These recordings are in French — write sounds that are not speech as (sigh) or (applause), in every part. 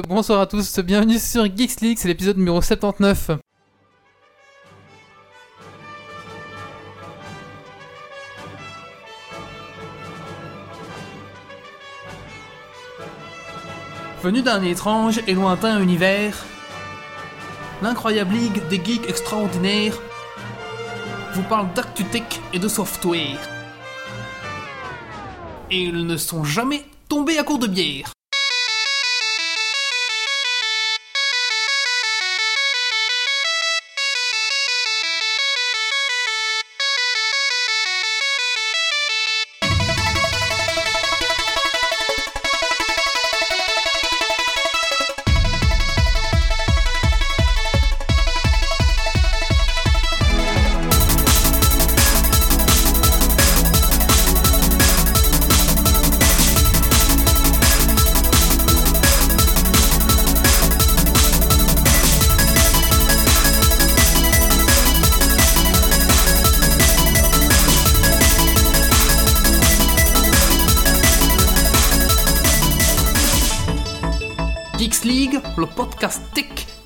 Bonsoir à tous, bienvenue sur Geeks League, c'est l'épisode numéro 79. Venu d'un étrange et lointain univers, l'incroyable ligue des geeks extraordinaires vous parle d'actu tech et de software. Et ils ne sont jamais tombés à court de bière.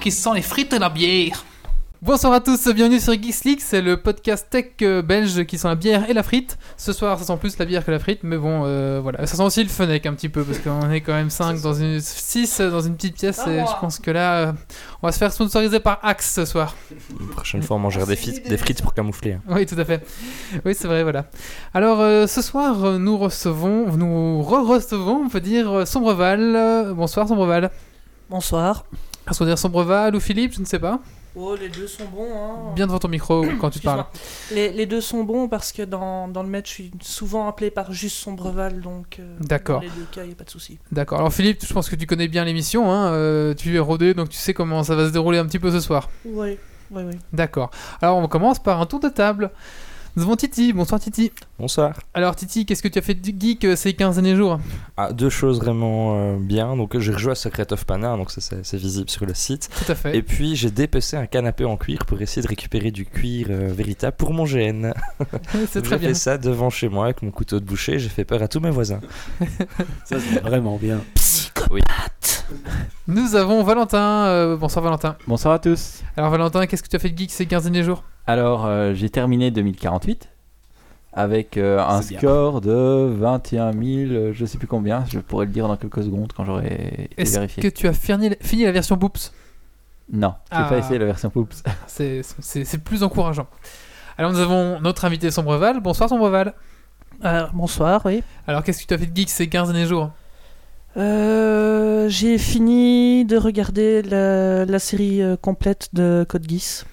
Qui sent les frites et la bière. Bonsoir à tous, bienvenue sur Geeks League, c'est le podcast tech euh, belge qui sent la bière et la frite. Ce soir, ça sent plus la bière que la frite, mais bon, euh, voilà. Ça sent aussi le fennec un petit peu, parce qu'on est quand même 5 dans une... 6 dans une petite pièce, et je pense que là, euh, on va se faire sponsoriser par Axe ce soir. La prochaine fois, on mangera des frites, des frites pour camoufler. hein. Oui, tout à fait. Oui, c'est vrai, voilà. Alors, euh, ce soir, nous recevons, nous re-recevons, on peut dire, Sombreval. Bonsoir, Sombreval. Bonsoir. Est-ce qu'on Sombreval ou Philippe Je ne sais pas. Oh, les deux sont bons. Hein. Bien devant ton micro quand tu te parles. Les, les deux sont bons parce que dans, dans le match, je suis souvent appelé par juste Sombreval, donc euh, D'accord. dans les deux cas, il n'y a pas de souci. D'accord. Alors, Philippe, je pense que tu connais bien l'émission. Hein. euh, tu es rodé, donc tu sais comment ça va se dérouler un petit peu ce soir. Oui, oui, oui. D'accord. Alors, on commence par un tour de table. Nous avons Titi. Bonsoir, Titi. Bonsoir. Alors, Titi, qu'est-ce que tu as fait de geek euh, ces 15 derniers jours? Ah, deux choses vraiment euh, bien. Donc, j'ai rejoué à Secret of Mana, donc c'est visible sur le site. Tout à fait. Et puis, j'ai dépecé un canapé en cuir pour essayer de récupérer du cuir euh, véritable pour mon GN. (laughs) c'est très J'ai bien. fait ça devant chez moi avec mon couteau de boucher. J'ai fait peur à tous mes voisins. Ça, c'est vraiment bien. Nous avons Valentin. euh, bonsoir, Valentin. Bonsoir à tous. Alors, Valentin, qu'est-ce que tu as fait de geek ces 15 derniers jours? Alors, euh, j'ai terminé 2048 avec euh, un bien. score de 21 000, euh, je sais plus combien. Je pourrais le dire dans quelques secondes quand j'aurai été Est-ce vérifié. que tu as fini, fini la version Boops? Non, j'ai Ah. pas essayé la version Poops. (laughs) C'est plus encourageant. Alors nous avons notre invité Sombreval. Bonsoir Sombreval. Euh, bonsoir, oui. Alors qu'est-ce que tu as fait de geek ces 15 derniers jours? Euh, J'ai fini de regarder la, la série euh, complète de Code Geass.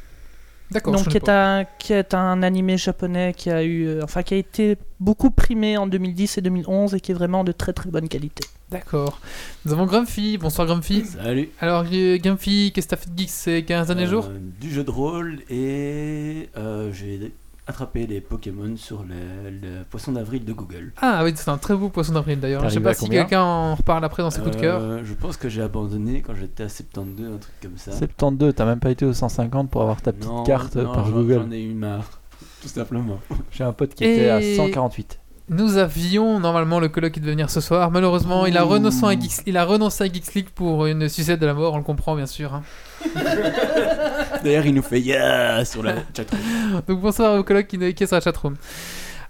D'accord. Donc, qui est, un, qui est un animé japonais qui a eu, euh, enfin, qui a été beaucoup primé en 2010 et 2011 et qui est vraiment de très très bonne qualité. D'accord. Nous avons Grumpy. Bonsoir Grumpy. Salut. Alors Grumpy, qu'est-ce que tu as fait de geek ces 15 derniers Euh, jours? Du jeu de rôle et euh, j'ai attrapé les Pokémon sur le, le poisson d'avril de Google. Ah oui, c'est un très beau poisson d'avril d'ailleurs. Je sais pas si quelqu'un en reparle après dans ses coups de cœur. Euh, je pense que j'ai abandonné quand j'étais à 72, un truc comme ça. 72, t'as même pas été au 150 pour avoir ta petite Non, carte non, par j'en- Google. J'en ai eu marre, (laughs) tout simplement. J'ai un pote qui était à Et- 148. Nous avions normalement le colloque qui devait venir ce soir. Malheureusement, il a renoncé à Geeks, il a renoncé à Geeks League pour une sucette de la mort. On le comprend bien sûr. hein. (laughs) D'ailleurs, il nous fait yeah sur la chatroom. Donc bonsoir au colloque qui, qui est sur la chatroom.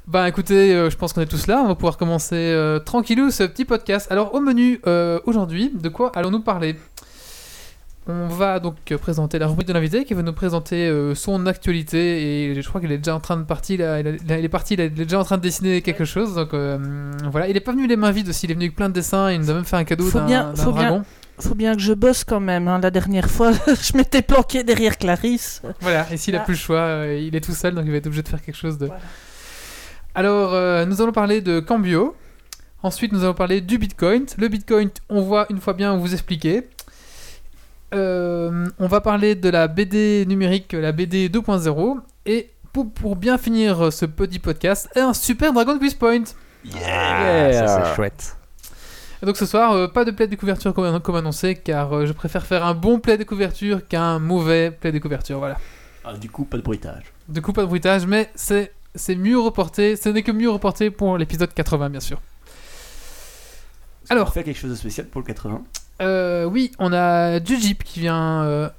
Bah écoutez, euh, je pense qu'on est tous là, on va pouvoir commencer euh, tranquillou ce petit podcast. Alors au menu euh, aujourd'hui, de quoi allons-nous parler? On va donc euh, présenter la rubrique de l'invité qui va nous présenter euh, son actualité et je crois qu'il est déjà en train de partir, là, il, a- est parti, il est déjà en train de dessiner quelque chose. Donc euh, voilà, il est pas venu les mains vides aussi, il est venu avec plein de dessins, il nous a même fait un cadeau d'un faut bien- dragon. Faut bien que je bosse quand même. hein. La dernière fois, (laughs) je m'étais planqué derrière Clarisse. Voilà, et s'il a Ah. plus le choix, euh, il est tout seul, donc il va être obligé de faire quelque chose de... Voilà. Alors, euh, nous allons parler de Cambio. Ensuite, nous allons parler du Bitcoin. Le Bitcoin, on voit une fois bien vous expliquer. Euh, on va parler de la BD numérique, la BD 2.0. Et pour, pour bien finir ce petit podcast, un super Dragon Quiz Point. Ah, ça, c'est chouette. Et donc ce soir, euh, pas de plaid de couverture comme, comme annoncé, car euh, je préfère faire un bon plaid de couverture qu'un mauvais plaid de couverture. Voilà. Ah, du coup, pas de bruitage. Du coup, pas de bruitage, mais c'est c'est mieux reporté. Ce n'est que mieux reporté pour l'épisode 80, bien sûr. Alors, on fait quelque chose de spécial pour le 80. Euh, oui, on a Jujip qui vient,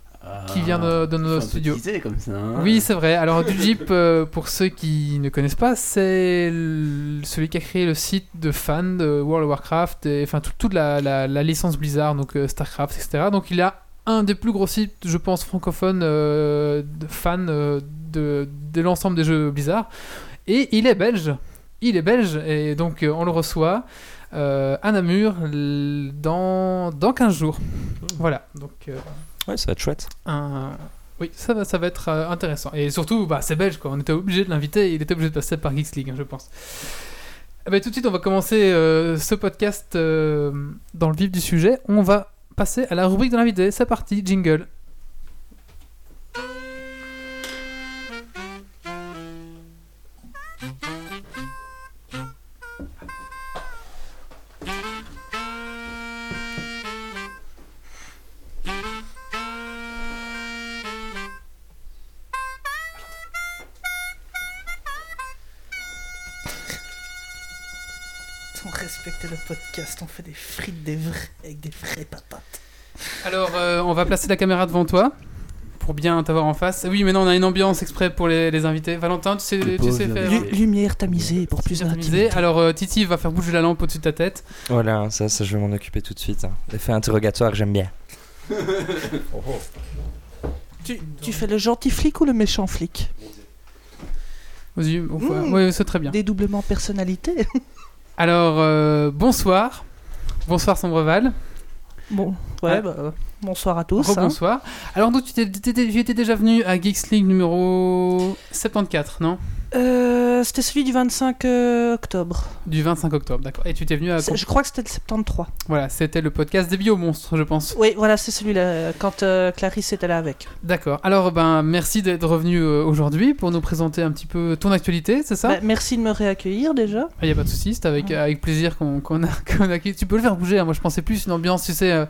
qui vient de, de nos Faut un peu studios. teaser comme ça. hein. Oui, c'est vrai. Alors, Jujip, euh, pour ceux qui ne connaissent pas, c'est celui qui a créé le site de fans de World of Warcraft, et, enfin tout- toute la, la- la licence Blizzard, donc euh, Starcraft, etc. Donc, il a un des plus gros sites, je pense, francophones euh, de fans euh, de, de l'ensemble des jeux Blizzard. Et il est belge. Il est belge, et donc euh, on le reçoit euh, à Namur dans, dans 15 jours. Voilà, donc. Ouais, ça va être chouette. Oui, ça va, ça va être euh, intéressant. Et surtout, bah, c'est belge, quoi. On était obligé de l'inviter. Il était obligé de passer par Geeks League, hein, je pense. Eh ben, tout de suite, on va commencer euh, ce podcast euh, dans le vif du sujet. On va passer à la rubrique de l'invité. C'est parti, jingle. Le podcast, on fait des frites des vrais avec des vraies patates. Alors, euh, on va placer la caméra devant toi pour bien t'avoir en face. Oui, maintenant, on a une ambiance exprès pour les, les invités. Valentin, tu sais, tu sais faire. Valentin. Lu- lumière tamisée pour plus d'intimité. Alors, euh, Titi va faire bouger la lampe au-dessus de ta tête. Voilà, ça, ça je vais m'en occuper tout de suite. hein. L'effet interrogatoire, j'aime bien. (laughs) Tu, tu fais le gentil flic ou le méchant flic? Vas-y, Mmh. ouais, c'est très bien. Dédoublement personnalité. (laughs) Alors, euh, bonsoir. Bonsoir Sombreval. Bon, ouais, Ah. bah, bonsoir à tous. hein. Bonsoir. Alors, donc, tu étais déjà venu à Geeks League numéro 74, non? Euh, c'était celui du 25 euh, octobre. Du 25 octobre, d'accord. Et tu t'es venu à. Je crois que c'était le 73. Voilà, c'était le podcast des biomonstres, je pense. Oui, voilà, c'est celui-là, quand euh, Clarisse était là avec. D'accord. Alors, ben, merci d'être revenu aujourd'hui pour nous présenter un petit peu ton actualité, c'est ça? Bah, merci de me réaccueillir déjà. Il n'y a pas de souci, c'est avec, avec plaisir qu'on qu'on a, (laughs) a- Tu peux le faire bouger, hein. moi je pensais plus une ambiance, tu sais. euh,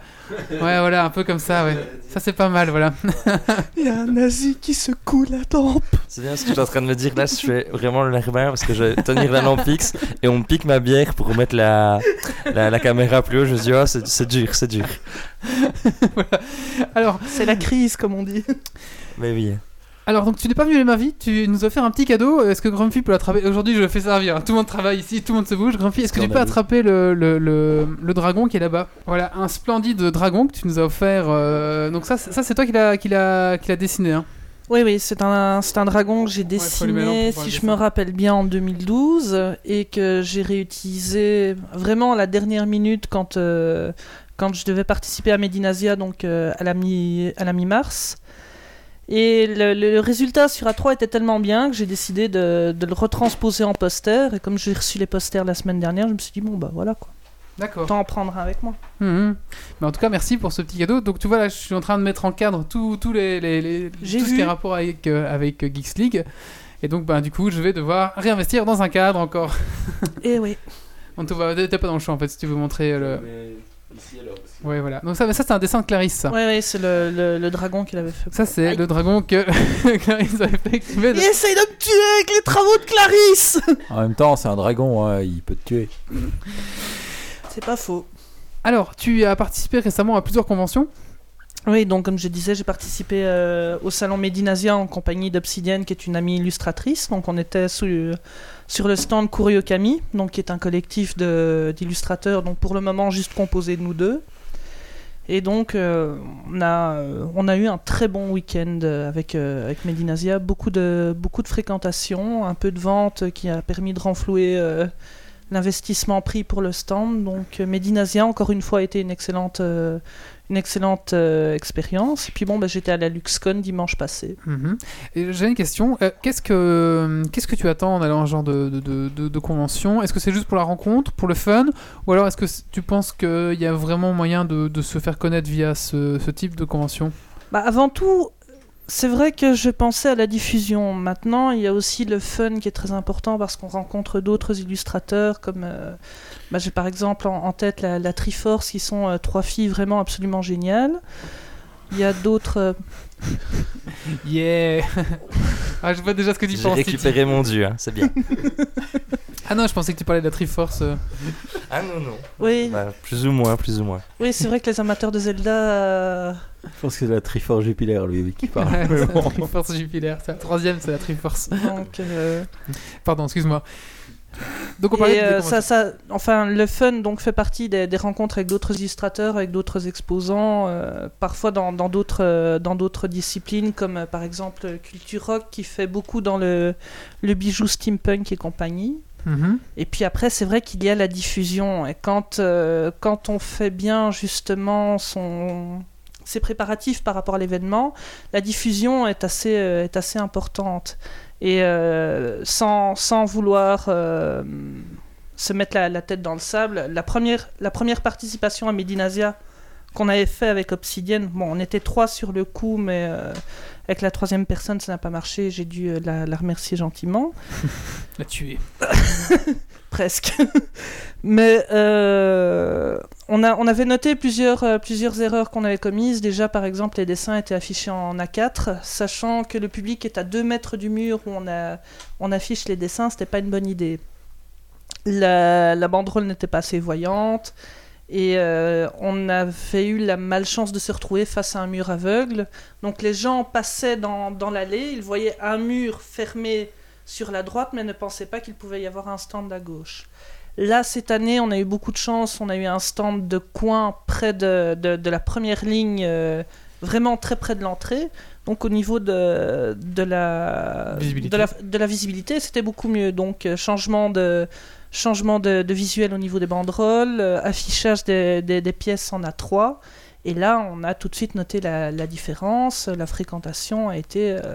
Ouais, voilà, un peu comme ça, ouais. Ça c'est pas mal, voilà. (laughs) Il y a un nazi qui secoue la tempe. C'est bien ce que tu es en train de me dire. Là, je fais vraiment l'air bien parce que je vais tenir la lampe fixe et on me pique ma bière pour remettre la, la, la caméra plus haut. Je me dis, oh, c'est c'est dur, c'est dur. (laughs) Alors, C'est la crise, comme on dit. Mais oui. Alors donc tu n'es pas venu ma vie, tu nous as fait un petit cadeau. Est-ce que Grumpy peut l'attraper? Aujourd'hui, je le fais servir. hein. Tout le monde travaille ici, tout le monde se bouge. Grumpy, est-ce que tu peux attraper le, le, le, le dragon qui est là-bas? Voilà, un splendide dragon que tu nous as offert. euh, Donc, ça, c'est- ça c'est toi qui l'as qui l'a- qui l'a dessiné. Hein. Oui, oui, c'est un, c'est un dragon que j'ai faut allumer la lampe dessiné, pour voir si le je dessin. me rappelle bien, en 2012, et que j'ai réutilisé vraiment à la dernière minute quand, euh, quand je devais participer à Medinasia, donc euh, à la mi- à la mi-mars. Et le, résultat sur A3 était tellement bien que j'ai décidé de, de le retransposer en poster. Et comme j'ai reçu les posters la semaine dernière, je me suis dit, bon, bah voilà quoi. D'accord. Autant en prendre un avec moi. Mhm. Mais en tout cas, merci pour ce petit cadeau. Donc, tu vois, là, je suis en train de mettre en cadre tout, tout les, les, les- tout ce qui vu. est rapport avec, euh, avec Geeks League. Et donc, ben, du coup, je vais devoir réinvestir dans un cadre encore. Et oui. On te voit, t'es pas dans le champ en fait, si tu veux montrer euh, le. Mais ici alors. Ouais, voilà. Donc, ça, ça c'est un dessin de Clarisse, ça. Ouais, ouais, c'est le, le, le dragon qu'il avait fait. Ça, c'est le dragon que (laughs) Clarisse avait fait. Il de- essaye de me tuer avec les travaux de Clarisse (laughs) En même temps, c'est un dragon, hein, il peut te tuer. C'est pas faux. Alors, tu as participé récemment à plusieurs conventions. Oui, donc comme je disais, j'ai participé euh, au salon Medinasia en compagnie d'Obsidienne, qui est une amie illustratrice. Donc on était sous- sur le stand Kuriokami, donc qui est un collectif de- d'illustrateurs, donc pour le moment juste composé de nous deux. Et donc euh, on, a, euh, on a eu un très bon week-end euh, avec, euh, avec Medinasia, beaucoup de, beaucoup de fréquentation, un peu de vente qui a permis de renflouer l'investissement pris pour le stand. Donc Medinasia, encore une fois, a été une excellente, une excellente euh, expérience. Et puis bon, bah, j'étais à la LuxCon dimanche passé. Mhm. Et j'ai une question. Euh, qu'est-ce que qu'est-ce que tu attends en allant à un genre de, de, de, de- de convention? Est-ce que c'est juste pour la rencontre, pour le fun, ou alors est-ce que tu penses qu'il y a vraiment moyen de, de se faire connaître via ce, ce type de convention? Bah, avant tout, c'est vrai que je pensais à la diffusion. Maintenant, il y a aussi le fun qui est très important parce qu'on rencontre d'autres illustrateurs comme euh, bah, j'ai par exemple en, en tête la, la Triforce qui sont euh, trois filles vraiment absolument géniales. Il y a d'autres. euh, Yeah (laughs) Ah, je vois déjà ce que tu J'ai penses. Titi. récupéré mon dieu, hein, c'est bien. (laughs) Ah non, je pensais que tu parlais de la Triforce. euh. Ah non, non. Oui, Bah, plus ou moins, plus ou moins. oui c'est vrai que les amateurs de Zelda. euh, Je pense que c'est la Triforce Jupiler, lui, qui parle. Ouais, c'est la. Triforce Jupiler. C'est la troisième, c'est la Triforce. donc, euh, Pardon, excuse-moi. Donc on parlait Et de euh, ça, ça, enfin, le fun donc fait partie des, des rencontres avec d'autres illustrateurs, avec d'autres exposants, euh, parfois dans dans d'autres euh, dans d'autres disciplines, comme euh, par exemple Culture Rock qui fait beaucoup dans le le bijou steampunk et compagnie. Mhm. Et puis après, c'est vrai qu'il y a la diffusion. Et quand, euh, quand on fait bien justement son, ses préparatifs par rapport à l'événement, la diffusion est assez, euh, est assez importante. Et euh, sans, sans vouloir se mettre la, tête dans le sable, la première, la première participation à Medinasia qu'on avait fait avec Obsidian, bon, on était trois sur le coup, mais euh, avec la troisième personne, ça n'a pas marché. J'ai dû euh, la- la remercier gentiment (laughs) La tuer. (laughs) presque. Mais euh, on, a, on avait noté plusieurs, plusieurs erreurs qu'on avait commises. Déjà, par exemple, les dessins étaient affichés en A4, sachant que le public est à 2 mètres du mur où on, a, on affiche les dessins, c'était pas une bonne idée. La, la banderole n'était pas assez voyante. Et euh, on avait eu la malchance de se retrouver face à un mur aveugle. Donc les gens passaient dans, dans l'allée, ils voyaient un mur fermé sur la droite, mais ne pensaient pas qu'il pouvait y avoir un stand à gauche. Là, cette année, on a eu beaucoup de chance. On a eu un stand de coin près de, de, de la première ligne, euh, vraiment très près de l'entrée. Donc, au niveau de, de, la, Visibilité. de, la, de la visibilité, c'était beaucoup mieux. Donc, euh, changement de, changement de, de visuel au niveau des banderoles, euh, affichage des, des, des pièces en A3. Et là, on a tout de suite noté la, la différence. La fréquentation a été euh,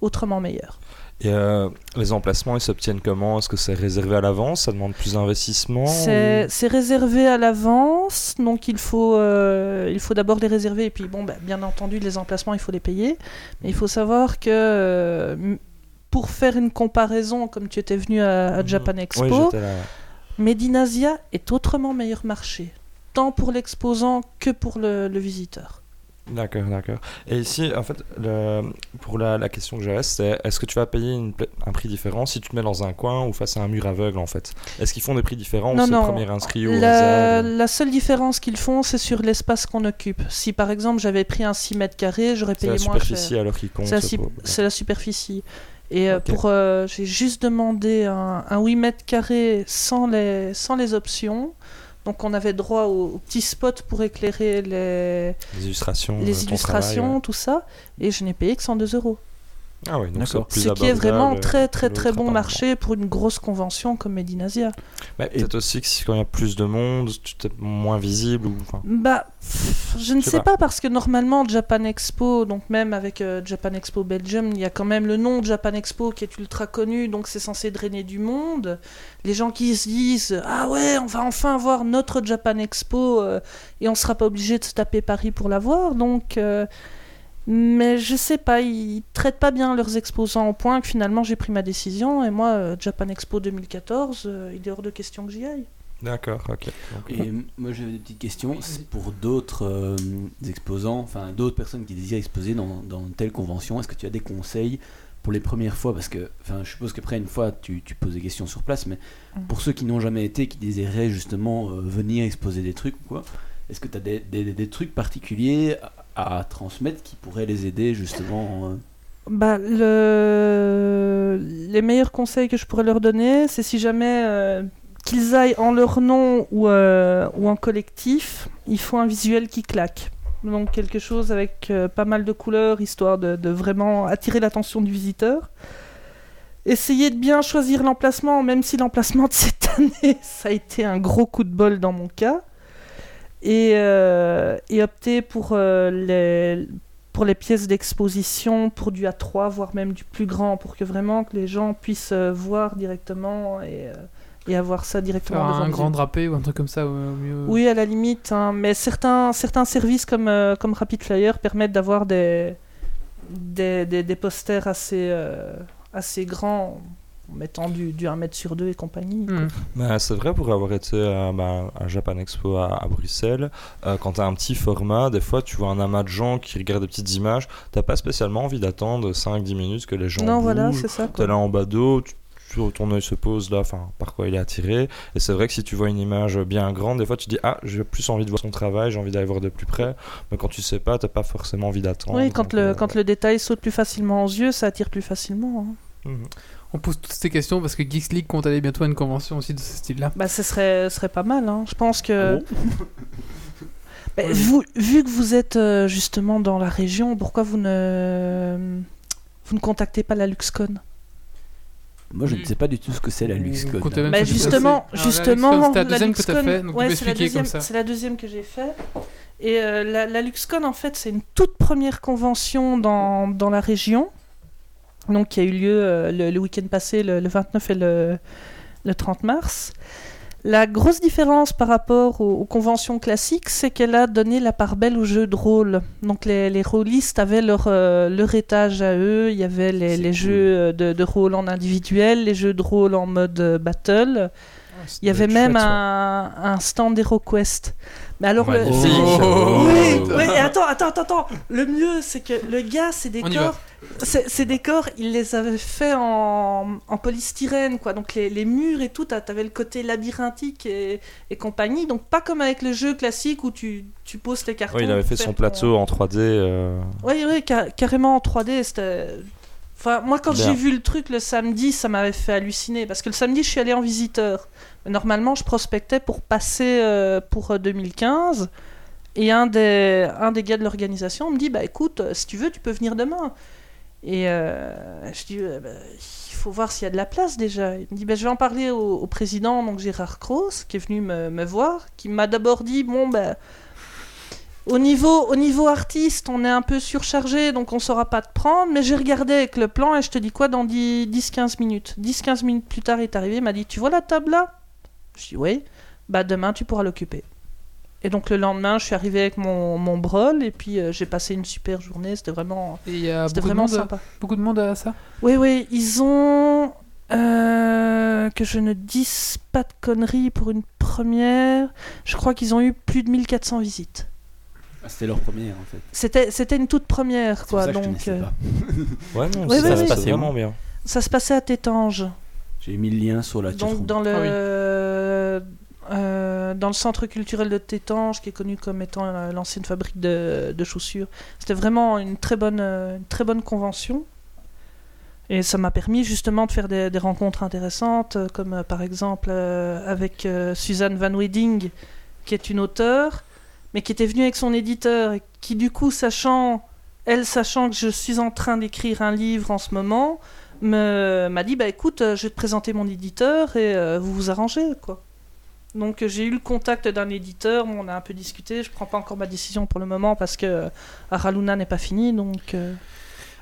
autrement meilleure. Et euh, les emplacements, ils s'obtiennent comment? Est-ce que c'est réservé à l'avance? Ça demande plus d'investissement C'est ou- réservé à l'avance, donc il faut, euh, il faut d'abord les réserver. Et puis, bon, bah, bien entendu, les emplacements, il faut les payer. Mais il faut savoir que pour faire une comparaison, comme tu étais venu à, à Mhm. Japan Oui, Expo, là. Medinasia est autrement meilleur marché, tant pour l'exposant que pour le, le visiteur. D'accord, d'accord. Et ici, en fait, le- pour la, la question que j'avais, c'est est-ce que tu vas payer une un prix différent si tu te mets dans un coin ou face à un mur aveugle, en fait? Est-ce qu'ils font des prix différents Non, ou c'est le premier inscrit ou La, réserve la seule différence qu'ils font, c'est sur l'espace qu'on occupe. Si par exemple j'avais pris un 6 mètres carrés, j'aurais payé moins cher. superficie alors C'est la, c'est sup- pas- c'est la superficie. Et euh, pour, euh, j'ai juste demandé un, un 8 mètres carrés sans les, sans les options. Donc on avait droit au, petit spot pour éclairer les, Les illustrations. euh, les ton illustrations, travail, ouais. tout ça. Et je n'ai payé que 102 euros. Ah oui, donc c'est D'accord. plus Ce qui est vraiment que très très très bon marché pour une grosse convention comme Medinasia. Mais Peut-être aussi que si quand il y a plus de monde, tu es moins visible ou. enfin, Bah, pff, je ne sais sais pas. pas. parce que normalement Japan Expo, donc même avec euh, Japan Expo Belgium, il y a quand même le nom de Japan Expo qui est ultra connu, donc c'est censé drainer du monde. Les gens qui se disent ah ouais, on va enfin voir notre Japan Expo euh, et on sera pas obligé de se taper Paris pour la voir, donc. euh, mais je sais pas, ils traitent pas bien leurs exposants au point que finalement j'ai pris ma décision et moi euh, Japan Expo 2014, euh, il est hors de question que j'y aille. D'accord, ok. Donc, Et moi j'avais des petites questions C'est pour d'autres euh, exposants, enfin d'autres personnes qui désirent exposer dans, dans telle convention. Est-ce que tu as des conseils pour les premières fois? Parce que enfin, je suppose qu'après une fois tu, tu poses des questions sur place, mais Mm. pour ceux qui n'ont jamais été, qui désiraient justement euh, venir exposer des trucs ou quoi, est-ce que tu as des, des- des trucs particuliers à, transmettre qui pourraient les aider justement euh, Bah, le... Les meilleurs conseils que je pourrais leur donner, c'est si jamais euh, qu'ils aillent en leur nom ou, euh, ou en collectif, il faut un visuel qui claque. Donc quelque chose avec pas mal de couleurs, histoire de, de vraiment attirer l'attention du visiteur. Essayez de bien choisir l'emplacement, même si l'emplacement de cette année, (laughs) ça a été un gros coup de bol dans mon cas. Et, euh, et opter pour euh, les, pour les pièces d'exposition, pour du A3, voire même du plus grand, pour que vraiment que les gens puissent euh, voir directement et, et avoir ça directement Faire devant un grand drapé ou un truc comme ça, au mieux. Oui, à la limite, hein, mais certains, certains services comme, comme Rapid Flyer permettent d'avoir des, des, des, des posters assez, assez grands, mettant du, du 1 mètre sur 2 et compagnie. Bah, c'est vrai pour avoir été à, bah, à Japan Expo à, à Bruxelles, euh, quand tu as un petit format, des fois tu vois un amas de gens qui regardent des petites images, t'as pas spécialement envie d'attendre 5-10 minutes que les gens non, voilà, c'est ça. T'es là en bas d'eau, tu, tu ton, œil se pose là, enfin, par quoi il est attiré. Et c'est vrai que si tu vois une image bien grande, des fois tu dis ah, j'ai plus envie de voir son travail, j'ai envie d'aller voir de plus près. Mais quand tu sais pas, t'as pas forcément envie d'attendre. Oui, quand Donc, le, euh, quand le détail saute plus facilement aux yeux, ça attire plus facilement. hein. mhm. On pose toutes ces questions parce que Geeks League compte aller bientôt à une convention aussi de ce style-là. Bah, ce serait, ce serait pas mal. hein. Je pense que. Ah (laughs) Bah, vous, vu que vous êtes euh, justement dans la région, pourquoi vous ne, vous ne contactez pas la LuxCon? Moi, je ne sais pas du tout ce que c'est la LuxCon. Bah, sur ce que justement, c'est. Alors, la justement, LuxCon, C'était la la deuxième que tu as LuxCon, fait, donc tu ouais, peux c'est la comme deuxième- ça. C'est la deuxième que j'ai fait. Et euh, la, la LuxCon, en fait, c'est une toute première convention dans, dans la région. Donc, qui a eu lieu euh, le, le week-end passé, le, le 29 et le, le 30 mars. La grosse différence par rapport aux, aux conventions classiques, c'est qu'elle a donné la part belle aux jeux de rôle. Donc les, les rôlistes avaient leur, euh, leur étage à eux, il y avait les, les cool. jeux euh, de, de rôle en individuel, les jeux de rôle en mode euh, Il y avait même un, un stand HeroQuest. Mais alors, le, Magnifique. Oh. oui, oui, et attends, attends, attends, attends. Le mieux, c'est que le gars, y décors, ces décors, il les avait fait en, en polystyrène, quoi. Donc les, les murs et tout, t'a- t'avais le côté labyrinthique et, et compagnie. Donc pas comme avec le jeu classique où tu, tu poses tes cartons. Oui, il avait fait son ton- plateau en 3D. euh, Oui, oui, ca- carrément en 3D. C'était. Enfin, moi, quand j'ai vu le truc le samedi, ça m'avait fait halluciner. Parce que le samedi, je suis allé en visiteur. Normalement, je prospectais pour passer euh, pour euh, 2015. Et un des, un des gars de l'organisation me dit Bah écoute, euh, si tu veux, tu peux venir demain. Et euh, je dis Euh, bah, Il faut voir s'il y a de la place déjà. Il me dit bah, Je vais en parler au, au président, donc Gérard Cross, qui est venu me, me voir, qui m'a d'abord dit Bon, ben. Au niveau, au niveau artiste, on est un peu surchargé, donc on saura pas te prendre. Mais j'ai regardé avec le plan et je te dis quoi dans 10 10-15 minutes 10-15 minutes plus tard, il est arrivé, il m'a dit Tu vois la table là? Je dis Oui. Bah demain, tu pourras l'occuper. Et donc le lendemain, je suis arrivé avec mon, mon brol et puis euh, j'ai passé une super journée. C'était vraiment, c'était vraiment monde, sympa. beaucoup de monde à ça? Oui, oui, ils ont. euh, que je ne dise pas de conneries pour une première. Je crois qu'ils ont eu plus de 1400 visites. Ah, C'était leur première en fait. C'était, c'était une toute première, quoi. ça que je donc, euh, pas. Ouais, non, Oui, ça oui, se passait vraiment bien. ça se passait à Tétange. J'ai mis le lien sur la. Donc, dans le. Ah oui. euh, dans le centre culturel de Tétange, qui est connu comme étant euh, l'ancienne fabrique de, de chaussures. C'était vraiment une très bonne, euh, une très bonne convention. Et ça m'a permis justement de faire des, des rencontres intéressantes, comme par exemple euh, avec euh, Suzanne Van Wedding, qui est une auteure, mais qui était venue avec son éditeur, et qui du coup, sachant, elle sachant que je suis en train d'écrire un livre en ce moment, me- m'a dit, bah écoute, euh, je vais te présenter mon éditeur et euh, vous vous arrangez, quoi. Donc euh, j'ai eu le contact d'un éditeur, on a un peu discuté, je prends pas encore ma décision pour le moment parce que Araluna n'est pas fini, donc...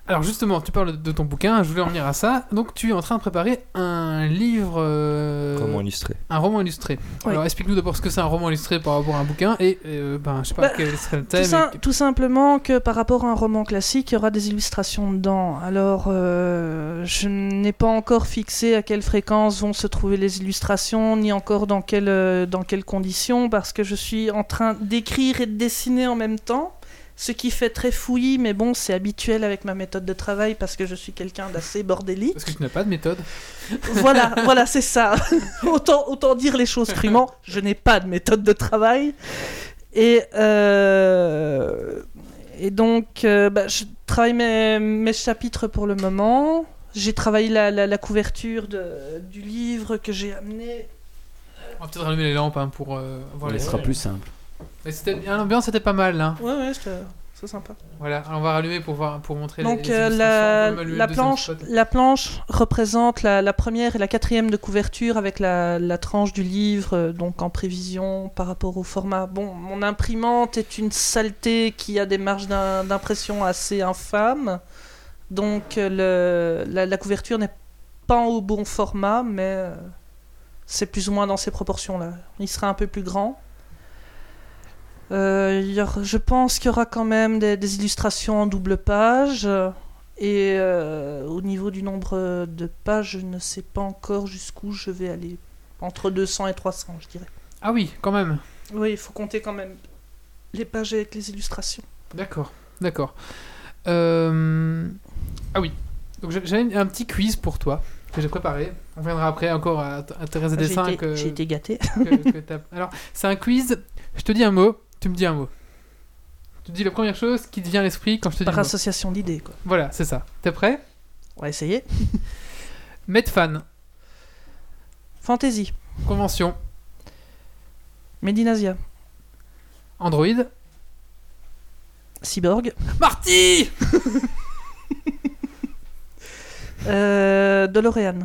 Alors justement, tu parles de ton bouquin, je voulais en venir à ça. Donc tu es en train de préparer un livre... euh, Comment illustrer Un roman illustré. Oui. Alors explique-nous d'abord ce que c'est un roman illustré par rapport à un bouquin et euh, ben je sais pas Bah, quel serait le Tout, thème. sim- et- tout simplement que par rapport à un roman classique, il y aura des illustrations dedans. Alors, euh, je n'ai pas encore fixé à quelle fréquence vont se trouver les illustrations, ni encore dans, quelle, euh, dans quelles conditions, parce que je suis en train d'écrire et de dessiner en même temps. Ce qui fait très fouillis, mais bon, c'est habituel avec ma méthode de travail parce que je suis quelqu'un d'assez bordélique. Parce que tu n'as pas de méthode. voilà, (laughs) voilà, c'est ça. (laughs) autant, autant dire les choses crûment, je n'ai pas de méthode de travail. Et, euh, et donc, euh, bah, je travaille mes, mes chapitres pour le moment. J'ai travaillé la, la- la couverture de- du livre que j'ai amené. On va peut-être allumer les lampes hein, pour euh, voir Ouais, les ce sera plus simple. Mais c'était bien, l'ambiance était pas mal là. Ouais, ouais, c'était- c'est sympa. Voilà, alors on va rallumer pour voir pour montrer Donc les euh, la, la planche, spot. la planche représente la, la première et la quatrième de couverture avec la, la tranche du livre, euh, donc en prévision par rapport au format. Bon, mon imprimante est une saleté qui a des marges d'im- d'impression assez infâmes, donc euh, le, la, la couverture n'est pas au bon format, mais c'est plus ou moins dans ces proportions-là. Il sera un peu plus grand. Euh, il y aura- je pense qu'il y aura quand même des, des illustrations en double page. Et euh, au niveau du nombre de pages, je ne sais pas encore jusqu'où je vais aller. Entre 200 et 300, je dirais. Ah oui, quand même. Oui, il faut compter quand même les pages avec les illustrations. D'accord, d'accord. Euh, Ah oui. Donc j'avais un petit quiz pour toi. que j'ai préparé. On viendra après encore à t- intéresser des dessins j'ai été gâté. que- que t'as- Alors, c'est un quiz. Je te dis un mot, tu me dis un mot. Tu dis la première chose qui te vient à l'esprit quand je te dis Par association d'idées, quoi. Voilà, c'est ça. T'es prêt? On va essayer. (laughs) Medfan, Fantasy. convention, Medinasia. Android. Cyborg. Marty (laughs) Euh, DeLorean.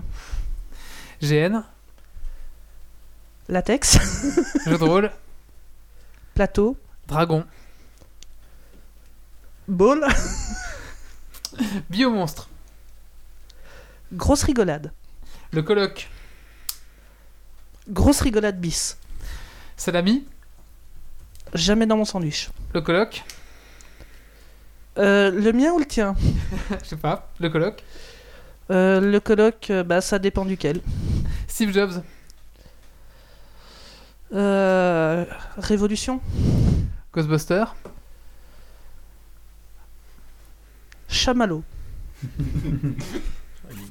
GN, Latex. jeu de rôle, (laughs) Plateau. Dragon, Ball. (laughs) Biomonstre, Grosse rigolade. le colloque, Grosse rigolade bis. Salami, Jamais dans mon sandwich. le colloque, Euh, le mien ou le tien? (laughs) Je sais pas, le colloque, Euh, Le colloque, euh, bah, ça dépend duquel. Steve Jobs, Euh, Révolution. Ghostbuster, Chamallow. (laughs)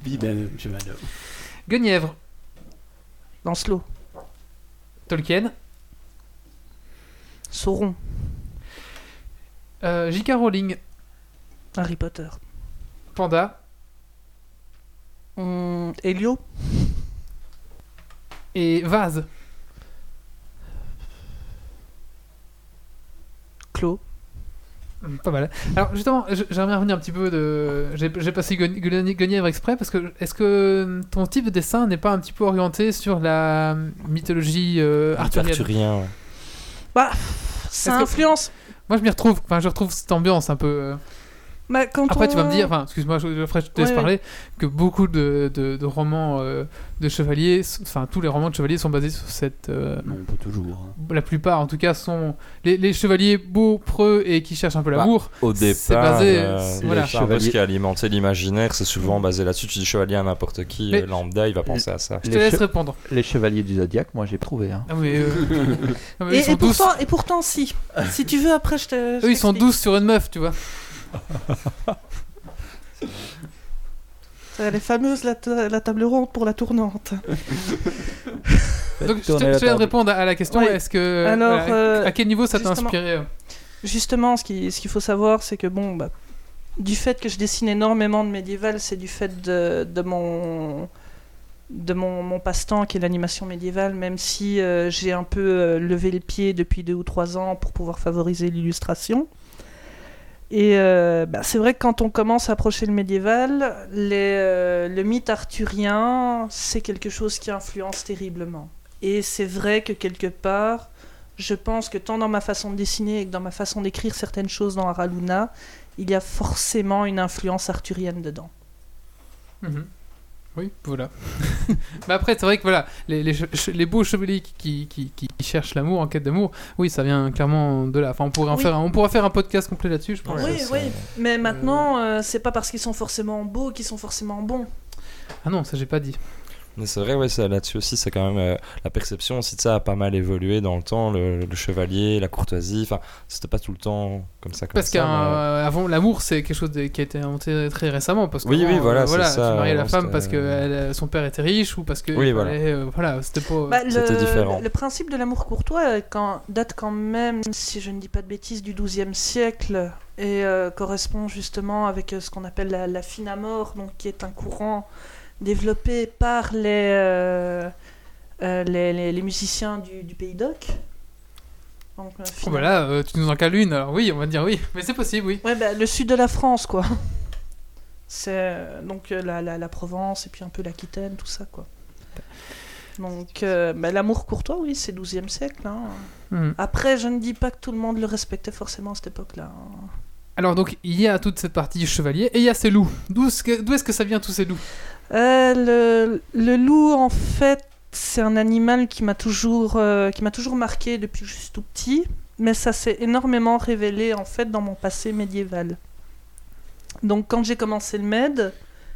Bibel, cheval. Guenièvre, Lancelot. Tolkien, Sauron. euh, J.K. Rowling, Harry Potter. Panda Hum, Elio. et Vase. Clos. Hum, Pas mal. Alors justement, j'aimerais revenir un petit peu de. J'ai passé Gueni- Gueni- Guenièvre exprès parce que est-ce que ton type de dessin n'est pas un petit peu orienté sur la mythologie euh, arthurienne? Arthurien, ouais. Bah, ça influence. Moi je m'y retrouve, enfin je retrouve cette ambiance un peu. Bah, quand Après on- tu vas me dire, enfin excuse-moi, je, je, après, je te laisse Ouais, ouais. parler, que beaucoup de, de- de romans euh, de chevaliers, enfin tous les romans de chevaliers sont basés sur cette. euh, Non, pas toujours. hein. la plupart en tout cas sont les, les chevaliers beaux, preux et qui cherchent un peu Bah, l'amour. Au C'est départ, basé, euh, c'est- c'est voilà. un peu ce Chevalier- qui a alimenté l'imaginaire, c'est souvent basé là-dessus. Tu dis chevalier à n'importe qui, Mais- euh, lambda, il va penser à ça. Je te Les laisse che- répondre. Les chevaliers du zodiaque, moi j'ai trouvé. Hein. Ah, mais, euh, (laughs) ah, mais Et, pourtant, et pourtant, si. si tu veux, après, je te. je Eux ils sont douces sur une meuf, tu vois. Euh, Les fameuses, la, ta- la table ronde pour la tournante. Donc je te, je table. répondre à la question. Ouais. Est-ce que Alors, voilà, euh, à quel niveau ça t'a justement- inspiré euh Justement, ce qu'il ce qu'il faut savoir, c'est que bon, bah, du fait que je dessine énormément de médiéval, c'est du fait de, de mon de mon, mon passe-temps qui est l'animation médiévale, même si euh, j'ai un peu euh, levé le pied depuis deux ou trois ans pour pouvoir favoriser l'illustration. Et euh, bah, c'est vrai que quand on commence à approcher le médiéval, euh, le mythe arthurien, c'est quelque chose qui influence terriblement. Et c'est vrai que quelque part, je pense que tant dans ma façon de dessiner que dans ma façon d'écrire certaines choses dans Araluna, il y a forcément une influence arthurienne dedans. Mhm. Oui, voilà. Mais (laughs) après, c'est vrai que voilà, les, les, les beaux chevaliers qui, qui, qui, qui cherchent l'amour en quête d'amour, oui, ça vient clairement de là. Enfin, on pourrait en Oui. faire, un- on pourra faire un podcast complet là-dessus, je pense. Oui, ça, oui. c'est- Mais maintenant, euh, c'est pas parce qu'ils sont forcément beaux qu'ils sont forcément bons. Ah non, ça j'ai pas dit. Mais c'est vrai, ouais, là-dessus aussi, c'est quand même euh, la perception aussi de ça a pas mal évolué dans le temps. Le, le chevalier, la courtoisie, enfin, c'était pas tout le temps comme ça. Comme Parce mais- qu'avant, l'amour, c'est quelque chose de- qui a été inventé très récemment. Parce que Oui, oui, voilà, euh, ça, Tu mariais la femme parce que elle, euh, son père était riche ou parce que. Oui, il voilà. euh, voilà, c'était pas. Bah, le, différent. le- principe de l'amour courtois euh, quand, date quand même, si je ne dis pas de bêtises, du XIIe siècle et euh, correspond justement avec euh, ce qu'on appelle la, la fine amour, donc qui est un courant développé par les, euh, euh, les, les- les musiciens du, du Pays d'Oc. Donc, euh, Oh, bah là, euh, tu nous en cales une, alors oui, on va dire oui. Mais c'est possible, oui. Ouais, bah, le sud de la France, quoi. C'est donc la, la, la Provence et puis un peu l'Aquitaine, tout ça, quoi. Donc, euh, bah, l'amour courtois, oui, c'est 12e siècle. hein. Mhm. Après, je ne dis pas que tout le monde le respectait forcément à cette époque-là. hein. Alors, donc, il y a toute cette partie chevalier et il y a ces loups. D'où est-ce que, est-ce que ça vient, tous ces loups? Le, le loup, en fait, c'est un animal qui m'a toujours, euh, toujours marqué depuis que je suis tout petit, mais ça s'est énormément révélé en fait dans mon passé médiéval. Donc quand j'ai commencé le med,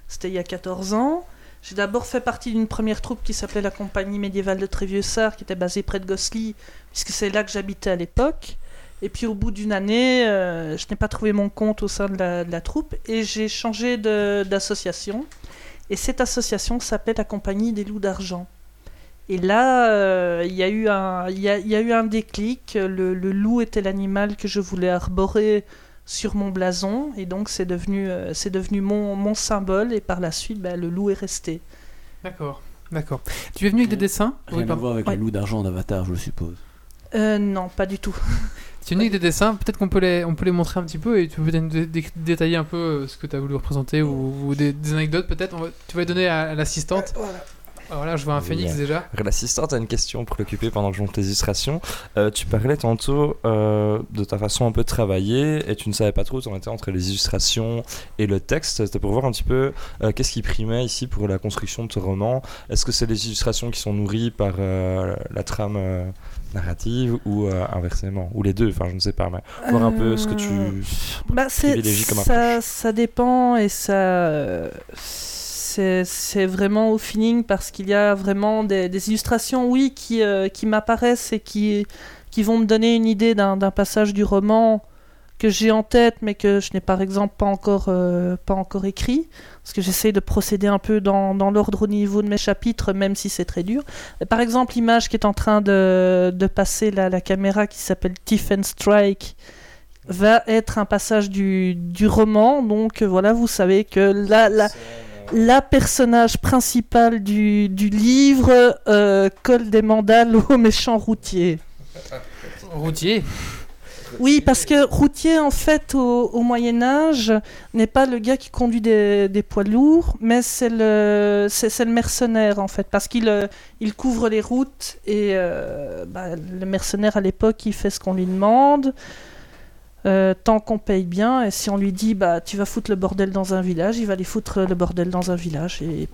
c'était il y a 14 ans, j'ai d'abord fait partie d'une première troupe qui s'appelait la Compagnie médiévale de Trévieux-Sart, qui était basée près de Gosselies, puisque c'est là que j'habitais à l'époque. Et puis au bout d'une année, euh, je n'ai pas trouvé mon compte au sein de la, troupe et j'ai changé d'association. Et cette association s'appelait la Compagnie des Loups d'Argent. Et là, euh, il y, a eu un- il y a, il y a eu un déclic. Le, le loup était l'animal que je voulais arborer sur mon blason. Et donc, c'est devenu, euh, c'est devenu mon, mon symbole. Et par la suite, bah, le loup est resté. D'accord, d'accord. Tu es venu avec des dessins Rien à pardon. voir avec Ouais. le loup d'argent d'Avatar, je suppose. Euh, non, pas du tout. Tu es venu avec des dessins, peut-être qu'on peut les, on peut les montrer un petit peu et tu peux peut-être dé- dé- détailler un peu euh, ce que tu as voulu représenter ou, ou des, des anecdotes peut-être. Tu vas les donner à, à l'assistante. Ah, Voilà, je vois un phénix Yeah. déjà. L'assistante a une question pour l'occuper pendant que je monte les illustrations. Euh, tu parlais tantôt euh, de ta façon un peu de travailler et tu ne savais pas trop où t'en étais entre les illustrations et le texte. C'était pour voir un petit peu euh, qu'est-ce qui primait ici pour la construction de ce roman. Est-ce que c'est les illustrations qui sont nourries par euh, la trame euh, narrative ou euh, inversement? Ou les deux, enfin je ne sais pas. Mais voir un peu ce que tu... Euh, Bah, c'est, privilégie comme ça, ça dépend et ça. C'est, vraiment au feeling parce qu'il y a vraiment des, des illustrations, oui, qui, euh, qui m'apparaissent et qui, qui vont me donner une idée d'un, passage du roman que j'ai en tête mais que je n'ai par exemple pas encore, pas encore écrit. Parce que j'essaie de procéder un peu dans, dans l'ordre au niveau de mes chapitres, même si c'est très dur. Par exemple, l'image qui est en train de, de passer là, la caméra qui s'appelle Tiff and Strike va être un passage du, du roman. Donc voilà, vous savez que la, la, la personnage principale du, du livre euh, colle des mandales (laughs) au méchant routier. Routier. Oui, parce que routier, en fait, au, au Moyen Âge, n'est pas le gars qui conduit des, poids lourds, mais c'est le, mercenaire, en fait, parce qu'il euh, couvre les routes et euh, bah, le mercenaire, à l'époque, il fait ce qu'on lui demande. euh, tant qu'on paye bien, et si on lui dit bah tu vas foutre le bordel dans un village, il va aller foutre le bordel dans un village. Et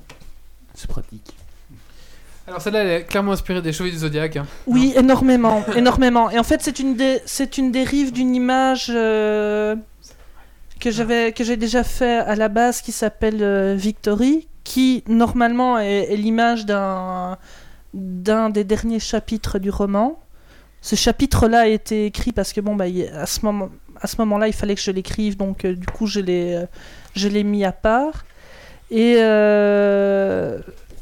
C'est pratique. Alors celle-là, elle est clairement inspirée des Chevaliers du Zodiac. hein. Oui, énormément, énormément. Et en fait, c'est une, dé- c'est une dérive d'une image euh, que j'avais, que j'ai déjà fait à la base, qui s'appelle euh, Victory, qui normalement est, est l'image d'un d'un des derniers chapitres du roman. Ce chapitre-là a été écrit parce que bon, bah, à ce moment, à ce moment-là, il fallait que je l'écrive, donc euh, du coup, je l'ai, euh, je l'ai mis à part. Et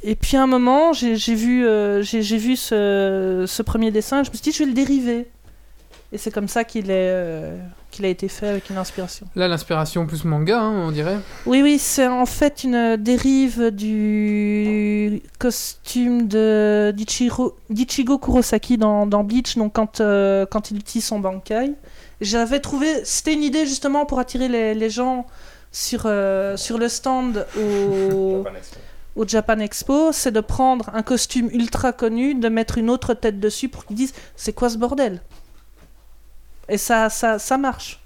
et puis à un moment, j'ai vu, euh, j'ai vu ce, ce premier dessin, et je me suis dit, je vais le dériver. Et c'est comme ça qu'il est, euh, qu'il a été fait avec une inspiration. Là, l'inspiration plus manga, hein, on dirait. Oui, oui, c'est en fait une dérive du costume de d'Ichigo Kurosaki dans, dans Bleach, donc quand, euh, quand il utilise son Bankai. J'avais trouvé, c'était une idée justement pour attirer les, les gens sur, euh, sur le stand au, (laughs) au Japan Expo, c'est de prendre un costume ultra connu, de mettre une autre tête dessus pour qu'ils disent c'est quoi ce bordel? Et ça, ça, ça marche.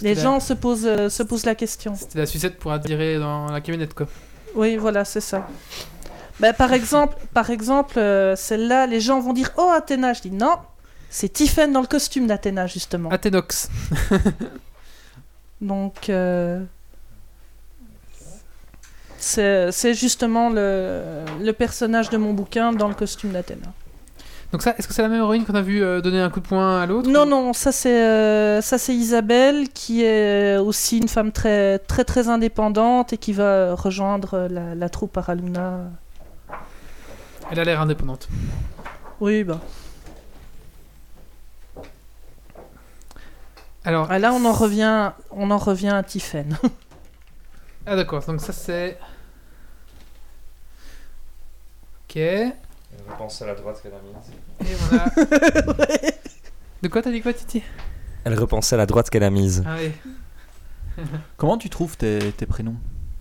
Les la- gens se posent, euh, se posent la question. C'était la sucette pour attirer dans la camionnette, quoi. Oui, voilà, c'est ça. Bah, par exemple, par exemple euh, celle-là, les gens vont dire Oh, Athéna. Je dis non, c'est Tiffen dans le costume d'Athéna, justement. Athénox. Donc, euh, c'est justement le, le personnage de mon bouquin dans le costume d'Athéna. Donc ça, est-ce que c'est la même héroïne qu'on a vu euh, donner un coup de poing à l'autre Non, non, ça c'est euh, ça c'est Isabelle qui est aussi une femme très très très indépendante et qui va rejoindre la, la troupe Araluna. Elle a l'air indépendante. Oui, bah. Alors, Ah, là, on en revient, on en revient à Tiffen. (laughs) ah d'accord, donc ça c'est... Ok. Et Je pense à la droite qu'elle a mise. on a... De quoi t'as dit quoi, Titi? Elle repensait à la droite qu'elle a mise. Ah oui. (laughs) Comment tu trouves tes, tes prénoms?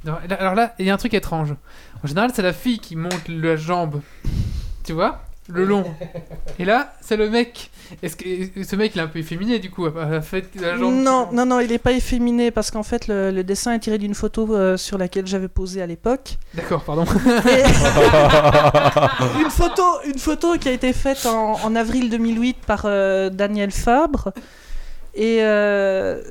Alors là, il y a un truc étrange. En général, c'est la fille qui monte la jambe. Tu vois? Le long. Et là, c'est le mec. Est-ce que ce mec, il est un peu efféminé du coup à la fait la jambe Non, non, non, il n'est pas efféminé parce qu'en fait, le, le dessin est tiré d'une photo euh, sur laquelle j'avais posé à l'époque. D'accord, pardon. Et- (laughs) une, photo, une photo qui a été faite en, en avril 2008 par euh, Daniel Fabre. Et euh,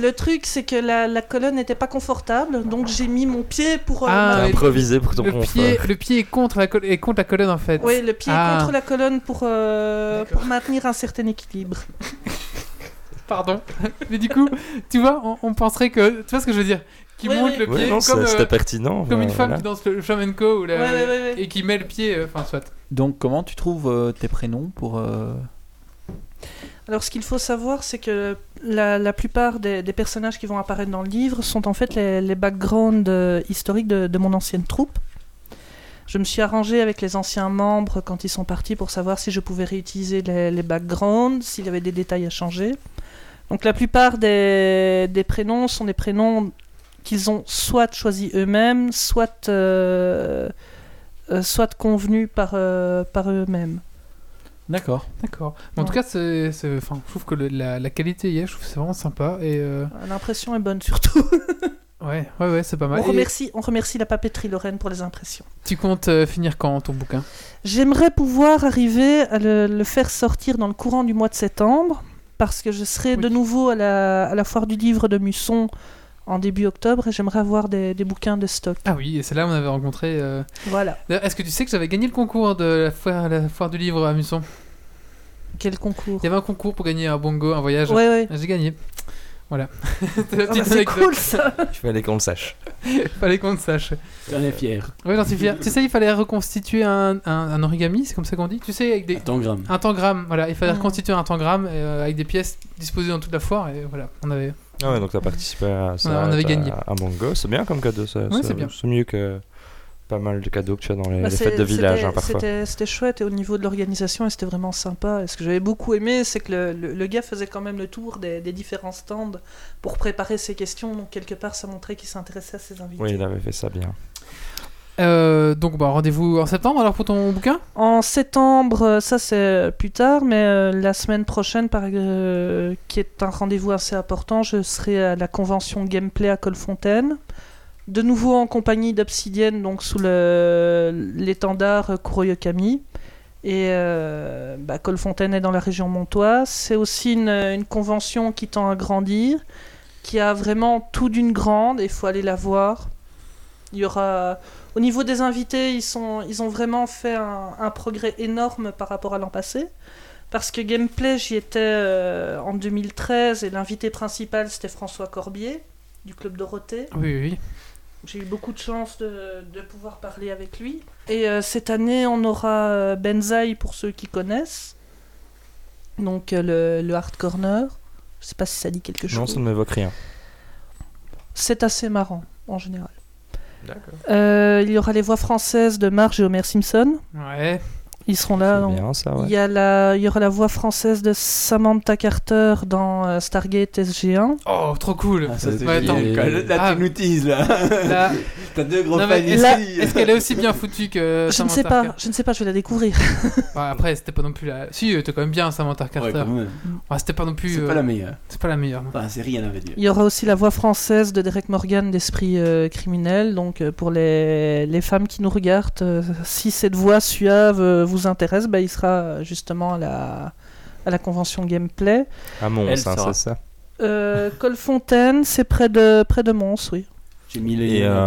le truc, c'est que la, la colonne n'était pas confortable, donc j'ai mis mon pied pour. euh, Ah, T'as oui. improvisé pour ton le confort. pied, le pied est contre la, col- est contre la colonne en fait. Oui, le pied Ah. contre la colonne pour, euh, pour maintenir un certain équilibre. (laughs) Pardon. Mais du coup, tu vois, on, on penserait que. Tu vois ce que je veux dire? Qui Oui, monte oui. le Ouais, pied non, comme, ça- c'était euh, pertinent. comme une femme voilà. qui danse le flamenco ou la- Ouais, ouais, ouais, ouais. et qui met le pied. euh, Enfin, soit. Donc, comment tu trouves euh, tes prénoms pour. euh, Alors, ce qu'il faut savoir, c'est que la, plupart des, personnages qui vont apparaître dans le livre sont en fait les, backgrounds euh, historiques de, mon ancienne troupe. Je me suis arrangé avec les anciens membres quand ils sont partis pour savoir si je pouvais réutiliser les, backgrounds, s'il y avait des détails à changer. Donc, la plupart des, prénoms sont des prénoms qu'ils ont soit choisis eux-mêmes, soit, euh, euh, soit convenus par, par eux-mêmes. D'accord. D'accord. En tout cas, c'est, c'est- enfin, je trouve que le- la, la qualité y est, je trouve que c'est vraiment sympa. Et euh, L'impression est bonne surtout. (laughs) ouais, ouais, ouais, c'est pas mal. On Et remercie, on remercie la papeterie Lorraine pour les impressions. tu comptes euh, finir quand ton bouquin? J'aimerais pouvoir arriver à le, le faire sortir dans le courant du mois de septembre, parce que je serai Oui. de nouveau à la, à la foire du livre de Musson en début octobre et j'aimerais avoir des, des bouquins de stock. Ah oui, et c'est là où on avait rencontré. euh, Voilà. Est-ce que tu sais que j'avais gagné le concours de la foire, la foire du livre à Musson Quel concours? Il y avait un concours pour gagner un bongo, un voyage. Ouais, ouais. J'ai gagné. Voilà. (laughs) Ah bah, petite c'est cool ça. Il fallait qu'on le sache. (laughs) Fallait qu'on le sache. J'en ai fier. Ouais, j'en suis fier. tu sais, il fallait reconstituer un, un, un origami, c'est comme ça qu'on dit? Tu sais, avec des. Un tangramme. Un tangramme, voilà, il fallait Mhm. reconstituer un tangramme euh, avec des pièces disposées dans toute la foire et voilà, on avait. Ah ouais, donc t'as participé à ça. On avait gagné. À Mongo, c'est bien comme cadeau. ça- Ouais, c'est bien. C'est mieux que pas mal de cadeaux que tu as dans les, Bah, les fêtes de village c'était- hein, parfois. C'était c'était chouette et au niveau de l'organisation, et c'était vraiment sympa. Et ce que j'avais beaucoup aimé, c'est que le, le- le gars faisait quand même le tour des, des différents stands pour préparer ses questions. Donc quelque part, ça montrait qu'il s'intéressait à ses invités. Oui, il avait fait ça bien. Euh, donc, bah, rendez-vous en septembre alors pour ton bouquin? En septembre, euh, ça c'est plus tard, mais euh, la semaine prochaine, euh, qui est un rendez-vous assez important, je serai à la convention Gameplay à Colfontaine. De nouveau en compagnie d'Obsidienne, donc sous l'étendard euh, Kuroyokami. Et euh, bah, Colfontaine est dans la région montoise. C'est aussi une, une convention qui tend à grandir, qui a vraiment tout d'une grande, et il faut aller la voir. Il y aura au niveau des invités, ils, sont, ils ont vraiment fait un, un progrès énorme par rapport à l'an passé. Parce que Gameplay, j'y étais euh, en 2013 et l'invité principal c'était François Corbier du Club Dorothée. Oui, oui, oui. J'ai eu beaucoup de chance de, de pouvoir parler avec lui. Et euh, cette année, on aura euh, Benzaï pour ceux qui connaissent. Donc euh, le, le Hard Corner. Je sais pas si ça dit quelque Non, chose. ça ne m'évoque rien. C'est assez marrant en général. Euh, il y aura les voix françaises de Marge et Homer Simpson. Ouais. Ils seront là. C'est donc- bien ça, ouais. Il, y a la, il y aura la voix française de Samantha Carter dans euh, Stargate SG1. Oh, trop cool. Ah, ça, Ouais, attends. génial. Là, Ah. tu nous teases, là. (laughs) Là- (laughs) T'as deux gros Non, fans ici. là- Est-ce qu'elle est aussi bien foutue que je ne Samantha sais pas, Carter je ne sais pas, je vais la découvrir. (laughs) Ouais, Après, c'était pas non plus la. Si, elle était quand même bien Samantha Carter. c'était pas non plus. C'est euh, pas la meilleure. C'est pas la meilleure. Enfin, c'est rien à dire. Il y aura aussi la voix française de Derek Morgan d'Esprit euh, criminel. Donc euh, pour les, les femmes qui nous regardent, euh, si cette voix suave euh, vous intéresse, bah, il sera justement à la, à la convention gameplay. À Mons, hein, c'est ça. Euh, Colfontaine, c'est près de, près de Mons, oui. J'ai mis les euh,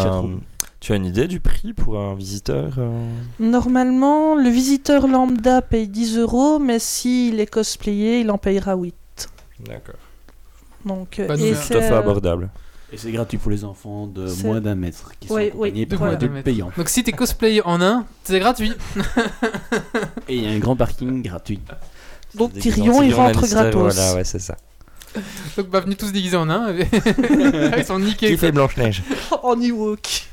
tu as une idée du prix pour un visiteur euh Normalement, le visiteur lambda paye 10 euros, mais s'il est cosplayé, il en payera 8. D'accord. Donc, euh, nous, Tout c'est, à fait euh, abordable. Et c'est gratuit pour les enfants de moins d'un mètre qui sont Oui, accompagnés oui, par de un moins d'un adulte mètre. payant. Donc, si t'es cosplay en un, c'est gratuit. (laughs) Et il y a un grand parking gratuit. Donc Tyrion, il rentre gratos. Voilà, ouais, c'est ça. Donc, bah, venez tous déguisés en un. (laughs) (laughs) Ils sont niqués. Qui fait Blanche-Neige en Ewok.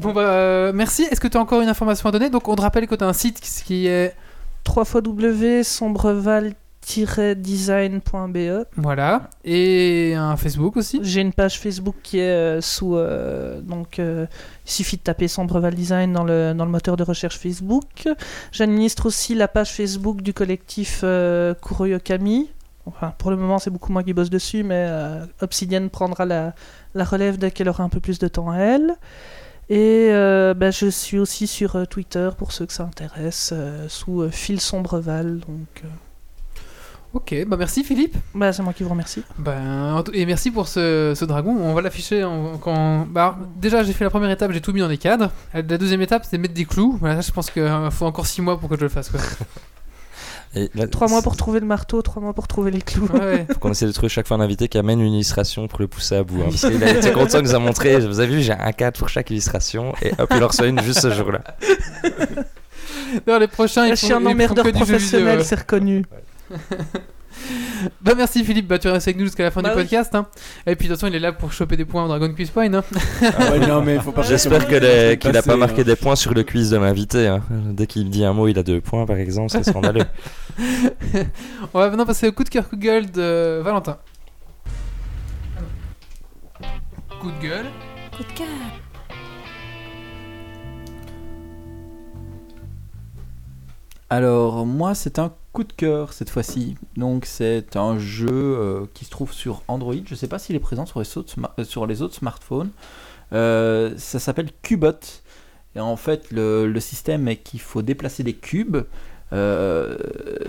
Bon, bah, euh, merci. Est-ce que tu as encore une information à donner? Donc, on te rappelle que tu as un site qui- est. 3 sombreval-design.be. Voilà. Et un Facebook aussi. J'ai une page Facebook qui est euh, sous. euh, donc, euh, il suffit de taper Sombreval Design dans le, dans le moteur de recherche Facebook. J'administre aussi la page Facebook du collectif euh, Kuroyokami. Enfin, pour le moment, c'est beaucoup moi qui bosse dessus, mais Obsidian prendra la, la relève dès qu'elle aura un peu plus de temps à elle. Et euh, bah, je suis aussi sur Twitter pour ceux que ça intéresse, euh, sous Phil Sombreval. Donc, euh, Ok, bah merci Philippe. bah, c'est moi qui vous remercie. Ben, en tout- et merci pour ce, ce dragon. On va l'afficher quand. Bah, déjà, j'ai fait la première étape, j'ai tout mis dans les cadres. La deuxième étape, c'est mettre des clous. Voilà, ça, je pense qu'il faut encore 6 mois pour que je le fasse. Quoi. (laughs) Et là, Trois mois pour trouver le marteau, trois mois pour trouver les clous. Ouais. Faut qu'on essaie de trouver chaque fois un invité qui amène une illustration pour le pousser à bout. hein, parce (laughs) qu'il a été content, il nous a montré. Vous avez vu, j'ai un cadre pour chaque illustration. Et hop, il en reçoit une juste ce jour-là. D'ailleurs, les prochains, ils Je font, suis un emmerdeur professionnel, c'est reconnu. Bah merci Philippe, bah tu restes avec nous jusqu'à la fin Bah du oui. podcast. Hein. Et puis de toute façon, il est là pour choper des points en Dragon Quiz Point. Hein. Ah ouais, non, mais faut pas J'espère que les- qu'il a pas Passer, marqué hein. des points sur le quiz de l'invité. hein. Dès qu'il dit un mot, il a deux points, par exemple. C'est scandaleux. (laughs) On va maintenant passer au coup de cœur, coup de gueule de Valentin. Coup de gueule. Coup de cœur. Alors, moi, c'est un coup de cœur cette fois-ci. Donc, c'est un jeu euh, qui se trouve sur Android. Je ne sais pas s'il est présent sur les autres, euh, smartphones. Euh, ça s'appelle Cubot. Et en fait, le système est qu'il faut déplacer des cubes. Euh,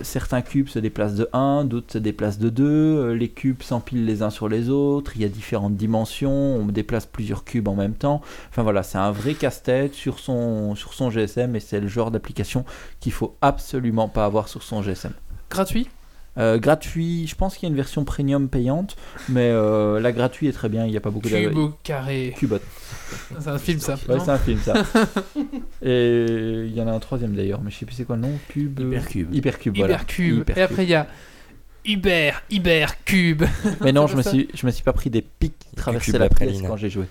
certains cubes se déplacent de 1, d'autres se déplacent de 2. Euh, Les cubes s'empilent les uns sur les autres. Il y a différentes dimensions. On déplace plusieurs cubes en même temps. Enfin voilà, c'est un vrai casse-tête sur son, sur son GSM et c'est le genre d'application qu'il faut absolument pas avoir sur son GSM. Gratuit? Euh, gratuit, je pense qu'il y a une version premium payante, mais euh, la gratuite est très bien, il n'y a pas beaucoup Cube de... au carré. Cubot. C'est un film ça. Ouais, c'est un film ça. (laughs) et il y en a un troisième d'ailleurs, mais je sais plus c'est quoi le nom. Cube. Hypercube. Hypercube, voilà. Hypercube. Hypercube. Et après, il y a Uber, Hypercube. Mais non, (laughs) je me, suis, je me suis pas pris des pics qui traversaient Cube la praline. quand j'ai joué.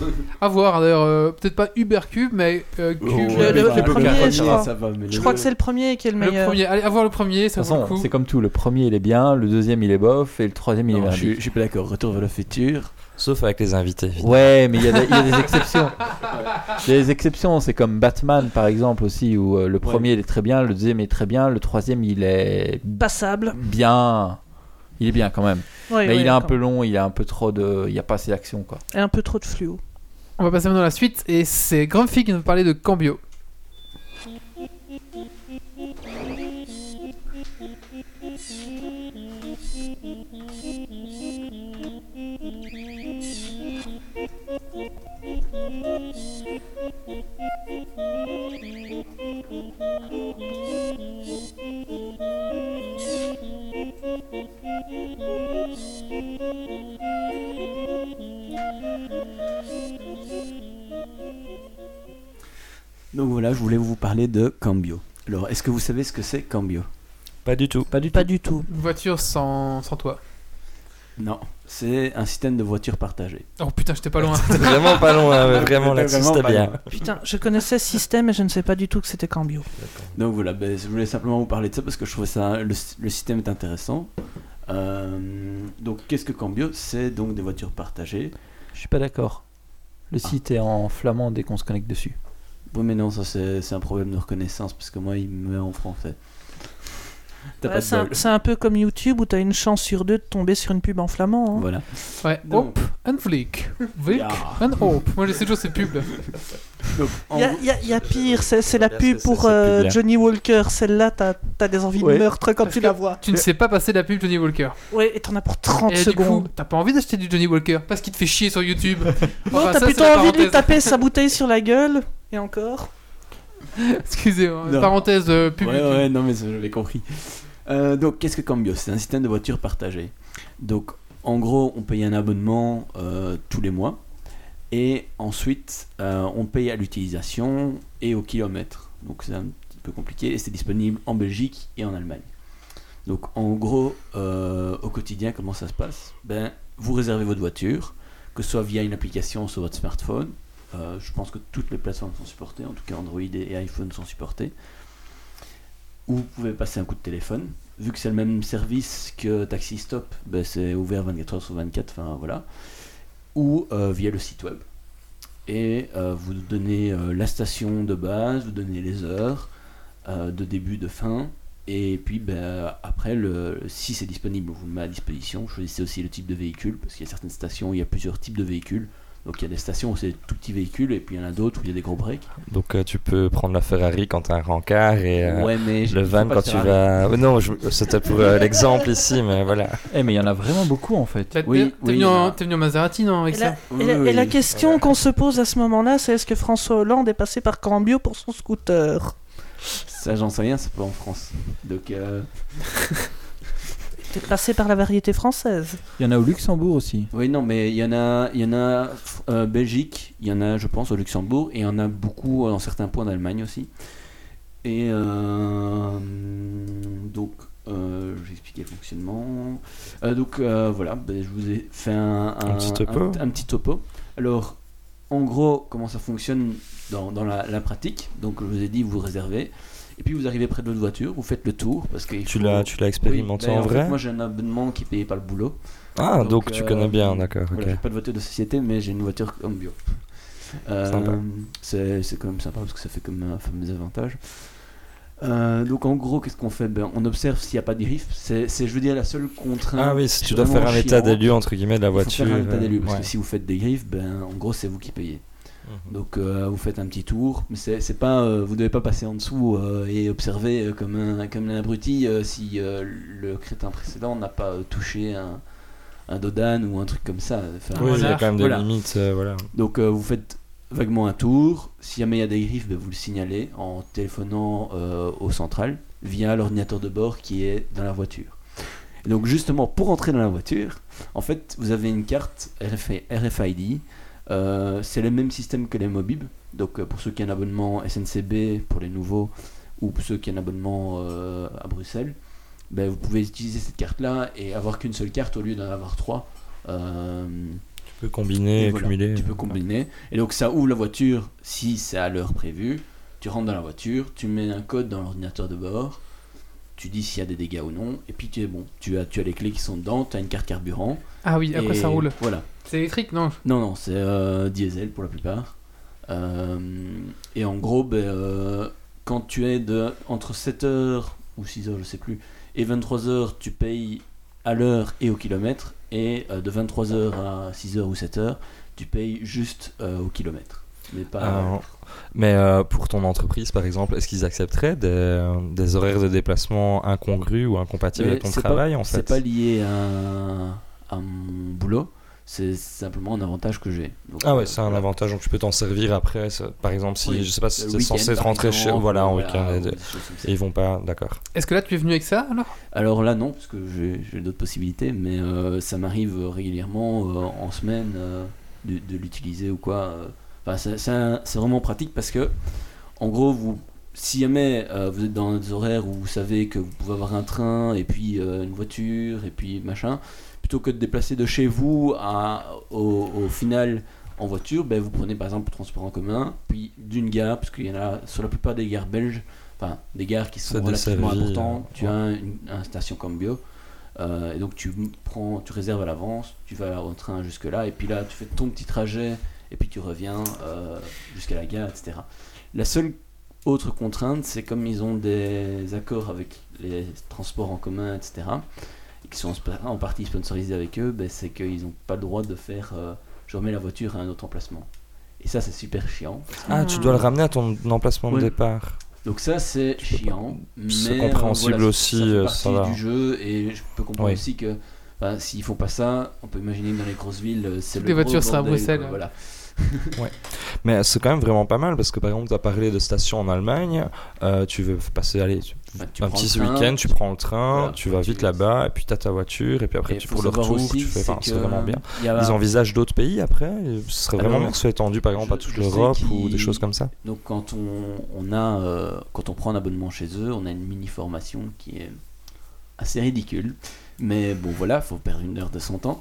(laughs) À voir d'ailleurs, euh, peut-être pas Ubercube, mais euh, Cube. Oh, Le- ouais, le- mais le premier, je crois. ça va, mais Je le- crois que c'est le premier qui est le Le meilleur. premier, allez, à voir le premier, ça vaut le coup. c'est comme tout, le premier il est bien, le deuxième il est bof, et le troisième il est Non, merdique. suis, je suis pas d'accord. Retour vers le futur. Sauf avec les invités. évidemment. Ouais, mais il y, a des- il y a des (laughs) exceptions. Il y a des exceptions, c'est comme Batman par exemple aussi, où euh, le premier il est très bien, le deuxième est très bien, le troisième il est Passable. bien. Il est bien quand même. Mais il est un peu long, il a un peu trop de. Il n'y a pas assez d'action quoi. Et un peu trop de fluo. On va passer maintenant à la suite, et c'est Grumpy qui nous parler de Cambio. Donc voilà, je voulais vous parler de Cambio. Alors, est-ce que vous savez ce que c'est Cambio? Pas du tout. Pas du Pas du tout. Une voiture sans, sans toi. Non, c'est un système de voiture partagée. Oh putain, j'étais pas loin. (laughs) Vraiment pas loin, (laughs) mais vraiment là-dessus Vraiment c'était bien. Putain, je connaissais ce système et je ne sais pas du tout que c'était Cambio. Donc voilà, ben, je voulais simplement vous parler de ça parce que je trouvais ça, le, le système est intéressant. Euh, donc qu'est-ce que Cambio C'est donc des voitures partagées. Je suis pas d'accord. Le site est en flamand dès qu'on se connecte dessus. Oui mais non, ça c'est c'est un problème de reconnaissance parce que moi il me met en français. T'as Ouais, pas c'est un, bol. c'est un peu comme YouTube où t'as une chance sur deux de tomber sur une pub en flamand. hein. Voilà. Ouais, hop, un flic. Vic, Ya. un hop. Moi, j'essaie toujours ces pubs. là. Donc, en Il y, a- gros- y a- y a pire, c'est c'est la pub pour c'est, euh. Johnny Walker. Celle-là, t'as as des envies Ouais. de meurtre quand Parce tu la vois. Tu ne sais pas passer la pub Johnny Walker. Ouais, et t'en as pour 30 Et du coup, secondes. t'as pas envie d'acheter du Johnny Walker parce qu'il te fait chier sur YouTube. Non, Enfin, t'as ça, plutôt envie de lui taper sa (laughs) bouteille sur la gueule. Et encore. (laughs) Excusez-moi, Non. parenthèse euh, publique. Ouais, ouais, non, mais ça, j'avais compris. Euh, donc, qu'est-ce que Cambio? C'est un système de voitures partagées. Donc, en gros, on paye un abonnement euh, tous les mois. Et ensuite, euh, on paye à l'utilisation et au kilomètre. Donc, c'est un petit peu compliqué. Et c'est disponible en Belgique et en Allemagne. Donc, en gros, euh, au quotidien, comment ça se passe? Ben, Vous réservez votre voiture, que ce soit via une application sur votre smartphone. Euh, je pense que toutes les plateformes sont supportées, en tout cas Android et iPhone sont supportées ou vous pouvez passer un coup de téléphone. Vu que c'est le même service que Taxi Stop, ben c'est ouvert 24 heures sur 24, enfin voilà. Ou euh, via le site web. Et euh, vous donnez la station de base, vous donnez les heures de début, de fin. Et puis ben, après, le, si c'est disponible, on vous le met à disposition. Choisissez aussi le type de véhicule, parce qu'il y a certaines stations il y a plusieurs types de véhicules. Donc il y a des stations où c'est des tout petits véhicules, et puis il y en a d'autres où il y a des gros breaks. Donc euh, tu peux prendre la Ferrari quand t'as un rencard et euh, ouais, mais le van quand tu vas. Oh, non, je- c'était pour euh, l'exemple ici, mais voilà. Eh, mais il y en a vraiment beaucoup en fait. Oui, T'es oui, venu, en venu en Maserati, non, avec Et ça la, Oui, et la- oui, et la oui. question qu'on se pose à ce moment-là, c'est est-ce que François Hollande est passé par Cambio pour son scooter? Ça, j'en sais rien, c'est pas en France. Donc, euh, T'es passé par la variété française. Il y en a au Luxembourg aussi. oui, non, mais il y en a, il y en a euh, Belgique, il y en a, je pense, au Luxembourg, et il y en a beaucoup dans certains points d'Allemagne aussi. Et euh, donc, euh, je vais expliquer le fonctionnement. Euh, donc, euh, voilà, ben, je vous ai fait un, Un petit topo. un- un petit topo. Alors, en gros, comment ça fonctionne dans, dans la, la pratique? Donc, je vous ai dit, vous réservez. Et puis, vous arrivez près de votre voiture, vous faites le tour. Parce que Tu l'as, tu l'as expérimenté Oui, ben, en vrai Moi, j'ai un abonnement qui payé par le boulot. Ah, donc, donc, tu euh, connais bien, d'accord. Voilà, j'ai pas de voiture de société, mais j'ai une voiture comme bio. Euh, c'est c'est quand même sympa parce que ça fait comme un fameux avantage. Euh, donc en gros, qu'est-ce qu'on fait? Ben, On observe s'il n'y a pas de griffe. C'est, c'est, je veux dire, la seule contrainte. Ah oui, si tu dois faire un état des lieux, entre guillemets, de la voiture. faire un état des lieux, euh, parce ouais. que si vous faites des griffes, ben, en gros, c'est vous qui payez. Mhm. Donc euh, vous faites un petit tour, mais c'est, c'est pas, euh, vous devez pas passer en dessous euh, et observer euh, comme un, comme un abruti euh, si euh, le crétin précédent n'a pas euh, touché un, un dodan ou un truc comme ça. Enfin, Oui, il y a quand même des Voilà. limites, euh, voilà. Donc euh, vous faites vaguement un tour. Si jamais il y a des griffes, ben, vous le signalez en téléphonant euh, au central via l'ordinateur de bord qui est dans la voiture. Et donc justement pour entrer dans la voiture, en fait vous avez une carte RFI RFID. Euh, c'est le même système que les Mobib. Donc euh, pour ceux qui ont un abonnement SNCB pour les nouveaux ou pour ceux qui ont un abonnement euh, à Bruxelles, ben, vous pouvez utiliser cette carte là et avoir qu'une seule carte au lieu d'en avoir trois. Euh, Tu peux combiner, et voilà, accumuler. Tu peux combiner. Et donc ça ouvre la voiture si c'est à l'heure prévue. Tu rentres dans la voiture, tu mets un code dans l'ordinateur de bord, tu dis s'il y a des dégâts ou non, et puis tu es bon. Tu as, tu as les clés qui sont dedans, tu as une carte carburant. Ah oui, à quoi ça roule? Voilà. C'est électrique, non Non, non, c'est euh, diesel pour la plupart. Euh, et en gros, ben, euh, quand tu es de, entre 7h ou 6h, je sais plus, et 23h, tu payes à l'heure et au kilomètre. Et euh, de 23h à 6h ou 7h, tu payes juste euh, au kilomètre. Mais pas. Mais euh, pour ton entreprise, par exemple, est-ce qu'ils accepteraient des, des horaires de déplacement incongrus ou incompatibles Mais avec ton c'est travail, pas, en C'est fait pas lié à, à mon boulot, c'est simplement un avantage que j'ai. Donc, Ah ouais, euh, c'est un voilà. avantage, donc tu peux t'en servir après. ça- Par exemple, si Oui, je sais pas si week-end, censé rentrer chez voilà en voilà, week-end et, et ils vont pas, d'accord. Est-ce que là tu es venu avec ça alors? Alors là, non, parce que j'ai j'ai d'autres possibilités, mais euh, ça m'arrive régulièrement euh, en semaine euh, de, de l'utiliser ou quoi. Enfin, c'est- c'est un- c'est vraiment pratique parce que, en gros, vous, si jamais euh, vous êtes dans des horaires où vous savez que vous pouvez avoir un train et puis euh, une voiture et puis machin, plutôt que de déplacer de chez vous à, au, au final en voiture, ben, vous prenez par exemple le transport en commun, puis d'une gare, parce qu'il y en a sur la plupart des gares belges, enfin des gares qui sont relativement importantes, euh, tu as une, une station comme bio. Euh, et donc tu prends, tu réserves à l'avance, tu vas au train jusque là, et puis là tu fais ton petit trajet, et puis tu reviens euh, jusqu'à la gare, etc. La seule autre contrainte, c'est comme ils ont des accords avec les transports en commun, etc., et qui sont en partie sponsorisés avec eux, ben, c'est qu'ils n'ont pas le droit de faire euh, je remets la voiture à un autre emplacement. Et ça, c'est super chiant. Ah, tu dois le ramener à ton emplacement de départ. Donc ça, c'est chiant. c'est euh, compréhensible voilà, aussi, Ça fait euh, partie ça du jeu, et je peux comprendre Oui. aussi que bah, s'ils font pas ça, on peut imaginer que dans les grosses villes, euh, c'est Toutes le les voitures seraient à Bruxelles, quoi, (laughs) ouais. Voilà. Mais c'est quand même vraiment pas mal parce que par exemple, tu as parlé de stations en Allemagne, euh, tu veux passer aller tu- Bah, un petit week-end, tu prends le train, Voilà, tu vas vite là-bas et puis tu as ta voiture et puis après Et tu pour le retour, aussi, tu fais, c'est enfin, c'est que, vraiment bien. y a- Ils envisagent d'autres pays après Ce serait vraiment bien que ce soit étendu par exemple à je- toute je sais l'Europe ou des choses comme ça. Donc quand on, on a euh, quand on prend un abonnement chez eux, on a une mini formation qui est assez ridicule. Mais bon voilà, faut perdre une heure de son temps.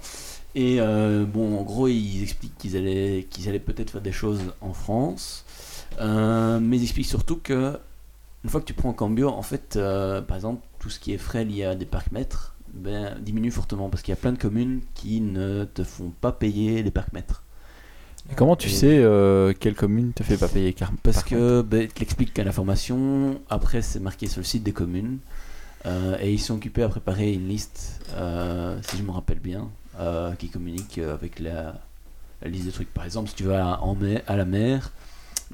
Et euh, bon, en gros, ils expliquent qu'ils allaient, qu'ils allaient peut-être faire des choses en France. Euh, mais ils expliquent surtout que une fois que tu prends un cambio, en fait, euh, par exemple, tout ce qui est frais lié à des parcs-mètres ben, diminue fortement parce qu'il y a plein de communes qui ne te font pas payer les parcs-mètres. Et comment tu Et- sais euh, quelle commune te fait pas payer car Parce par que ben, il explique qu'à la formation, après c'est marqué sur le site des communes, euh, et ils sont occupés à préparer une liste, si je me rappelle bien, qui communique avec la, la liste de trucs. Par exemple, si tu vas à, en mer, à la mer,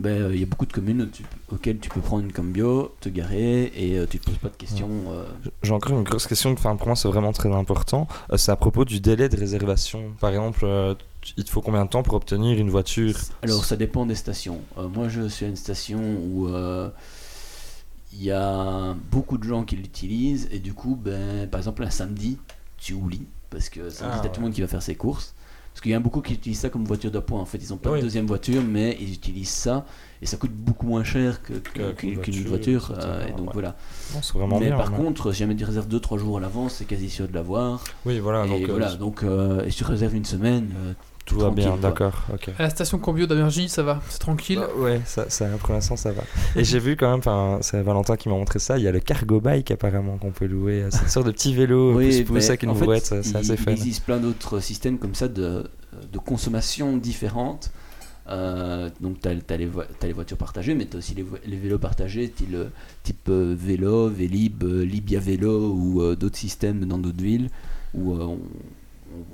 ben, euh, il y a beaucoup de communes tu- auxquelles tu peux prendre une cambio, te garer, et euh, tu te poses pas de questions. euh, J'ai encore une grosse question, enfin pour moi c'est vraiment très important. Euh, c'est à propos du délai de réservation. Par exemple, euh, il te faut combien de temps pour obtenir une voiture? Alors ça dépend des stations. Euh, moi je suis à une station où euh, il y a beaucoup de gens qui l'utilisent et du coup, ben, par exemple, un samedi, tu oublies parce que samedi, Ah, t'as tout le monde qui va faire ses courses. Parce qu'il y en a beaucoup qui utilisent ça comme voiture d'appoint. En fait, ils n'ont pas Oui. de deuxième voiture, mais ils utilisent ça et ça coûte beaucoup moins cher que- que- Que- qu'une qu'une voiture, voiture. euh, et donc ouais. voilà. Non, mais bien. par ouais. contre, si jamais tu réserves 2-3 jours à l'avance, c'est quasi sûr de l'avoir. oui, voilà, et donc euh, voilà, donc euh, et si tu réserves une semaine, tout va bien, d'accord, ok. À la station Cambio d'Abergy, ça va, c'est tranquille. Bah, ouais, ça, ça, pour l'instant ça va. (laughs) Et j'ai vu quand même, c'est Valentin qui m'a montré ça, il y a le cargo bike apparemment qu'on peut louer. C'est une sorte de petit vélo Oui, mais avec une en fait, brouette, c'est il, assez il fun. existe plein d'autres systèmes comme ça de, de consommation différentes. Euh, donc, tu as, les vo- t'as les voitures partagées, mais tu as aussi les, vo- les vélos partagés, type, type euh, vélo, Vélib, euh, Libia Vélo ou euh, d'autres systèmes dans d'autres villes où euh, on,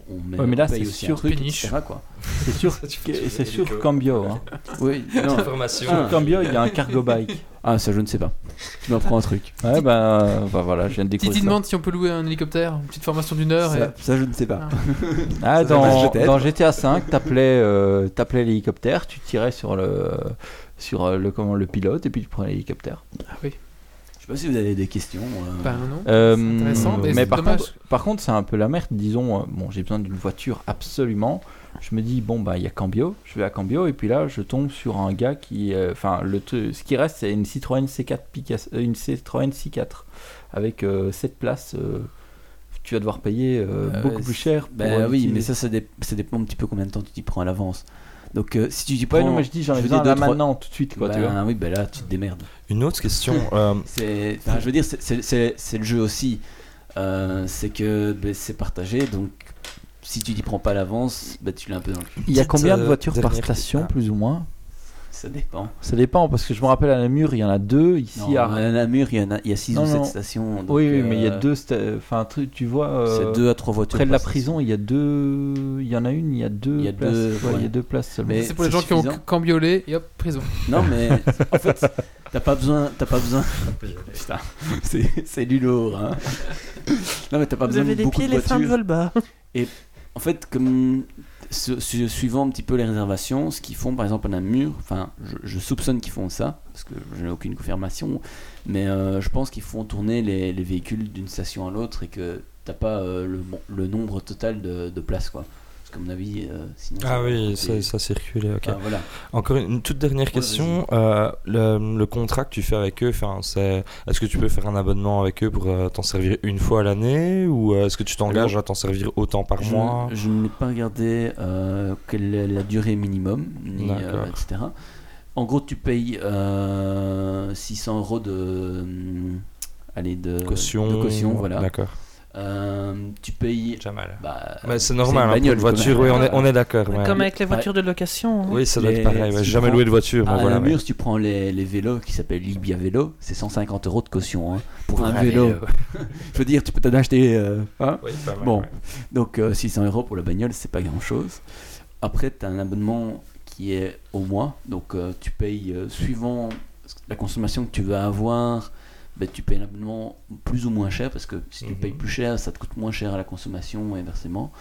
on, on met, Ouais, mais là, on paye c'est aussi sûr un truc, etc., quoi. (laughs) C'est sûr, c'est sûr. Cambio. Hein. (laughs) Oui, non. Information. Ah. Sur Cambio, il y a un cargo bike. Ah, ça, je ne sais pas. Je m'apprends un truc. Ouais, bah, bah voilà, je viens de Titi découvrir ça. demande si on peut louer un hélicoptère, une petite formation d'une heure. et- Ça, je ne sais pas. Ah, (laughs) Ça dans, dans GTA 5, t'appelais euh, t'appelais l'hélicoptère, tu tirais sur le sur le comment le pilote et puis tu prenais l'hélicoptère. Ah oui, sais pas si vous avez des questions. euh, ben non. Euh, C'est intéressant, mais c'est par dommage. contre, par contre, c'est un peu la merde. Disons, euh, bon, j'ai besoin d'une voiture absolument. Je me dis bon bah il y a Cambio, je vais à Cambio et puis là je tombe sur un gars qui, euh, enfin le ce qui reste c'est une Citroën C4 Picasso, euh, une Citroën C4 avec 7 places. euh, tu vas devoir payer euh, Euh, beaucoup plus cher. pour Ben oui, mais ça, ça, dé- ça dépend un petit peu combien de temps tu t'y prends à l'avance. Donc, euh, si tu t'y prends. Ouais, non, mais je dis j'en ai besoin dire, là trois- maintenant tout de suite quoi. tu vois. ben oui, ben là, tu te démerdes. Une autre question. (laughs) euh, C'est, enfin, je veux dire, c'est, le jeu aussi. Euh, c'est que ben, c'est partagé, donc si tu t'y prends pas l'avance, ben, tu l'as un peu dans le cul. Il y a combien de voitures par station, plus ou moins? Ça dépend. Ça dépend, parce que je me rappelle à Namur, il y en a deux. Ici, Non, à... à Namur, il y en a, il y a 6 Non, ou 7 non. stations. donc, oui, oui, mais il y a euh, deux. Enfin, tu, tu vois, euh, C'est 2 à 3 voitures. près de la prison, il y a deux. Il y en a une, il y a deux Il y a places. deux, Ouais, Il y a deux places seulement. C'est pour les gens qui ont cambiolé et hop, prison. Non, mais (laughs) en fait, t'as pas besoin. T'as pas besoin. (laughs) Putain, c'est, du lourd. Hein. Non, mais t'as pas Vous besoin avez de les pieds, de les freins de voitures. vol bas. En fait, comme su- su- suivant un petit peu les réservations, ce qu'ils font par exemple à Namur, enfin, je, soupçonne qu'ils font ça parce que je n'ai aucune confirmation, mais euh, je pense qu'ils font tourner les, les véhicules d'une station à l'autre et que t'as pas euh, le nombre total de, de places quoi. Qu'à mon avis, euh, sinon. Ah oui, ça, ça circulait. Enfin, voilà. Encore une, une toute dernière question. euh, le, le contrat que tu fais avec eux, est-ce que tu peux faire un abonnement avec eux pour euh, t'en servir une fois à l'année ou euh, est-ce que tu t'engages à t'en servir autant par je, mois? je n'ai pas regardé quelle est la durée minimum, ni, etc. En gros, tu payes euh, 600 euros de, hum, allez, de Caution. de caution, voilà. D'accord. Euh, tu payes. Déjà mal. Bah, Mais c'est normal, une hein, une voiture, oui, on est, on est d'accord. ouais. Comme avec les voitures de location. hein. Oui, ça doit Les- être pareil. ouais, si J'ai jamais loué de voiture, À moi, voilà. Namur, mais- si tu prends les, les vélos qui s'appellent Libia Vélo, c'est 150 euros de caution. hein. Pour, un un vélo, vélo. (laughs) je veux dire, tu peux t'en acheter. euh, hein Oui, pas mal, Bon. ouais. Donc euh, 600 euros pour la bagnole, c'est pas grand chose. Après, tu as un abonnement qui est au mois, donc euh, tu payes euh, suivant la consommation que tu veux avoir. Ben, tu payes un abonnement plus ou moins cher parce que si tu Mhm. payes plus cher, ça te coûte moins cher à la consommation inversement.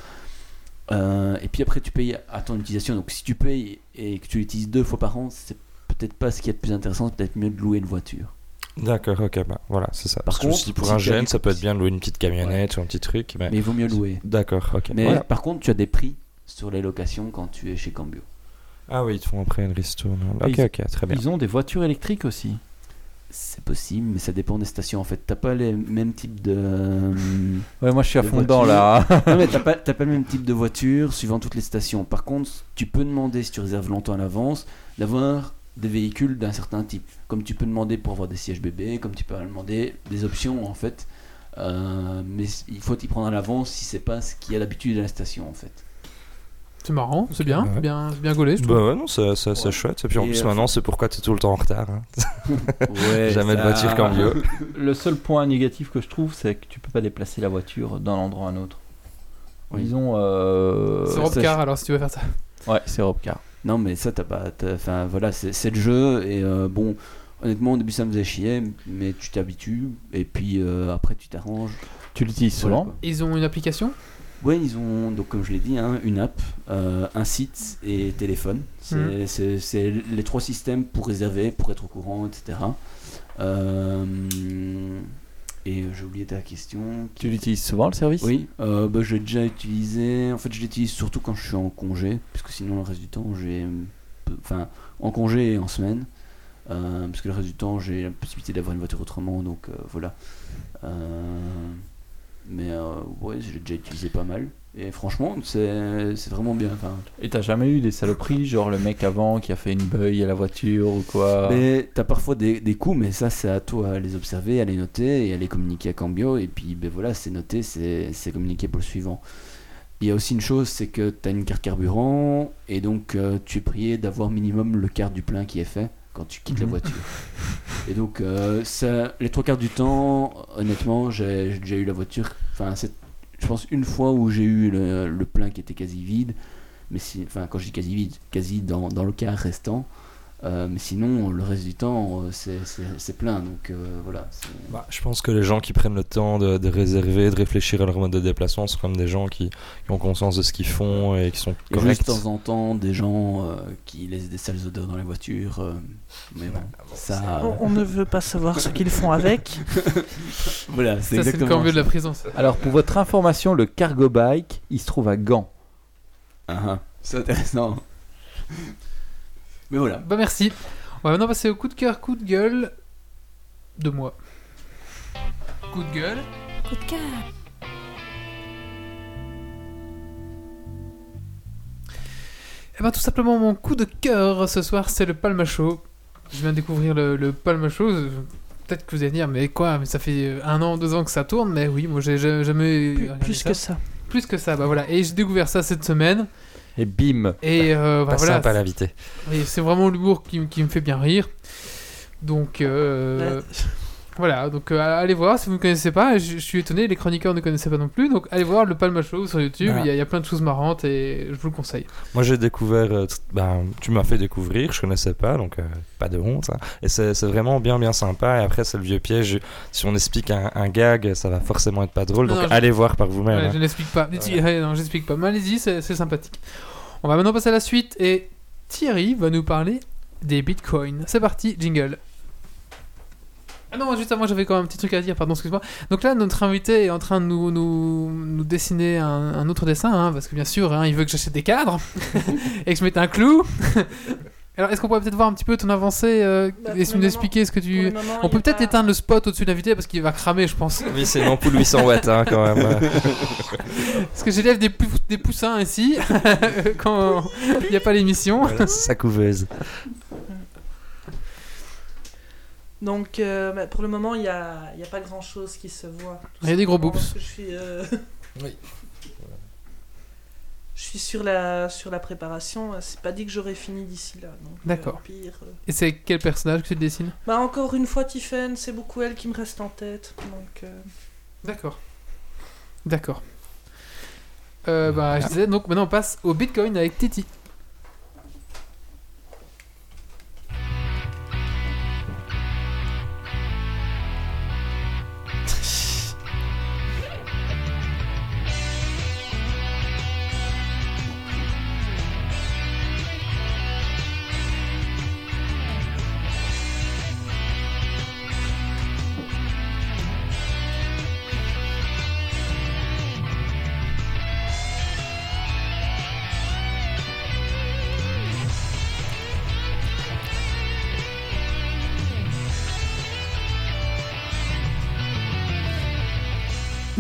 Euh, et puis après, tu payes à ton utilisation. Donc si tu payes et que tu l'utilises deux fois par an, c'est peut-être pas ce qui est le plus intéressant, c'est peut-être mieux de louer une voiture. D'accord, ok, bah voilà, c'est ça. Par Parce que contre, si pour un jeune, ça peut être bien de louer une petite camionnette ou un petit truc. Mais... Mais il vaut mieux louer. D'accord, ok. Mais Voilà. par contre, tu as des prix sur les locations quand tu es chez Cambio. Ah oui, ils te font après une ristourne. Ok, Ils- ok, très bien. Ils ont des voitures électriques aussi. C'est possible, mais ça dépend des stations en fait. T'as pas les mêmes types de. Ouais, moi je suis à fond dedans là. (laughs) non, mais t'as pas, t'as pas le même type de voiture suivant toutes les stations. Par contre, tu peux demander, si tu réserves longtemps à l'avance, d'avoir des véhicules d'un certain type. Comme tu peux demander pour avoir des sièges bébés, comme tu peux demander des options en fait. Euh, mais il faut t'y prendre à l'avance si c'est pas ce qu'il y a d'habitude à la station en fait. C'est marrant, c'est bien, ouais. c'est bien, c'est bien gaulé, je trouve. Bah ouais, non, c'est c'est- c'est Ouais. chouette. Et puis en Et, plus, euh, maintenant, c'est pourquoi tu es tout le temps en retard. hein. (laughs) Ouais, (laughs) Jamais de voiture Cambio. (laughs) Le seul point négatif que je trouve, c'est que tu peux pas déplacer la voiture d'un endroit à un autre. Oui. Disons. Euh... c'est Robcar alors si tu veux faire ça. Ouais, c'est Robcar. Non, mais ça, t'as pas. t'as- Enfin, voilà, c'est c'est le jeu. Et euh, bon, honnêtement, au début, ça me faisait chier, mais tu t'habitues. Et puis euh, après, tu t'arranges. Tu l'utilises souvent. Ils ont une application? Ouais, ils ont, donc comme je l'ai dit, hein, une app, euh, un site et téléphone. C'est Mhm. c'est- les trois systèmes pour réserver, pour être au courant, etc. Euh, et j'ai oublié ta question. Tu l'utilises souvent le service? Oui, euh, bah, je l'ai déjà utilisé. En fait, je l'utilise surtout quand je suis en congé, puisque sinon le reste du temps, j'ai, enfin, en congé et en semaine, Euh, parce que le reste du temps, j'ai la possibilité d'avoir une voiture autrement, donc voilà. Euh, mais euh, ouais, je l'ai déjà utilisé pas mal. Et franchement, c'est, vraiment bien. Enfin, Et t'as jamais eu des saloperies, genre le mec avant qui a fait une beuille à la voiture ou quoi Mais t'as parfois des, des coups, mais ça c'est à toi à les observer, à les noter et à les communiquer à Cambio. Et puis ben voilà, c'est noté, c'est communiqué pour le suivant. Il y a aussi une chose, c'est que tu as une carte carburant et donc euh, tu es prié d'avoir minimum le quart du plein qui est fait quand tu quittes la Mhm. voiture. Et donc ça, les trois quarts du temps, honnêtement, j'ai déjà eu la voiture. Enfin, je pense une fois où j'ai eu le, le plein qui était quasi vide. Mais si, enfin, quand je dis quasi vide, quasi dans, dans le quart restant. Euh, mais sinon, le reste du temps, euh, c'est- c'est c'est plein. Donc euh, voilà. c'est- Bah, je pense que les gens qui prennent le temps de, de réserver, de réfléchir à leur mode de déplacement sont comme des gens qui, qui ont conscience de ce qu'ils font et qui sont Il y a juste corrects. de temps en temps des gens euh, qui laissent des sales odeurs dans les voitures. euh, mais bon, ça. On, on ne veut pas savoir ce qu'ils font avec. (laughs) Voilà, c'est c'est exactement. cambio de la prison. ça. Alors pour votre information, le cargo bike, il se trouve à Gand. Ah, ah, c'est intéressant. Mais voilà. Bah merci. On va maintenant passer au coup de cœur, coup de gueule de moi. Coup de gueule. Coup de cœur. Eh ben tout simplement mon coup de cœur ce soir c'est le Palma Show. Je viens de découvrir le, le Palma Show. Peut-être que vous allez dire mais quoi mais ça fait un an deux ans que ça tourne mais oui moi j'ai jamais Plus, plus ça. que ça. plus que ça bah voilà et j'ai découvert ça cette semaine Et bim et euh, bah, Pas voilà l'inviter. Et c'est vraiment l'humour qui, qui me fait bien rire donc euh. Voilà donc euh, allez voir si vous ne connaissez pas je, je suis étonné les chroniqueurs ne connaissaient pas non plus donc allez voir le Palma Show sur YouTube il y, a- il y a plein de choses marrantes et je vous le conseille Moi j'ai découvert, euh, ben, tu m'as fait découvrir, je connaissais pas, donc euh, pas de honte. hein. Et c'est vraiment bien bien sympa. Et après c'est le vieux piège, si on explique un, un gag, ça va forcément être pas drôle. Non, donc non, allez voir par vous-même. Ouais, hein. je n'explique pas. Ouais, non, j'explique pas. Mais allez-y, c'est sympathique. On va maintenant passer à la suite et Thierry va nous parler des bitcoins. C'est parti, jingle. Ah non, juste avant, j'avais quand même un petit truc à dire, pardon, excuse-moi. Donc là, notre invité est en train de nous, nous, nous dessiner un, un autre dessin, hein, parce que bien sûr, hein, il veut que j'achète des cadres (laughs) et que je mette un clou. Alors, est-ce qu'on pourrait peut-être voir un petit peu ton avancée euh, Bah, et nous expliquer ce que tu. moment, On peut peut-être pas- éteindre le spot au-dessus de l'invité parce qu'il va cramer, je pense. Oui, c'est une ampoule 800 watts hein, quand même. (laughs) Parce que j'élève des, pou- des poussins ici (laughs) quand il n'y a pas l'émission. Voilà, c'est sa couveuse. Donc, euh, bah, pour le moment, il n'y a, il y a pas grand chose qui se voit. tout Il y a des gros boobs. Je suis, euh, Oui. (laughs) je suis sur la, sur la préparation. C'est pas dit que j'aurai fini d'ici là. euh, D'accord. euh, Et c'est quel personnage que tu dessines? Bah, encore une fois, Tiffen, c'est beaucoup elle qui me reste en tête. Donc, euh, D'accord. D'accord. Euh, bah, je disais, donc maintenant on passe au Bitcoin avec Titi.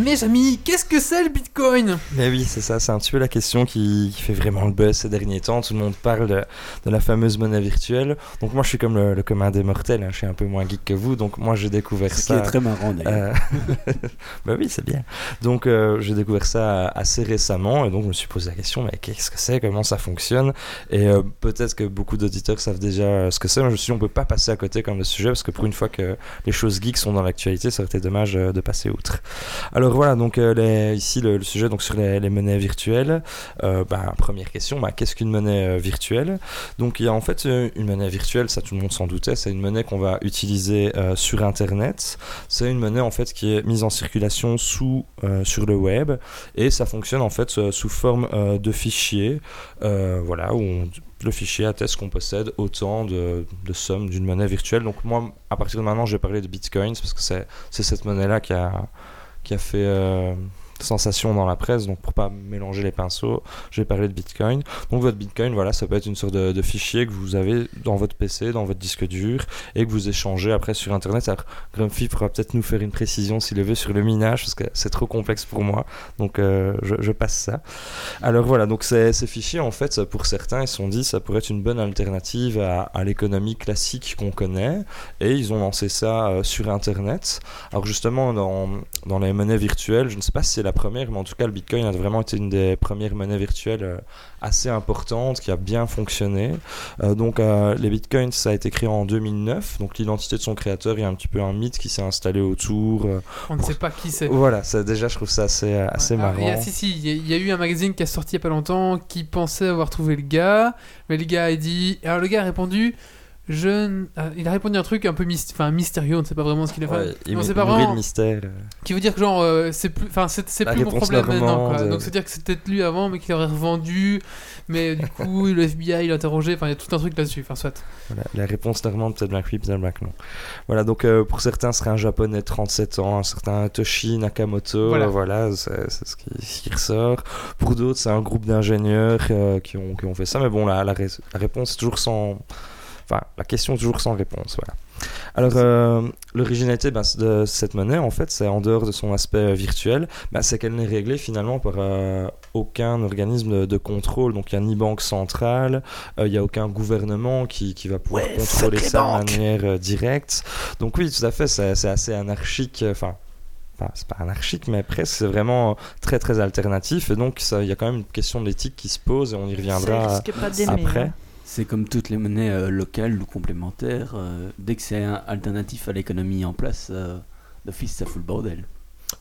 Mes amis, qu'est-ce que c'est le Bitcoin? Mais oui, c'est ça, c'est un petit peu la question qui, qui fait vraiment le buzz ces derniers temps. Tout le monde parle de, de la fameuse monnaie virtuelle. Donc moi, je suis comme le, le commun des mortels, hein, je suis un peu moins geek que vous. Donc moi, j'ai découvert Ce qui ça. est très marrant d'ailleurs. Euh, (laughs) bah oui, c'est bien. Donc euh, j'ai découvert ça assez récemment et donc je me suis posé la question mais qu'est-ce que c'est, comment ça fonctionne? Et euh, peut-être que beaucoup d'auditeurs savent déjà ce que c'est. Mais je me suis dit on peut pas passer à côté comme le sujet parce que pour une fois que les choses geeks sont dans l'actualité, ça aurait été dommage de passer outre. Alors voilà, donc euh, ici le, sujet donc sur les, monnaies virtuelles. Euh, bah, première question, bah, qu'est-ce qu'une monnaie euh, virtuelle? Donc il y a en fait une monnaie virtuelle, ça tout le monde s'en doutait, c'est une monnaie qu'on va utiliser sur Internet. C'est une monnaie en fait qui est mise en circulation sous sur le web et ça fonctionne en fait sous forme de fichiers, euh, voilà où le fichier atteste qu'on possède autant de, de sommes d'une monnaie virtuelle. Donc moi, à partir de maintenant, je vais parler de bitcoins parce que c'est cette monnaie-là qui a, qui a fait sensation dans la presse. Donc pour pas mélanger les pinceaux, je vais parler de bitcoin. Donc votre bitcoin, voilà, ça peut être une sorte de, fichier que vous avez dans votre PC, dans votre disque dur et que vous échangez après sur Internet. Alors Grumpy pourra peut-être nous faire une précision s'il le veut sur le minage parce que c'est trop complexe pour moi. Donc euh, je, passe ça. Alors voilà, donc ces, fichiers, en fait, pour certains, ils se sont dit ça pourrait être une bonne alternative à, à l'économie classique qu'on connaît. Et ils ont lancé ça euh, sur Internet. Alors justement, dans, dans les monnaies virtuelles, je ne sais pas si c'est la première, mais en tout cas, le Bitcoin a vraiment été une des premières monnaies virtuelles euh, assez importantes, qui a bien fonctionné. Euh, donc euh, les Bitcoins, ça a été créé en 2009. Donc l'identité de son créateur, il y a un petit peu un mythe qui s'est installé autour. On ne sait pas qui c'est. voilà, ça, déjà, je trouve ça assez, assez Ah, marrant. il y a- si, si, il y, y a eu un magazine qui a sorti il y a pas longtemps qui pensait avoir trouvé le gars, mais le gars a dit. Alors le gars a répondu. Je... n- ah, il a répondu un truc un peu myst- enfin, mystérieux, on ne sait pas vraiment ce qu'il a fait. Ouais, il on sait pas vraiment. le mystère. euh. Qui veut dire que genre euh, c'est plus, enfin c'est plus mon problème maintenant. Quoi. Donc c'est dire que c'est peut-être lui avant, mais qu'il aurait revendu. Mais du (laughs) coup le FBI l'a interrogé. Enfin il y a tout un truc là-dessus. Enfin soit. Voilà, la réponse normande, peut-être Black peut-être Black non. Voilà, donc euh, pour certains, ce serait un japonais de 37 ans, un certain Toshi Nakamoto, Voilà. c'est c'est ce qui, ce qui ressort. Pour d'autres, c'est un groupe d'ingénieurs euh, qui, ont, qui ont fait ça, mais bon, la, la, ré- la réponse est toujours sans. Enfin, la question est toujours sans réponse, voilà. Alors, euh, l'originalité ben, de cette monnaie, en fait, c'est en dehors de son aspect euh, virtuel, ben, c'est qu'elle n'est réglée finalement par euh, aucun organisme de, de contrôle. Donc, il n'y a ni banque centrale, euh, il n'y a aucun gouvernement qui, qui va pouvoir Ouais, contrôler ça banques. de manière euh, directe. Donc, oui, tout à fait, c'est assez anarchique. euh, Enfin, enfin, c'est pas anarchique, mais presque, c'est vraiment euh, très très alternatif. Et donc, il y a quand même une question d'éthique qui se pose et on y reviendra après. hein. C'est comme toutes les monnaies euh, locales ou complémentaires. euh, dès que c'est un alternatif à l'économie en place, euh, d'office ça fout le bordel.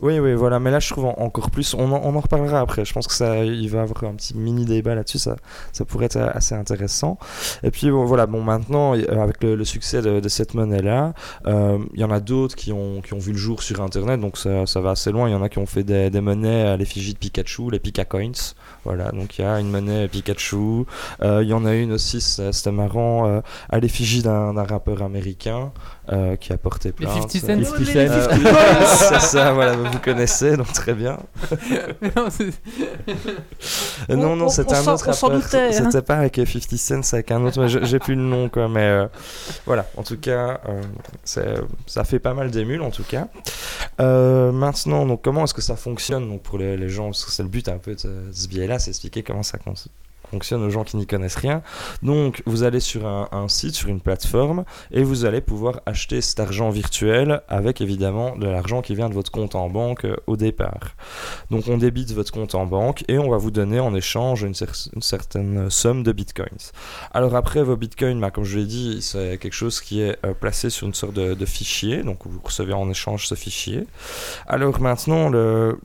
Oui, oui, voilà, mais là je trouve en- encore plus, on en, reparlera après, je pense que ça, il va y avoir un petit mini débat là-dessus, ça, ça pourrait être assez intéressant. Et puis voilà, bon maintenant, euh, avec le, succès de, cette monnaie-là, euh, il y en a d'autres qui ont, vu le jour sur Internet, donc ça, ça va assez loin, il y en a qui ont fait des, des monnaies à l'effigie de Pikachu, les Pika Coins, voilà, donc il y a une monnaie Pikachu, Euh, il y en a une aussi, c'était marrant, euh, à l'effigie d'un rappeur américain euh, qui a porté Les plainte. 50 cents. Euh, 50 les cents. euh, 50 c'est ça, voilà, vous connaissez, donc très bien. Non, Euh, On- non, non, on- c'était un autre rappeur. hein. C'était pas avec euh, 50 Cent, c'est avec un autre, j'ai plus le nom, quoi. Mais euh, voilà, en tout cas, euh, ça fait pas mal d'émules, en tout cas. Euh, maintenant, donc, comment est-ce que ça fonctionne donc, pour les, les gens? Parce que c'est le but un peu de ce biais-là, c'est expliquer comment ça con- fonctionne aux gens qui n'y connaissent rien. Donc, vous allez sur un, site, sur une plateforme, et vous allez pouvoir acheter cet argent virtuel avec évidemment de l'argent qui vient de votre compte en banque euh, au départ. Donc, on débite votre compte en banque et on va vous donner en échange une, cer- une certaine somme de bitcoins. Alors, après, vos bitcoins, bah, comme je l'ai dit, c'est quelque chose qui est euh, placé sur une sorte de, fichier. Donc, vous recevez en échange ce fichier. Alors, maintenant, le,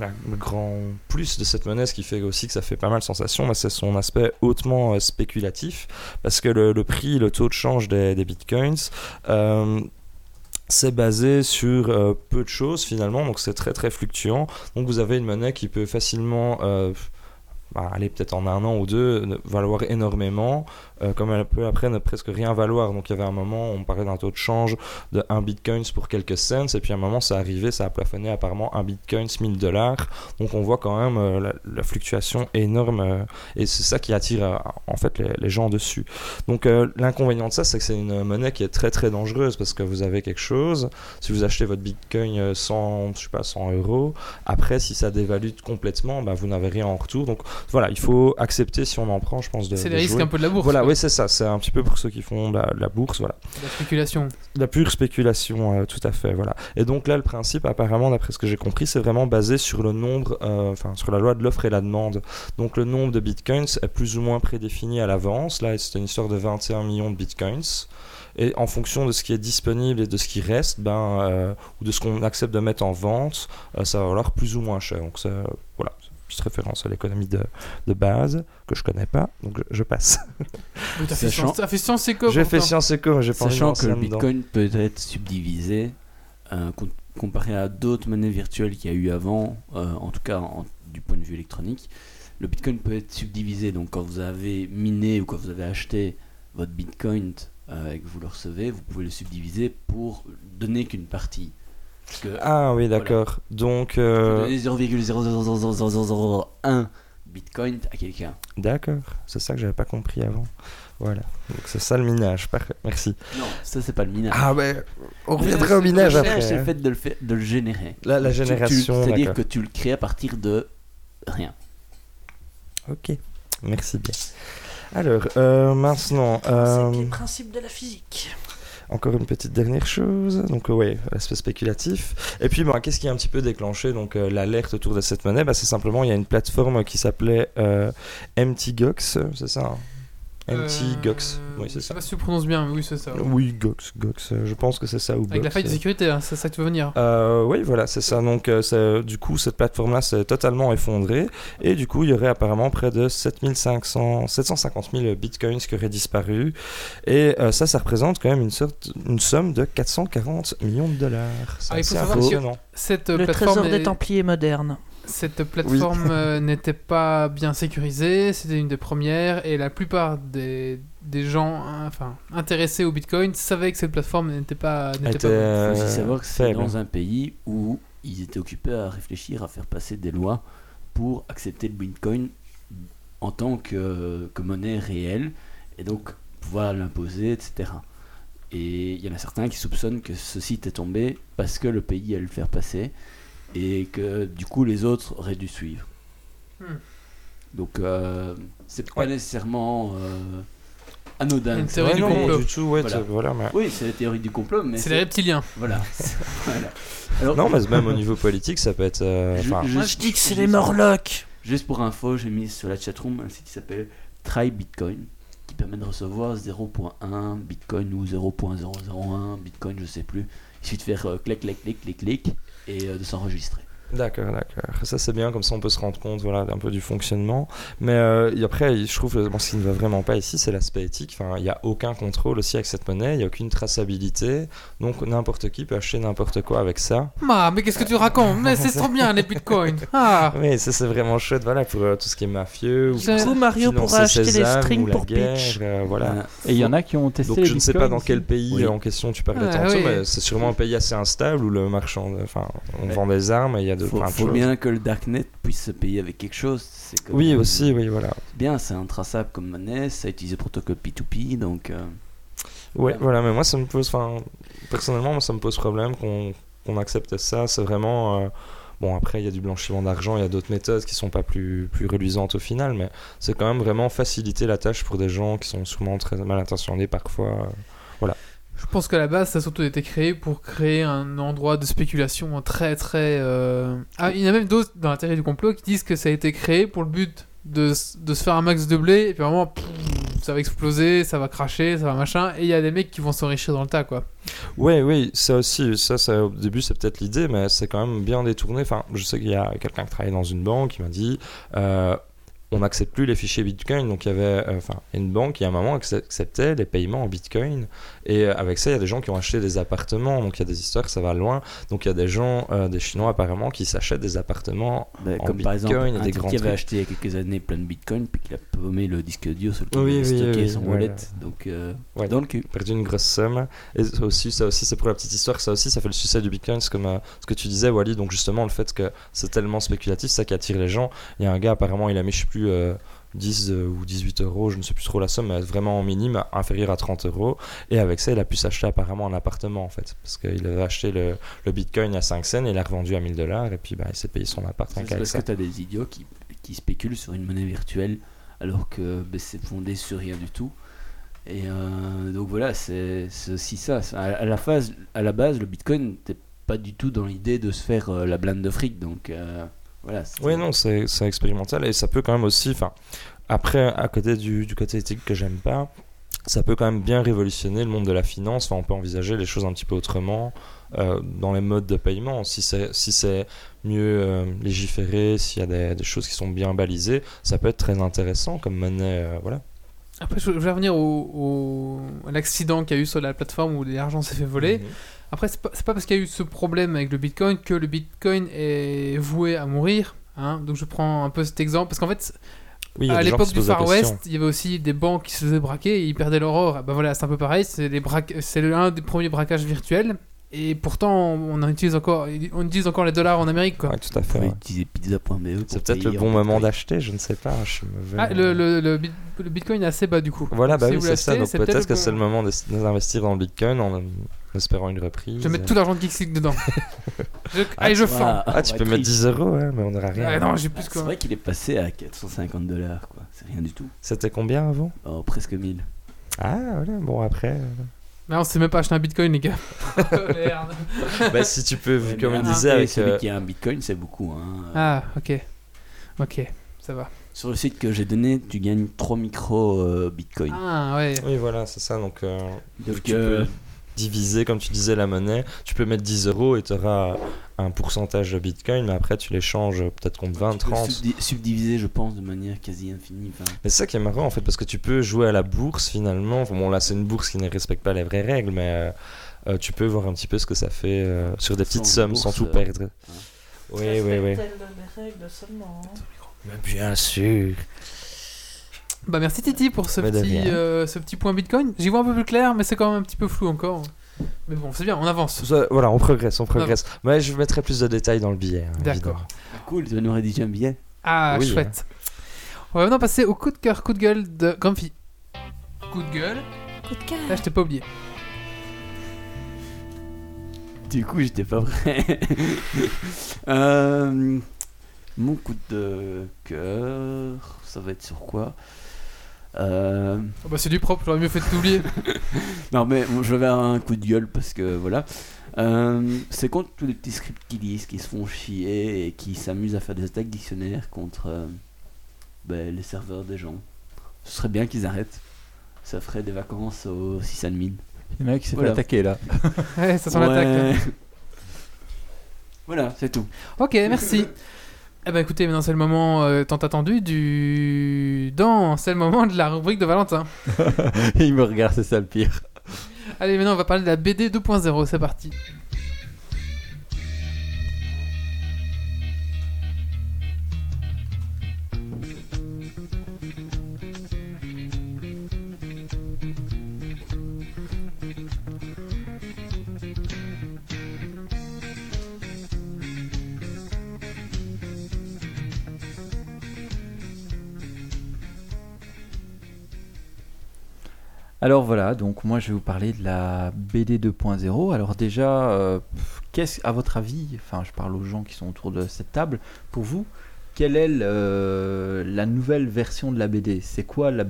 le grand plus de cette monnaie, ce qui fait aussi que ça fait pas mal sensation, bah, c'est son aspect hautement euh, spéculatif, parce que le, prix, le taux de change des, bitcoins, euh, c'est basé sur euh, peu de choses finalement, donc c'est très très fluctuant. Donc vous avez une monnaie qui peut facilement, euh, bah, aller peut-être en un an ou deux, valoir énormément, euh, comme elle peut après ne presque rien valoir. Donc il y avait un moment, on parlait d'un taux de change de 1 bitcoin pour quelques cents, et puis à un moment ça arrivait, ça a plafonné apparemment 1 bitcoin 1000 dollars. Donc on voit quand même euh, la, la fluctuation énorme, euh, et c'est ça qui attire en fait les, les gens dessus. Donc l'inconvénient de ça, c'est que c'est une monnaie qui est très très dangereuse, parce que vous avez quelque chose, si vous achetez votre bitcoin euh, 100, je sais pas, 100 euros, après si ça dévalue complètement, bah, vous n'avez rien en retour. Donc voilà, il faut accepter si on en prend, je pense, de, c'est les risques un peu de la bourse. Voilà. Oui, c'est ça. C'est un petit peu pour ceux qui font la, la bourse, voilà. La spéculation. La pure spéculation, euh, tout à fait, voilà. Et donc là, le principe, apparemment, d'après ce que j'ai compris, c'est vraiment basé sur le nombre, euh, enfin, sur la loi de l'offre et la demande. Donc le nombre de bitcoins est plus ou moins prédéfini à l'avance. Là, c'était une histoire de 21 millions de bitcoins. Et en fonction de ce qui est disponible et de ce qui reste, ben, euh, ou de ce qu'on accepte de mettre en vente, ça va valoir plus ou moins cher. Donc ça, voilà, petite référence à l'économie de, de base que je connais pas, donc je, je passe. (laughs) Oui, T'as fait, fait Sciences Éco. J'ai fait. Sciences Éco, mais j'ai pas Sachant que le bitcoin peut être subdivisé euh, com- comparé à d'autres monnaies virtuelles qu'il y a eu avant, euh, en tout cas en- du point de vue électronique, le bitcoin peut être subdivisé. Donc quand vous avez miné ou quand vous avez acheté votre bitcoin euh, et que vous le recevez, vous pouvez le subdiviser pour donner qu'une partie. Que Ah oui, d'accord. Donc, euh, donner 0,00001 bitcoin à quelqu'un. d'accord. C'est ça que j'avais pas compris avant. Voilà. Donc c'est ça le minage. Parfait. Merci. Non, ça c'est pas le minage. Ah ben, on reviendra au minage après. c'est le hein. fait de le, fait, de le générer. La, la génération. C'est-à-dire que tu le crées à partir de rien. Ok. Merci bien. Alors, euh, maintenant, euh, C'est le principe de la physique. Encore une petite dernière chose. Donc, euh, ouais, l'aspect spéculatif. Et puis, bah, qu'est-ce qui a un petit peu déclenché donc euh, l'alerte autour de cette monnaie? Bah, C'est simplement, il y a une plateforme qui s'appelait euh, MTGOX, c'est ça hein? MTGOX, Euh, oui, c'est Je sais ça. pas si tu prononces bien, mais oui, c'est ça. Oui, GOX, GOX, euh, je pense que c'est ça. Ou Avec la Gox, faille de euh. sécurité, hein, c'est ça que tu veux venir. Euh, oui, voilà, c'est ça. Donc, c'est- du coup, cette plateforme-là s'est totalement effondrée. Et du coup, il y aurait apparemment près de 7500, 750 000 bitcoins qui auraient disparu. Et euh, ça, ça représente quand même une, sorte, une somme de 440 millions de dollars. C'est Ah, impressionnant. Cette euh, Le plateforme, trésor est- des Templiers modernes. Cette plateforme euh, n'était pas bien sécurisée, c'était une des premières, et la plupart des, des gens hein, enfin, intéressés au Bitcoin savaient que cette plateforme n'était pas, euh, Il faut aussi savoir que c'est dans un pays où ils étaient occupés à réfléchir, à faire passer des lois pour accepter le Bitcoin en tant que, que monnaie réelle et donc pouvoir l'imposer, etc. Et il y en a certains qui soupçonnent que ce site est tombé parce que le pays allait le faire passer et que du coup les autres auraient dû suivre. Hmm. Donc euh, c'est pas Ouais. nécessairement euh, anodin. Une théorie Ouais, du non, complot. du tout, ouais, Voilà. tu- voilà, mais- Oui, c'est la théorie du complot, mais C'est les reptiliens. voilà. (laughs) Voilà. Alors, Non, mais même au niveau politique, ça peut être. euh, Je- enfin, je- Moi je dis que c'est les Morlocks. Juste pour info, j'ai mis sur la chatroom un site qui s'appelle Try Bitcoin qui permet de recevoir 0.1 Bitcoin ou 0.001 Bitcoin, je sais plus. Il suffit de faire euh, clic, clic, clic, clic, clic et euh, de s'enregistrer. D'accord, d'accord. Ça c'est bien, comme ça on peut se rendre compte voilà, un peu du fonctionnement. Mais euh, et après, je trouve que bon, ce qui ne va vraiment pas ici, c'est l'aspect éthique. Enfin, il n'y a aucun contrôle aussi avec cette monnaie, il n'y a aucune traçabilité. Donc n'importe qui peut acheter n'importe quoi avec ça. Ah, mais qu'est-ce que tu racontes? Mais c'est trop bien les Bitcoins. (laughs) Ah, Oui, ça c'est vraiment chouette voilà, pour euh, tout ce qui est mafieux. Ou coup, Mario pourra acheter ou strings la pour guerre, euh, voilà. Et il y en a qui ont testé Donc les je ne sais pas dans quel pays Oui. en question tu parlais Ah, tantôt, oui. mais c'est sûrement un pays assez instable où le marchand, enfin, on Ouais. vend des armes et il y a de, faut, plein de faut choses. bien que le darknet puisse se payer avec quelque chose. C'est comme- Oui, aussi, oui, voilà. Bien, c'est intraçable comme monnaie, ça utilise le protocole P2P, donc euh, Ouais, voilà, mais moi ça me pose, enfin, personnellement, moi ça me pose problème qu'on qu'on accepte ça. C'est vraiment. euh, Bon, après, il y a du blanchiment d'argent, il y a d'autres méthodes qui sont pas plus, plus reluisantes au final, mais c'est quand même vraiment faciliter la tâche pour des gens qui sont souvent très mal intentionnés parfois. Je pense qu'à la base, ça a surtout été créé pour créer un endroit de spéculation très très. euh, Ah, il y en a même d'autres dans la théorie du complot qui disent que ça a été créé pour le but de, de se faire un max de blé et puis vraiment ça va exploser, ça va cracher, ça va machin. Et il y a des mecs qui vont s'enrichir dans le tas quoi. Ouais, oui, ça aussi, ça, ça au début c'est peut-être l'idée, mais c'est quand même bien détourné. Enfin, je sais qu'il y a quelqu'un qui travaille dans une banque qui m'a dit. euh, on n'accepte plus les fichiers Bitcoin, donc il y avait, euh, une banque qui à un moment accep- acceptait les paiements en Bitcoin, et euh, avec ça il y a des gens qui ont acheté des appartements, donc il y a des histoires, ça va loin, donc il y a des gens, euh, des Chinois apparemment, qui s'achètent des appartements. bah, En comme par exemple Bitcoin. Et un des grands qui avait acheté il y a quelques années plein de Bitcoin puis qu'il a paumé le disque dur sur lequel Oui, il avait oui, stocké oui, son wallet, donc Ouais, dans le cul. perdu une grosse somme. Et ça aussi, ça aussi, c'est pour la petite histoire, ça aussi, ça fait le succès du Bitcoin, c'est comme ce que tu disais, Wally. Donc justement, le fait que c'est tellement spéculatif, ça qui attire les gens. Il y a un gars, apparemment, il a mis, je sais plus, euh, 10 euh, ou 18 euros, je ne sais plus trop la somme, mais vraiment en minime, inférieur à 30 euros. Et avec ça, il a pu s'acheter apparemment un appartement, en fait. Parce qu'il avait acheté le, le Bitcoin à 5 cents et il l'a revendu à 1000 dollars. Et puis, bah, il s'est payé son appart C'est parce ça. que tu as des idiots qui, qui spéculent sur une monnaie virtuelle alors que ben, c'est fondé sur rien du tout. Et euh, donc voilà, c'est c'est aussi ça. À, à la phase, à la base, le Bitcoin n'était pas du tout dans l'idée de se faire euh, la blinde de fric. Donc euh, voilà. Oui, non, c'est expérimental et ça peut quand même aussi. Enfin, après, à côté du, du côté éthique que j'aime pas, ça peut quand même bien révolutionner le monde de la finance. Enfin, on peut envisager les choses un petit peu autrement euh, dans les modes de paiement. Si c'est si c'est mieux euh, légiféré, s'il y a des, des choses qui sont bien balisées, ça peut être très intéressant comme monnaie. euh, voilà. Après, je je voulais revenir au, au- à l'accident qu'il y a eu sur la plateforme où l'argent s'est fait voler. Après, c'est pas, pas parce qu'il y a eu ce problème avec le Bitcoin que le Bitcoin est voué à mourir. Hein, donc je prends un peu cet exemple parce qu'en fait, Oui, à l'époque du Far. West, il y avait aussi des banques qui se faisaient braquer et ils perdaient leur or. Bah voilà, c'est un peu pareil. C'est c'est l'un des premiers braquages virtuels. Et pourtant, on en utilise encore, on utilise encore les dollars en Amérique, quoi. Ouais, tout à fait. ouais. utiliser pizza.be. C'est peut-être le bon en moment d'acheter, je ne sais pas. Je suis mauvais. Ah, le, le, le, bit- le Bitcoin est assez bas du coup. Voilà, bah Si oui, c'est ça. Donc peut-être que c'est le moment d'investir dans le Bitcoin en en espérant une reprise. Je vais mettre tout l'argent de Geeksleague dedans. (laughs) Je- Ah, Allez, je tu fends. vois, Ah, tu peux mettre être 10 euros, hein, mais on n'aura rien. Ah, non, j'ai Ah, plus C'est vrai qu'il est passé à 450 dollars, quoi. C'est rien du tout. C'était combien avant? Oh, presque 1000. Ah, voilà, bon, après. euh, Mais on sait même pas acheter un Bitcoin, les gars. (laughs) Merde. bah, si tu peux, vu Ouais, comme un- disait, avec. celui euh, qui a un bitcoin, c'est beaucoup. Hein. Ah, ok. Ok, ça va. Sur le site que j'ai donné, tu gagnes 3 micro euh, bitcoin. Ah, ouais. Oui, voilà, c'est ça. Donc, euh, Donc, tu euh, peux diviser, comme tu disais, la monnaie. Tu peux mettre 10 euros et tu auras un pourcentage de bitcoin, mais après, tu les changes peut-être contre 20, tu peux 30. subdi- subdiviser, je pense, de manière quasi infinie. Mais c'est ça qui est marrant en fait, parce que tu peux jouer à la bourse finalement. Enfin, bon, là, c'est une bourse qui ne respecte pas les vraies règles, mais euh, euh, tu peux voir un petit peu ce que ça fait euh, sur des petites Sans sommes sans tout euh, perdre. Oui, oui, oui. seulement. hein. Mais bien sûr. Bah, merci Titi pour ce de petit, euh, ce petit point Bitcoin. J'y vois un peu plus clair, mais c'est quand même un petit peu flou encore. Mais bon, c'est bien, on avance. Ça, voilà, on progresse, on progresse. Mais je mettrai plus de détails dans le billet. hein, D'accord. ah, cool, tu vas nous rédiger un billet. Ah, Oui, chouette. On va maintenant passer au coup de cœur, coup de gueule de Grumpy. Coup de gueule Coup de cœur. Là, je t'ai pas oublié. Du coup, j'étais pas prêt. (laughs) Euh, mon coup de cœur, ça va être sur quoi? Euh, Oh, bah, c'est du propre, j'aurais mieux fait de t'oublier. (laughs) Non, mais bon, je vais avoir un coup de gueule parce que voilà. Euh, c'est contre tous les petits scripts qui lisent, qui se font chier et qui s'amusent à faire des attaques dictionnaires contre euh, ben, les serveurs des gens. Ce serait bien qu'ils arrêtent. Ça ferait des vacances au 6 admin. Le mec s'est Voilà. fait attaquer là. (laughs) ouais, ça sent l'attaque. Ouais. voilà, c'est tout. Ok, merci. (laughs) Eh ben écoutez, maintenant c'est le moment euh, tant attendu du... Dans, c'est le moment de la rubrique de Valentin. (laughs) Il me regarde, c'est ça le pire. Allez, maintenant on va parler de la BD 2.0, c'est parti. Alors voilà, donc moi je vais vous parler de la BD 2.0. Alors déjà, euh, qu'est-ce, à votre avis, enfin je parle aux gens qui sont autour de cette table, pour vous, quelle est le- la nouvelle version de la BD C'est quoi la,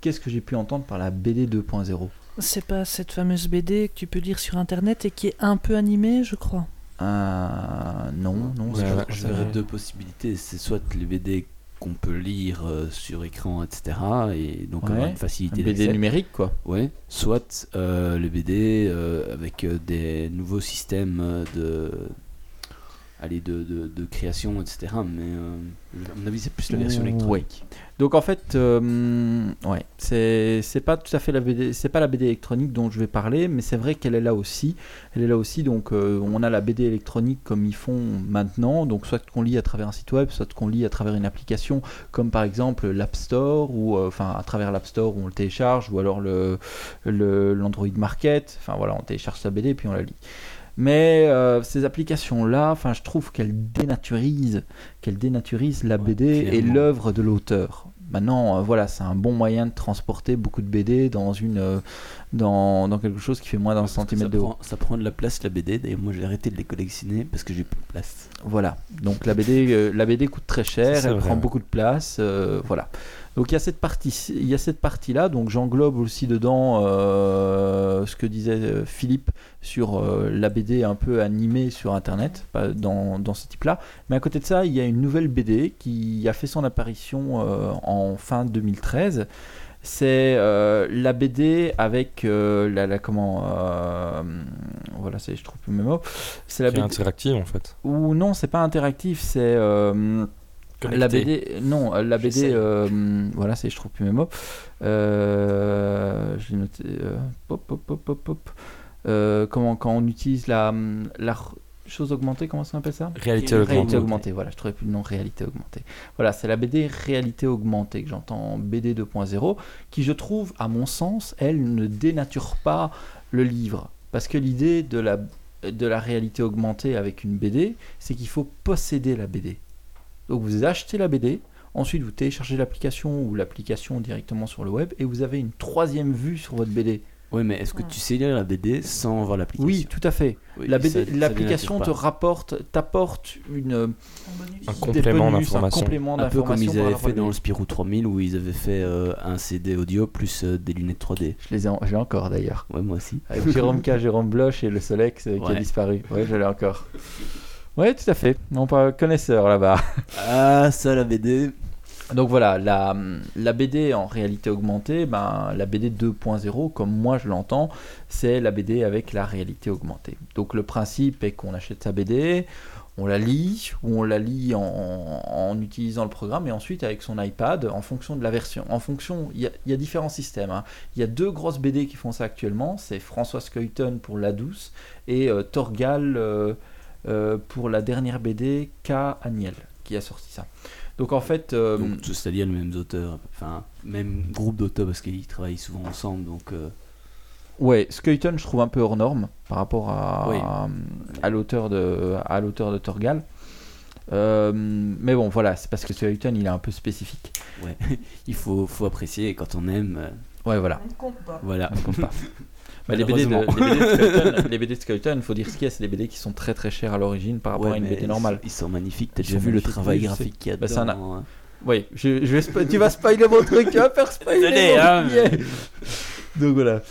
qu'est-ce que j'ai pu entendre par la BD 2.0 C'est pas cette fameuse BD que tu peux lire sur internet et qui est un peu animée, je crois. Ah, Non, non, Ouais, Je verrais deux possibilités. C'est soit les BD qu'on peut lire euh, sur écran, etc. Et donc Ouais. avoir une un facilité BD d'accès. numérique quoi. Ouais, soit euh, le BD euh, avec des nouveaux systèmes de, allez, de, de, de création, etc. Mais euh, à mon avis, c'est plus la version Ouais. électronique. Donc en fait, euh, ouais, c'est pas tout à fait la BD, c'est pas la BD électronique dont je vais parler, mais c'est vrai qu'elle est là aussi. Elle est là aussi, donc euh, on a la BD électronique comme ils font maintenant, donc soit qu'on lit à travers un site web, soit qu'on lit à travers une application, comme par exemple l'App Store ou enfin à travers l'App Store où on le télécharge, ou alors le le- l'Android Market. Enfin voilà, on télécharge sa BD puis on la lit. Mais euh, ces applications-là, enfin, je trouve qu'elles dénaturisent, qu'elles dénaturisent la Ouais, BD et l'œuvre de l'auteur. Maintenant, euh, voilà, c'est un bon moyen de transporter beaucoup de BD dans une, euh, dans, dans quelque chose qui fait moins d'un centimètre de haut. ça prend de la place la BD. D'ailleurs, moi, j'ai arrêté de les collectionner parce que j'ai plus de place. Voilà. Donc la BD, la BD coûte très cher, Ça, elle vrai, prend beaucoup de place, voilà. Donc il y a cette partie, il y a cette partie là. Donc j'englobe aussi dedans euh, ce que disait euh, Philippe sur euh, la BD un peu animée sur Internet, pas dans, dans ce type-là. Mais à côté de ça, il y a une nouvelle BD qui a fait son apparition euh, en fin 2013. C'est la BD avec la, la comment voilà c'est je trouve plus mes mots c'est la BD interactive en fait. ou non, c'est pas interactif, c'est la. BD. Non, euh, la BD. Euh, voilà, c'est je trouve plus mes mots. Euh, J'ai noté. euh, pop, pop, pop, pop, pop. Euh, comment quand on utilise la, la chose augmentée, comment ça appelle ça? Réalité Réalité Réalité augmentée. augmentée, voilà, je trouvais plus le nom réalité augmentée. Voilà, c'est la BD réalité augmentée que j'entends BD 2.0, qui je trouve, à mon sens, elle ne dénature pas le livre. Parce que l'idée de la, de la réalité augmentée avec une BD, c'est qu'il faut posséder la BD. Donc vous achetez la BD, ensuite vous téléchargez l'application ou l'application directement sur le web, et vous avez une troisième vue sur votre BD. Oui, mais est-ce que tu sais lire la BD sans voir l'application? Oui, tout à fait. Oui, La ça- BD ça L'application te rapporte, t'apporte une, bonus. Un complément bonus, un d'information. complément Un peu comme ils avaient fait dans le Spirou 3000 où ils avaient fait euh, un CD audio plus euh, des lunettes 3D. Je les ai, en- l'ai encore d'ailleurs. Ouais, moi aussi. Avec Jérôme K, Jérôme Bloch et le Solex euh, qui a disparu. Ouais, je l'ai encore. Ouais, tout à fait. Non, pas connaisseur là-bas. (laughs) Ah, ça, la BD. Donc voilà, la, la BD en réalité augmentée, ben, la BD 2.0, comme moi je l'entends, c'est la BD avec la réalité augmentée. Donc le principe est qu'on achète sa BD, on la lit, ou on la lit en, en utilisant le programme, et ensuite avec son iPad, en fonction de la version. En fonction, il y a, il y a différents systèmes. hein. Il y a deux grosses BD qui font ça actuellement, c'est François Skeuten pour La Douce, et euh, Torgal euh, euh, pour la dernière BD K. Agnel, qui a sorti ça. Donc en fait... euh, c'est-à-dire les mêmes auteurs, enfin, même groupe d'auteurs parce qu'ils travaillent souvent ensemble. Donc, euh, Ouais, Skeuten, je trouve un peu hors norme par rapport à, Oui. à l'auteur de, à l'auteur de Torgal. Euh, mais bon, voilà, c'est parce que Skeuten, il est un peu spécifique. ouais, (laughs) il faut, faut apprécier et quand on aime, euh, Ouais, voilà. On ne compte pas. voilà. On compte pas. (laughs) Bah, les, BD de, les, BD de (laughs) Skeuten, il faut dire ce qu'il y a, c'est des BD qui sont très très chers à l'origine par rapport Ouais, à une BD normale. Ils sont magnifiques. T'as déjà vu le travail graphique qu'il y a Bah, un- dedans, hein. Oui, je, je vais tu vas spoiler mon truc, tu vas faire spoiler mon hein. (laughs) Donc voilà.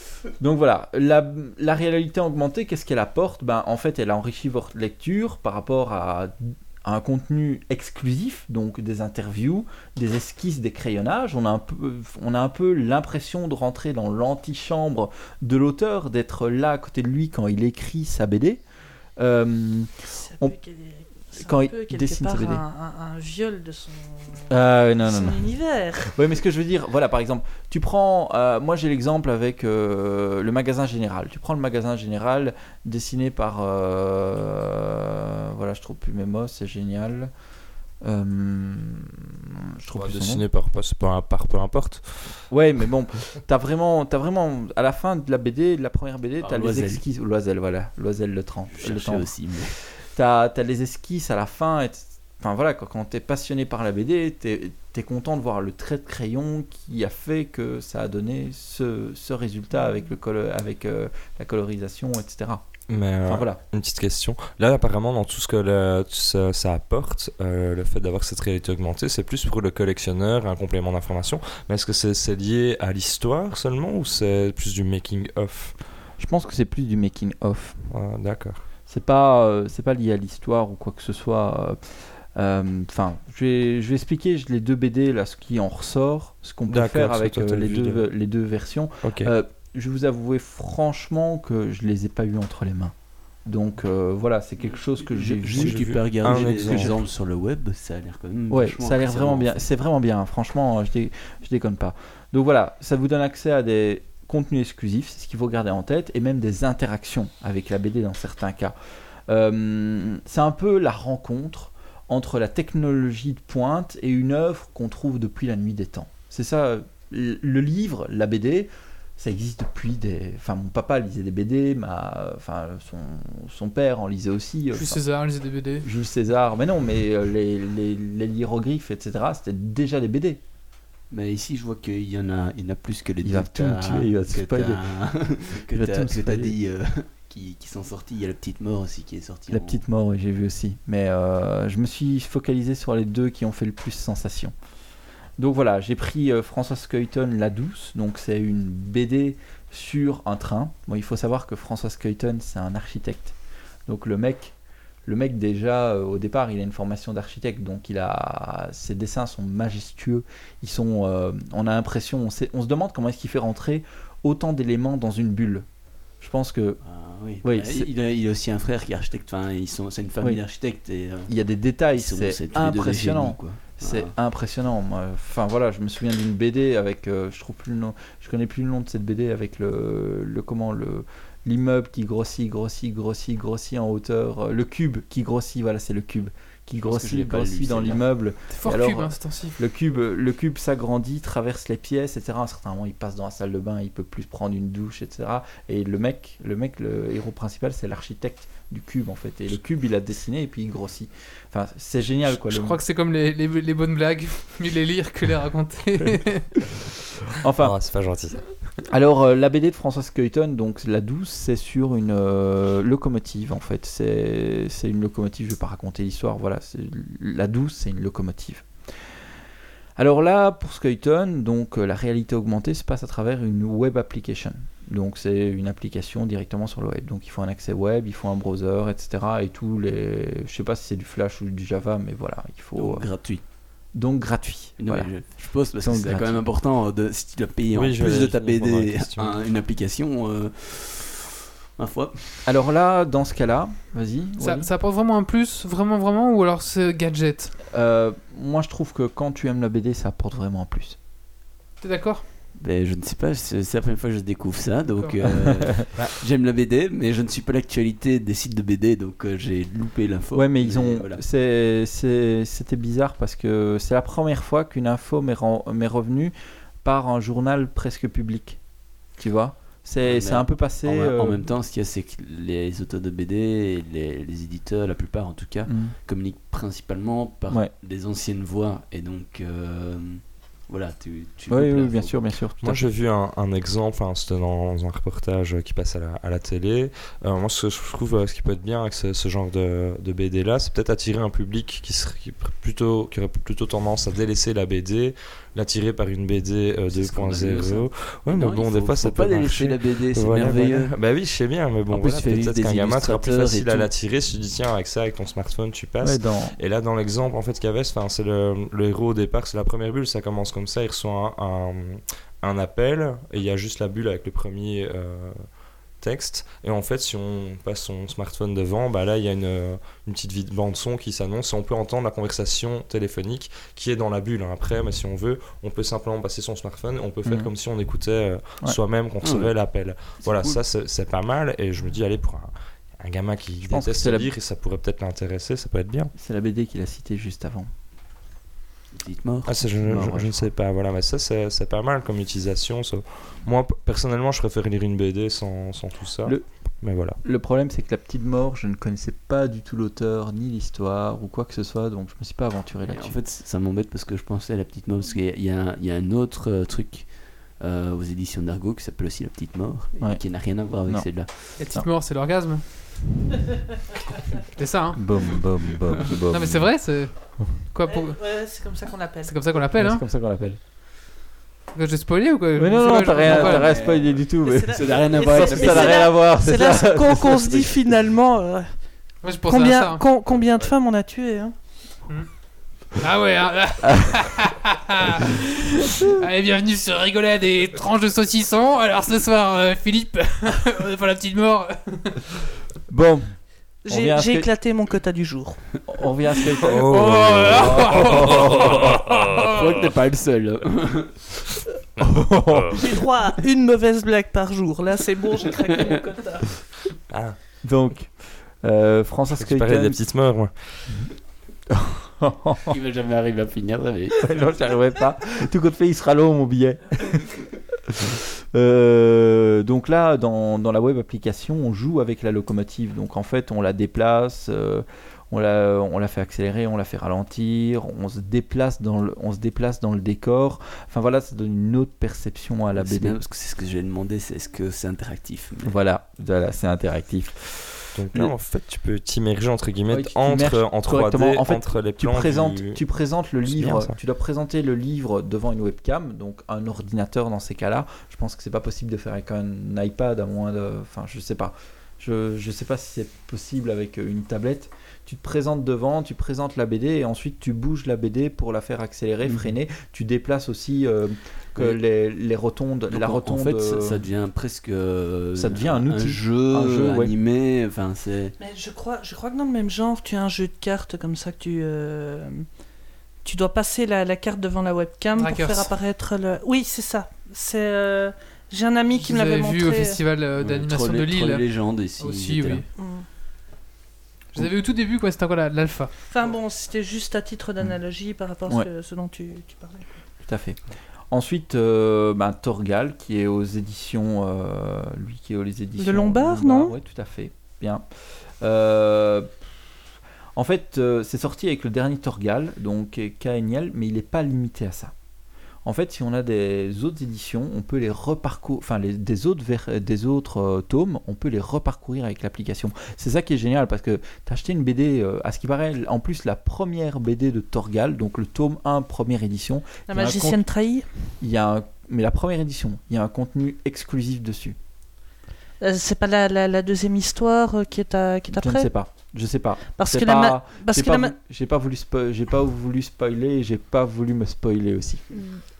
Donc voilà, la, la réalité augmentée, qu'est-ce qu'elle apporte? Ben, En fait, elle enrichit votre lecture par rapport à un contenu exclusif, donc des interviews, des esquisses, des crayonnages. On a un peu, on a un peu l'impression de rentrer dans l'antichambre de l'auteur, d'être là à côté de lui quand il écrit sa BD. Euh, On- quand il dessine sa BD. Un, un- un viol de son, euh, non, non, son non. univers. Oui, mais ce que je veux dire, voilà, par exemple, tu prends, euh, moi j'ai l'exemple avec euh, le magasin général. Tu prends le magasin général dessiné par, euh, voilà, je trouve plus mes mots, c'est génial. Euh, je trouve plus nom. Dessiné par, pas- c'est pas un- par peu importe. Ouais, mais bon, t'as vraiment, t'as vraiment, à la fin de la BD, de la première BD, Par t'as les Loisel. esquisses, Loisel, voilà, Loisel le 30, Je le temps. aussi. mais- T'as as les esquisses à la fin. Et t- enfin voilà, quand, quand t'es passionné par la BD, t'es es content de voir le trait de crayon qui a fait que ça a donné ce, ce résultat avec, le colo- avec euh, la colorisation, etc. Mais euh, Enfin voilà. une petite question. Là, apparemment, dans tout ce que le- tout ça, ça apporte, euh, le fait d'avoir cette réalité augmentée, c'est plus pour le collectionneur, un complément d'information. Mais est-ce que c'est lié à l'histoire seulement ou c'est plus du making of? Je pense que c'est plus du making of. Ah, D'accord. C'est pas, euh, c'est pas lié à l'histoire ou quoi que ce soit. Euh, euh, Enfin, je, vais, je vais expliquer les deux BD là, ce qui en ressort, ce qu'on peut faire avec euh, les, deux, les- les deux versions. Ok. Euh, je vais vous avouer franchement que je les ai pas eu entre les mains. Donc euh, voilà, c'est quelque chose que j'ai vu. vu, tu peux regarder exemples sur le web, ça a l'air quand même. Ouais, ça a l'air vraiment bien. C'est vraiment bien. Franchement, je, dé- je déconne pas. Donc voilà, ça vous donne accès à des contenus exclusifs, c'est ce qu'il faut garder en tête, et même des interactions avec la BD dans certains cas. Euh, c'est un peu la rencontre entre la technologie de pointe et une œuvre qu'on trouve depuis la nuit des temps. C'est ça, le livre, la BD, ça existe depuis des... Enfin, mon papa lisait des BD, ma... enfin, son, son père en lisait aussi. Jules Enfin, César, lisait des BD. Jules César, mais non, mais euh, les, les, les hiéroglyphes, etc., c'était déjà des BD. Mais ici, je vois qu'il y en a, il y en a plus que les Il deux va tout tuer, il va te que spoiler. que Il va t'as- tout dit euh, qui, qui sont sortis. Il y a la petite mort aussi qui est sortie. La en- petite mort, oui, j'ai vu aussi. Mais euh, je me suis focalisé sur les deux qui ont fait le plus sensation. Donc voilà, j'ai pris euh, François Skeuten La Douce. Donc c'est une BD sur un train. Bon, il faut savoir que François Skeuten, c'est un architecte. Donc le mec, le mec déjà euh, au départ, il a une formation d'architecte. Donc il a ses dessins sont majestueux. Ils sont, euh, on a l'impression, on se demande comment est-ce qu'il fait rentrer autant d'éléments dans une bulle. Je pense que Ah, oui. Oui, Bah, il, a, il a aussi un frère qui est architecte. Enfin, ils sont, c'est une famille Oui. d'architectes et euh, il y a des détails, c'est impressionnant. C'est Ah. impressionnant. Enfin voilà, je me souviens d'une BD avec, euh, je trouve plus le nom, je connais plus le nom de cette BD avec le, le comment le l'immeuble qui grossit, grossit, grossit, grossit en hauteur, euh, le cube qui grossit, voilà, c'est le cube qui grossit, grossit dans l'immeuble. C'est fort alors, cube, hein. Le cube, le cube s'agrandit, traverse les pièces, etc. À un certain moment, il passe dans la salle de bain, il peut plus prendre une douche, etc. Et le mec, le mec, le héros principal, c'est l'architecte du cube en fait. Et le cube, il a dessiné et puis il grossit. Enfin, c'est génial quoi. Je le- crois que c'est comme les, les, les bonnes blagues, (laughs) mieux les lire que les raconter. (laughs) Enfin, Ah, c'est pas gentil. Alors, euh, la BD de François Skuyton, donc la douce, c'est sur une euh, locomotive en fait. C'est une locomotive, je vais pas raconter l'histoire, voilà. La douce, c'est une locomotive. Alors là, pour Skuyton, donc euh, la réalité augmentée se passe à travers une web application. Donc c'est une application directement sur le web. Donc il faut un accès web, il faut un browser, etc. Et tous les, je sais pas si c'est du Flash ou du Java, mais voilà, il faut gratuit. Donc gratuit. Non, voilà. je, je pose parce que c'est quand même important de, si tu dois payer Oui, en je plus vais- de ta BD un- une application. Euh, ma foi. Alors là, dans ce cas-là, vas-y. ça apporte vraiment un plus, vraiment, vraiment, ou alors c'est gadget? Euh, moi, je trouve que quand tu aimes la BD, ça apporte vraiment un plus. T'es d'accord? Ben, je ne sais pas, c'est la première fois que je découvre ça, donc euh, (laughs) bah, j'aime la BD, mais je ne suis pas l'actualité des sites de BD, donc euh, j'ai loupé l'info. Ouais, mais ils ont. voilà. C'était bizarre parce que c'est la première fois qu'une info m'est revenue par un journal presque public. Tu vois C'est un peu passé. En, euh, en même temps, ce qu'il y a, c'est que les auteurs de BD, les, les éditeurs, la plupart en tout cas, mm. communiquent principalement par Ouais. des anciennes voix, et donc voilà, tu. tu Oui, bien sûr, bien sûr. Moi, j'ai vu un, un exemple, c'était dans un reportage qui passe à la, à la télé. Euh, moi, ce que je trouve, euh, ce qui peut être bien avec ce, ce genre de, de BD-là, c'est peut-être attirer un public qui, serait, qui, plutôt, qui aurait plutôt tendance à délaisser la BD, l'attirer par une BD euh, C'est scandaleux, 2.0. ça. Ouais, mais bon, des fois, ça pas peut délaisser marcher. la BD, c'est Voilà, merveilleux. Bah oui, je sais bien, mais bon, voilà, peut-être des qu'un gamin sera plus facile à l'attirer si tu dis tiens, avec ça, avec ton smartphone, tu passes. Dans... Et là, dans l'exemple, en fait, qu'il y avait, enfin, c'est le, le héros au départ, c'est la première bulle, ça commence comme ça, il reçoit un, un, un appel, et il y a juste la bulle avec le premier euh, texte, et en fait, si on passe son smartphone devant, bah là, il y a une, euh, une petite vid- bande-son qui s'annonce, et on peut entendre la conversation téléphonique qui est dans la bulle. hein. Après, mais si on veut, on peut simplement passer son smartphone, on peut faire Mhm. comme si on écoutait euh, Ouais. soi-même, qu'on recevait ouais. l'appel. Voilà, cool. ça, c'est pas mal, et je me dis, allez, pour un, un gamin qui Je pense que déteste c'est la- lire, et ça pourrait peut-être l'intéresser, ça peut être bien. C'est la BD qu'il a cité juste avant. Petite mort. Ah, ça, je, Non, je- ouais, je ne sais pas, voilà, mais ça, c'est c'est pas mal comme utilisation. ça. Moi, personnellement, je préfère lire une BD sans, sans tout ça. Le- Mais voilà. Le problème, c'est que La Petite Mort, je ne connaissais pas du tout l'auteur, ni l'histoire, ou quoi que ce soit, donc je me suis pas aventuré là-dessus. En fait, ça m'embête parce que je pensais à la petite mort, parce qu'il y a- il y, a un- autre euh, truc euh, aux éditions d'Argo qui s'appelle aussi la petite mort, et qui n'a rien à voir avec Non. celle-là. La petite mort, c'est l'orgasme? (laughs) c'est ça, hein bom, bom, bom. Non, mais c'est vrai, c'est. Quoi pour. Ouais, c'est comme ça qu'on l'appelle. C'est comme ça qu'on l'appelle, C'est hein comme ça qu'on l'appelle. J'ai spoilé ou quoi? Mais non, non, t'as rien, t'as rien spoilé du tout. Mais c'est Ça n'a rien à voir c'est- la mais Ça n'a c'est rien là- à voir. C'est c'est là ça. qu'on (laughs) se dit finalement euh, Moi, je pensais à ça. combien, hein. com- combien de femmes on a tué hein Ah ouais, hein. (laughs) Allez, bienvenue sur Rigolade et tranche de saucisson. Alors ce soir, euh, Philippe, (laughs) pour la petite mort. Bon, On J'ai éclaté mon quota du jour. on revient à ce que Oh, (laughs) Je crois que t'es pas le seul. J'ai droit à une mauvaise blague par jour. Là, c'est bon, j'ai craqué mon quota. Ah, Donc, euh, François tu parlais des Skuyten. petites morts, moi. Il va jamais arriver à finir, ça mais... (laughs) non, j'y arriverai pas. Tout compte fait, il sera long, mon billet. (laughs) Euh, donc là, dans, dans la web application, on joue avec la locomotive. Donc en fait, on la déplace, euh, on, la, on la fait accélérer, on la fait ralentir, on se déplace dans le, on se déplace dans le décor. Enfin voilà, ça donne une autre perception à la C'est BD. bien parce que c'est ce que j'ai demandé, c'est est-ce que c'est interactif Mais- Voilà, voilà, c'est interactif. Donc là, Le- en fait, tu peux t'immerger, entre guillemets, Ouais, tu entre, t'immerges en 3D, correctement. En fait, entre les Tu plans présentes, du- tu présentes le livre, bien, tu dois présenter le livre devant une webcam, donc un ordinateur dans ces cas-là. Je pense que c'est pas possible de faire avec un iPad à moins de, enfin je sais pas, je je sais pas si c'est possible avec une tablette. Tu te présentes devant, tu présentes la BD et ensuite tu bouges la BD pour la faire accélérer, Mhm. freiner. Tu déplaces aussi euh, que Oui. les, les rotondes, Donc, la en- rotonde. En fait, ça, euh, ça devient presque. euh, Ça devient un outil. jeu, Un jeu, ouais. animé. Enfin, c'est. Mais je crois, je crois que dans le même genre, tu as un jeu de cartes comme ça que tu. euh, Tu dois passer la, la carte devant la webcam Trackers. pour faire apparaître le. Oui, c'est ça. C'est. euh, J'ai un ami qui me l'avait montré. vus au festival Ouais, d'animation de Lille. Légende ici. Aussi, oui. Mm. Je les avais au tout début, quoi. C'était encore la- l'alpha. Enfin bon, c'était juste à titre d'analogie par rapport à Ouais. ce, que- ce dont tu, tu parlais. Tout à fait. Ensuite, euh, ben, Torgal, qui est aux éditions. euh, lui qui est aux éditions. De Lombard, non Oui, tout à fait. Bien. Euh, en fait, euh, c'est sorti avec le dernier Torgal, donc KNL, mais il n'est pas limité à ça. En fait, si on a des autres éditions, on peut les reparcourir, enfin les- des autres, ver- des autres euh, tomes, on peut les reparcourir avec l'application. C'est ça qui est génial parce que tu as acheté une BD, euh, à ce qui paraît, en plus la première BD de Torgal, donc le tome 1, première édition, La magicienne trahie il y a un- mais la première édition, il y a un contenu exclusif dessus. Euh, C'est pas la, la, la deuxième histoire qui est, à, qui est Je ne après sais pas. Je sais pas. Parce que la pas- ma- parce j'ai que pas, la j'ai pas voulu spo- j'ai pas voulu spoiler et j'ai pas voulu me spoiler aussi.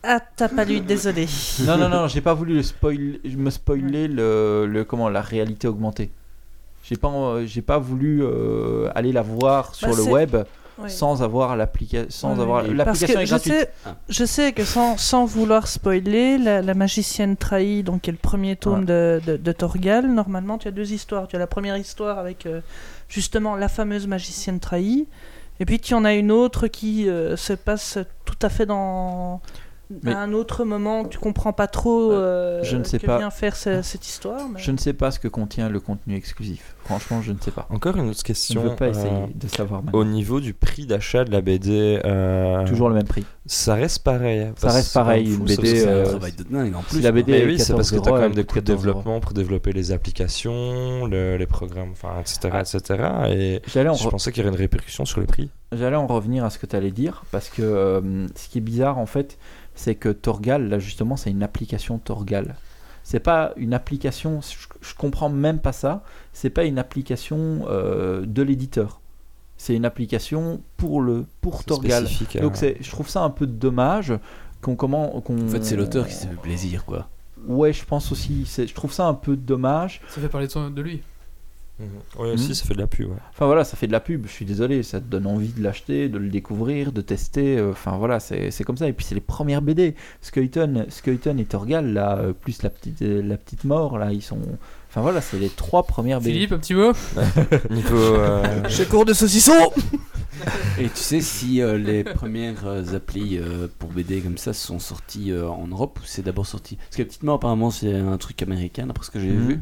Ah, t'as pas lu, désolé. (laughs) non non non, j'ai pas voulu le spoil me spoiler le, le comment la réalité augmentée. J'ai pas euh, j'ai pas voulu euh, aller la voir sur Bah, le web sans avoir l'application sans Ouais, avoir Parce l'application que est je gratuite. sais, Ah. je sais que sans, sans vouloir spoiler, la, la magicienne trahie, donc qui est le premier tome Ouais. de, de, de Torgal, normalement tu as deux histoires. Tu as la première histoire avec euh, justement la fameuse magicienne trahie, et puis tu en as une autre qui euh, se passe tout à fait dans Mais- à un autre moment. Tu comprends pas trop euh, je ne sais que pas. vient faire ce- cette histoire. mais- Je ne sais pas ce que contient le contenu exclusif. Franchement, je ne sais pas. Encore une autre Je ne question. veux pas euh, essayer de savoir maintenant. Au niveau du prix d'achat de la BD, euh, Toujours le même prix. ça reste pareil. Ça reste pareil, une BD, C'est un euh, travail de dingue en plus. si la. BD oui, c'est parce que 14 tu as quand même des coûts de coûte 14 euros. développement pour développer les applications, le- les programmes, enfin, etc. Ah. etc. Et J'allais en, je re- pensais qu'il y aurait une répercussion sur le prix. j'allais en revenir à ce que tu allais dire, parce que euh, ce qui est bizarre en fait, c'est que Torgal, là justement, c'est une application Torgal. C'est pas une application, je, je comprends même pas ça, c'est pas une application euh, de l'éditeur. C'est une application pour, le, pour Torgal. Donc c'est, je trouve ça un peu dommage qu'on comment qu'on En fait, c'est l'auteur qui s'est fait plaisir, quoi. Ouais, je pense aussi. C'est, je trouve ça un peu dommage. Ça fait parler de, son- de lui. Mhm. Oui, aussi, Mhm. ça fait de la pub. ouais. Enfin voilà, ça fait de la pub, je suis désolé, ça te donne envie de l'acheter, de le découvrir, de tester, euh, enfin voilà, c'est c'est comme ça. Et puis c'est les premières BD, Skeleton, Skeleton et Torgal, là, euh, plus la petite, euh, la petite mort, là, ils sont... Enfin voilà, c'est les trois premières BD. Philippe, un petit mot? (laughs) Niveau. euh, Je cours de saucisson (laughs) Et tu sais si euh, les premières euh, applis euh, pour BD comme ça sont sorties euh, en Europe ou c'est d'abord sorti? Parce que la petite mort apparemment c'est un truc américain d'après ce que j'ai Mhm. vu.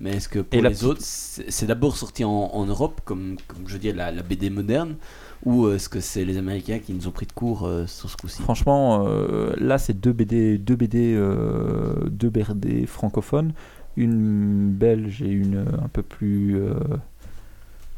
Mais est-ce que pour Et les petite- autres c'est d'abord sorti en, en Europe comme, comme je dis la, la BD moderne ou est-ce que c'est les Américains qui nous ont pris de court euh, sur ce coup-ci? Franchement, euh, là c'est deux BD, deux BD, euh, deux BD francophones, une belge et une euh, un peu plus euh,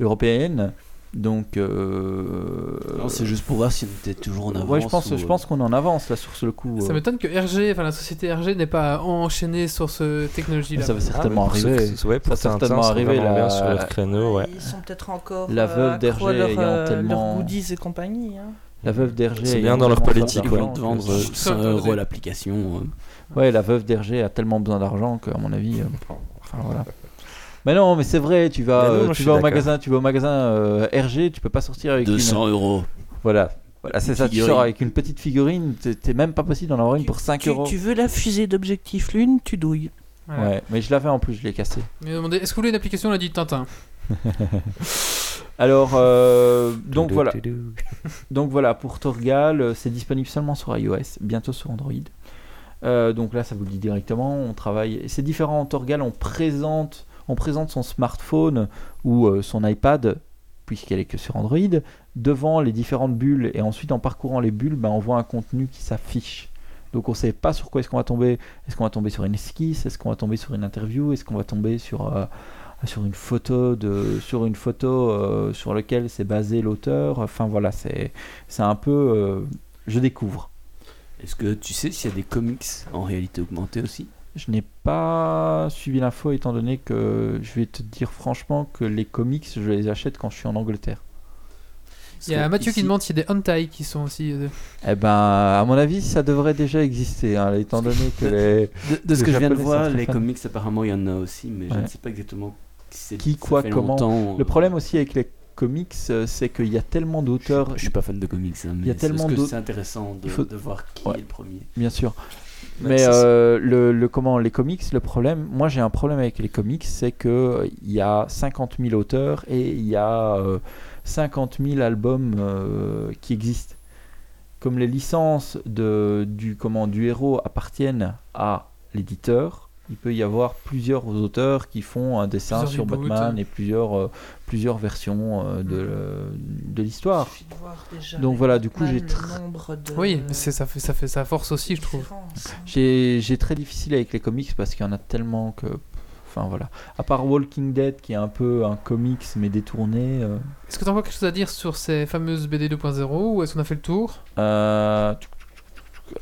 européenne. Donc, euh, Non, C'est juste pour voir si on était toujours en avance. ouais, je pense, ou, je euh, pense qu'on en avance là sur ce coup. Ça euh. m'étonne que RG, enfin la société RG, n'ait pas enchaîné sur ce technologie-là. ça va certainement Ah, pour arriver. qui- ouais, pour Ça va certainement arriver, la- sur leur créneau, ouais. Ils sont peut-être encore La euh, veuve leur, ayant euh, tellement- leurs goodies et compagnie. hein. La veuve d'Hergé. C'est bien dans leur politique, Ils d'argent vendre que- euh, Ça, 100 ça, euros l'application. Ouais, la veuve d'Hergé a tellement besoin d'argent qu'à mon avis. euh, Enfin voilà. Mais non, mais c'est vrai, tu vas, Mais non, euh, tu vas au magasin, tu vas au magasin euh, RG, tu peux pas sortir avec 200 une. euros. Voilà, voilà, c'est ça. Tu figurine. sors avec une petite figurine, t'es- même pas possible d'en avoir une pour 5 tu, euros. tu veux la fusée d'objectif lune, tu douilles. Voilà. Ouais, mais je l'avais en plus, je l'ai cassé. Il m'a demandé est-ce que vous voulez une application On a dit Tintin. (laughs) Alors, euh, donc voilà. (laughs) Donc voilà, pour Torgal, c'est disponible seulement sur iOS, bientôt sur Android. Euh, donc là, ça vous le dit directement, on travaille. C'est différent en Torgal, on présente, on présente son smartphone ou euh, son iPad, puisqu'elle est que sur Android, devant les différentes bulles. Et ensuite, en parcourant les bulles, ben, on voit un contenu qui s'affiche. Donc on ne sait pas sur quoi est-ce qu'on va tomber. Est-ce qu'on va tomber sur une esquisse? Est-ce qu'on va tomber sur une interview? Est-ce qu'on va tomber sur, euh, sur une photo, de, sur, une photo euh, sur laquelle s'est basé l'auteur? Enfin voilà, c'est un peu... je découvre. Est-ce que tu sais s'il y a des comics en réalité augmentée aussi? Je n'ai pas suivi l'info étant donné que je vais te dire franchement que les comics, je les achète quand je suis en Angleterre. Il y a Mathieu qui ici- demande s'il y a des hentai qui sont aussi. euh, Eh ben, à mon avis, ça devrait déjà exister, hein, étant donné que les... De, de ce que je viens de voir, les fans. comics apparemment il y en a aussi, mais je ne sais pas exactement Qui, ça quoi, comment. longtemps, Le problème aussi avec les comics, euh, c'est qu'il y a tellement d'auteurs. Je suis pas fan de comics, hein, mais y a c'est- tellement intéressant de, Il faut- de voir qui Ouais. est le premier. Bien sûr. Mais Mais euh, le, le- comment les comics, le problème, moi j'ai un problème avec les comics, c'est que euh, il y a 50 000 auteurs et il y a euh, 50 000 albums euh, qui existent. Comme les licences de, du, comment, du héros appartiennent à l'éditeur, il peut y avoir plusieurs auteurs qui font un dessin Plusieurs sur. Batman et plusieurs, euh, plusieurs versions euh, de, l'histoire. Suffit de déjà Donc voilà, du coup, j'ai le tr- nombre de Oui, mais c'est- ça fait, ça fait sa force aussi, je trouve. hein. J'ai j'ai très difficile avec les comics parce qu'il y en a tellement que. Enfin voilà. À part Walking Dead qui est un peu un comics mais détourné. euh, Est-ce que tu as encore quelque chose à dire sur ces fameuses BD 2.0 ou est-ce qu'on a fait le tour? Euh,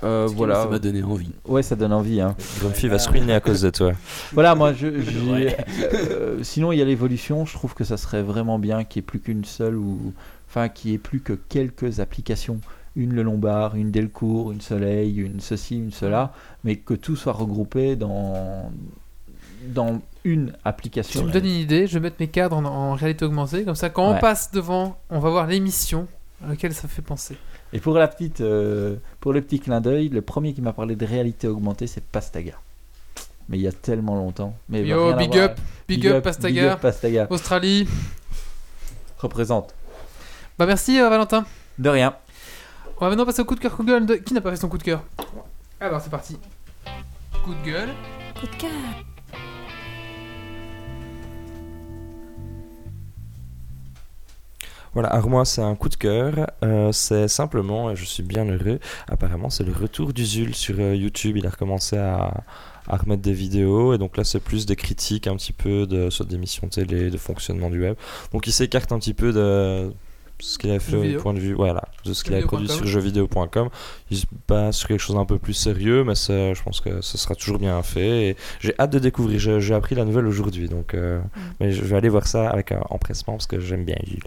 euh, voilà. Ça m'a donné envie. Ouais, ça donne envie. Hein. Grumpy va se ruiner à cause de toi. (laughs) Voilà, moi, je, Ouais. euh, sinon il y a l'évolution. Je trouve que ça serait vraiment bien qu'il n'y ait plus qu'une seule ou, enfin, qu'il n'y ait plus que quelques applications. Une le Lombard, une Delcourt, une Soleil, une ceci, une cela, mais que tout soit regroupé dans dans une Si application. tu me donnes une idée, je vais mettre mes cadres en, en réalité augmentée, comme ça quand Ouais. on passe devant, on va voir l'émission à laquelle ça fait penser. Et pour la petite, euh, pour le petit clin d'œil, le premier qui m'a parlé de réalité augmentée, c'est Pastaga. Mais il y a tellement longtemps. Mais Yo, big up, avec- big, up, Pastaga, big up Pastaga. Australie. Représente. Bah merci euh, Valentin. De rien. On va maintenant passer au coup de cœur Google de... Qui n'a pas fait son coup de cœur? Alors c'est parti. Coup de gueule. Coup de cœur. Voilà, alors moi c'est un coup de cœur, euh, c'est simplement, et je suis bien heureux, apparemment c'est le retour d'Usul sur euh, YouTube, il a recommencé à, à remettre des vidéos, et donc là c'est plus des critiques un petit peu de, sur des émissions télé, de fonctionnement du web, donc il s'écarte un petit peu de ce qu'il a fait au point de vue, voilà, de ce qu'il a produit sur jeuxvideo.com, il se base sur quelque chose d'un peu plus sérieux, mais c'est- je pense que ce sera toujours bien fait, et j'ai hâte de découvrir, j'ai appris la nouvelle aujourd'hui, donc euh, mais je vais aller voir ça avec un empressement, parce que j'aime bien Usul.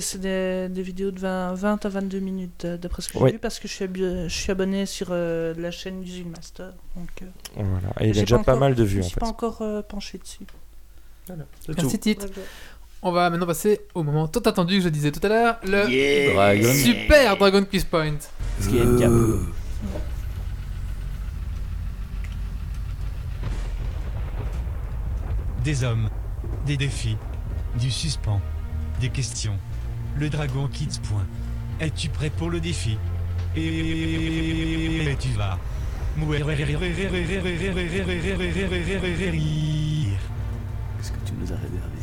C'est des, des vidéos de 20, 20 à 22 minutes, euh, d'après ce que j'ai Oui. vu, parce que je suis, je abonné sur euh, la chaîne du Master. Donc, euh, Voilà. Et il a déjà pas, encore- mal de je vues me en suis fait. pas encore euh, penché dessus. Merci titre. On va maintenant passer au moment tant attendu que je disais tout à l'heure, le Dragon. super Dragon Quiz Point. Parce qu'il y a une cape. Des hommes, des défis, du suspens, des questions. Le Dragon Kids. Point. Es-tu prêt pour le défi? Et tu vas. mourir. Est-ce que tu nous as réservé?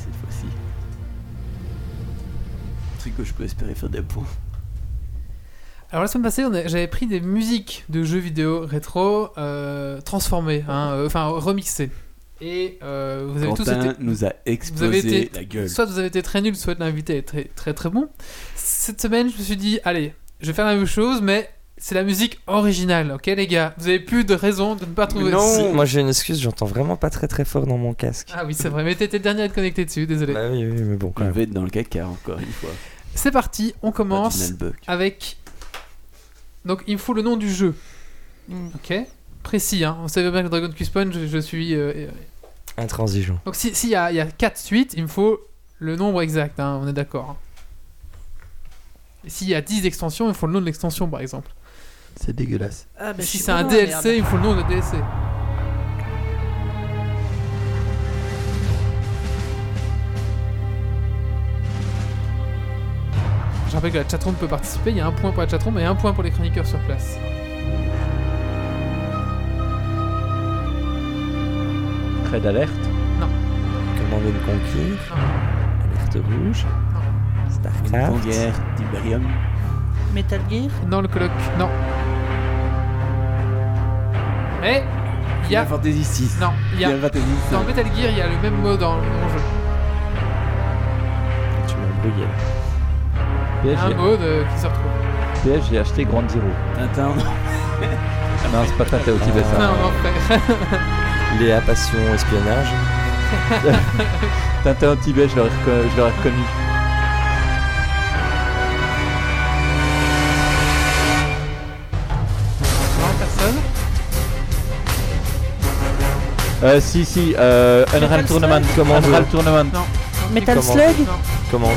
Truc que je peux espérer faire des points. Alors la semaine passée, j'avais pris des musiques de jeux vidéo rétro euh, transformées, hein, euh, enfin remixées. Et euh, vous avez tous été... nous a Vous avez été, la gueule. soit vous avez été très nul, soit l'invité est très très très bon. Cette semaine, je me suis dit, allez, je vais faire la même chose, mais c'est la musique originale, ok les gars? Vous avez plus de raison de ne pas trouver. Si, moi j'ai une excuse, j'entends vraiment pas très très fort dans mon casque. Ah oui, c'est vrai, mais t'étais le dernier à être connecté dessus, désolé. Bah oui, oui, mais bon, quand On même. va être dans le caca encore une fois. C'est parti, on commence avec. Donc il me faut le nom du jeu, Mm. ok Précis, hein. Vous savez bien que Dragon Quest Point, je, je suis. euh, euh, Intransigeant. Donc s'il si y, a, y a 4 suites, il me faut le nombre exact, hein, on est d'accord. hein. Et s'il y a 10 extensions, il me faut le nom de l'extension par exemple. C'est dégueulasse. Ah, je si c'est un DLC, merde. il me faut le nom de DLC. Je rappelle que la chatroom peut participer, il y a un point pour la chatroom et un point pour les chroniqueurs sur place. Trait d'alerte. Commande une conquire. Alerte rouge. Une Starcraft. guerre d'Iberium. Metal Gear Non, le colloque, non. Mais, il y a... Fantasy 6. Non, il y a... Fantasy Dans 5. Metal Gear, il y a le même mot dans, le jeu. Tu m'as embrouillé. Il y PS, a un j'ai- mot de- qui se retrouve. J'ai acheté Grand Zero. Tintin, non. Non, c'est pas Tintin au Tibet ça. Non, non, frère. (laughs) Léa Passion Espionnage. (laughs) Tintin au Tibet, je l'aurais reconnu. Non, personne. Euh, si, si, euh, Unreal Tournament. Commando. Unreal Tournament. Non. Metal Comment- Slug. Commando.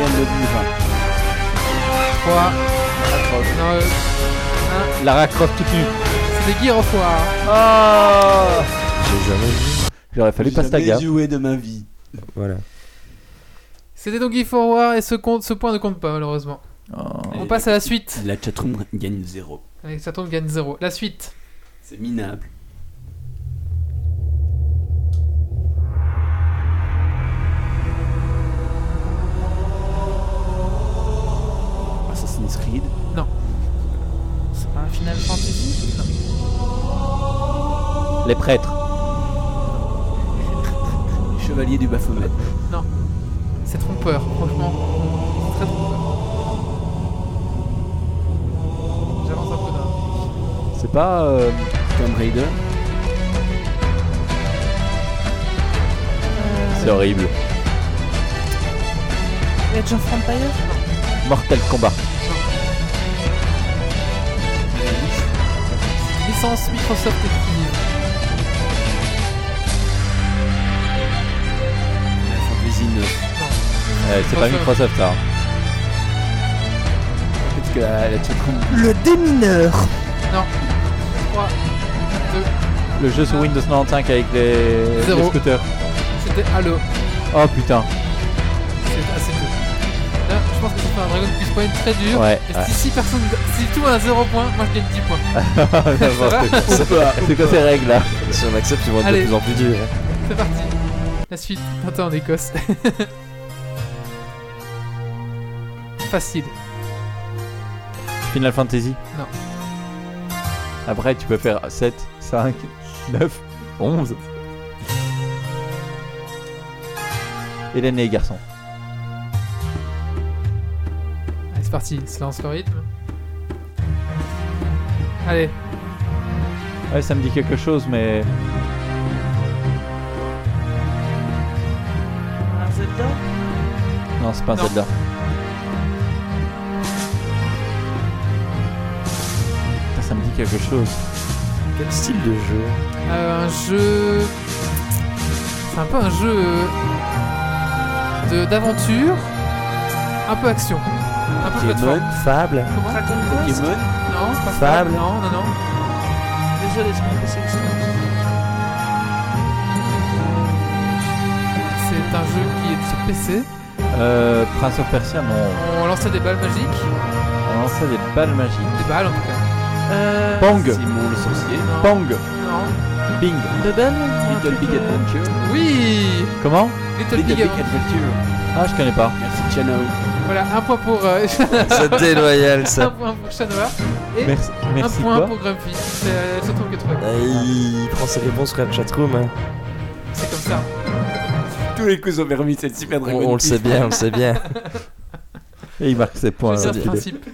Non. Allez, on gagne le burin. 3. Non, euh, Lara Croft toute nue. c'est des Gear of War. Oh J'ai jamais vu. J'aurais fallu J'ai jamais gaffe. joué de ma vie. Voilà. C'était donc Gear of War et ce, compte, ce point ne compte pas malheureusement. Oh. On passe à la suite. La chatroom gagne 0. Allez, ça tombe gagne 0. La suite. C'est minable. Assassin's Creed. C'est pas un Final Fantasy Les prêtres. (laughs) Chevalier du Baphomet. C'est trompeur, franchement. C'est très trompeur. J'avance un peu là. C'est pas. euh, Tomb Raider. C'est horrible. Age of Empire Mortal Kombat. Licence Microsoft exclusive. Final Fantasy 9. Euh, c'est pas. Microsoft ça. hein. Peut-être que la, la chatroom. Le démineur 3, 2, Le jeu sur Windows 95 avec les, Zéro. les scooters. c'était Halo. Oh putain. C'est assez peu. Je pense que ça fait un Dragon Quest Point très dur. Ouais. Et si, si personne, si tout le monde a 0 points, moi je gagne 10 points. (laughs) N'importe (laughs) quoi. C'est quoi ces règles là Si on accepte, ils vont être de plus en plus durs. C'est parti. La suite. Attends, en Écosse. (laughs) Facile. Final Fantasy Non. Après, tu peux faire 7, 5, 9, 11. Hélène et les garçons. C'est parti. Se lance le rythme. Allez. Ouais, ça me dit quelque chose, mais. Un Zelda? Non, c'est pas un Non. Zelda. Putain, ça me dit quelque chose. Quel style de jeu? Euh, un jeu. C'est un peu un jeu de d'aventure, un peu action, Pokémon. Fable Comment Pokémon. Non, pas Fable. Non, non, non. Désolé, c'est pas possible. C'est un jeu qui est sur PC. Euh, Prince of Persia, non. On lançait des balles magiques, On lançait des balles magiques. des balles en tout cas. Euh, Pong Simon le sorcier. Non. Pong Non. Bing Bubble Little Big Adventure. Oui. Comment Little, Little Big Big Adventure. Adventure. Ah, je connais pas. Merci Chano. Voilà, un point pour euh, (laughs) C'est déloyal (laughs) un ça. point pour Chanoa et Merci, un point quoi pour Grumpy. C'est euh, surtout que trouvé. Ah, il prend ses réponses sur la chatroom. hein. C'est comme ça. Tous les coups ont permis cette super On, Dragon on le sait bien, on le sait bien. Et il marque ses points. C'est le est- principe.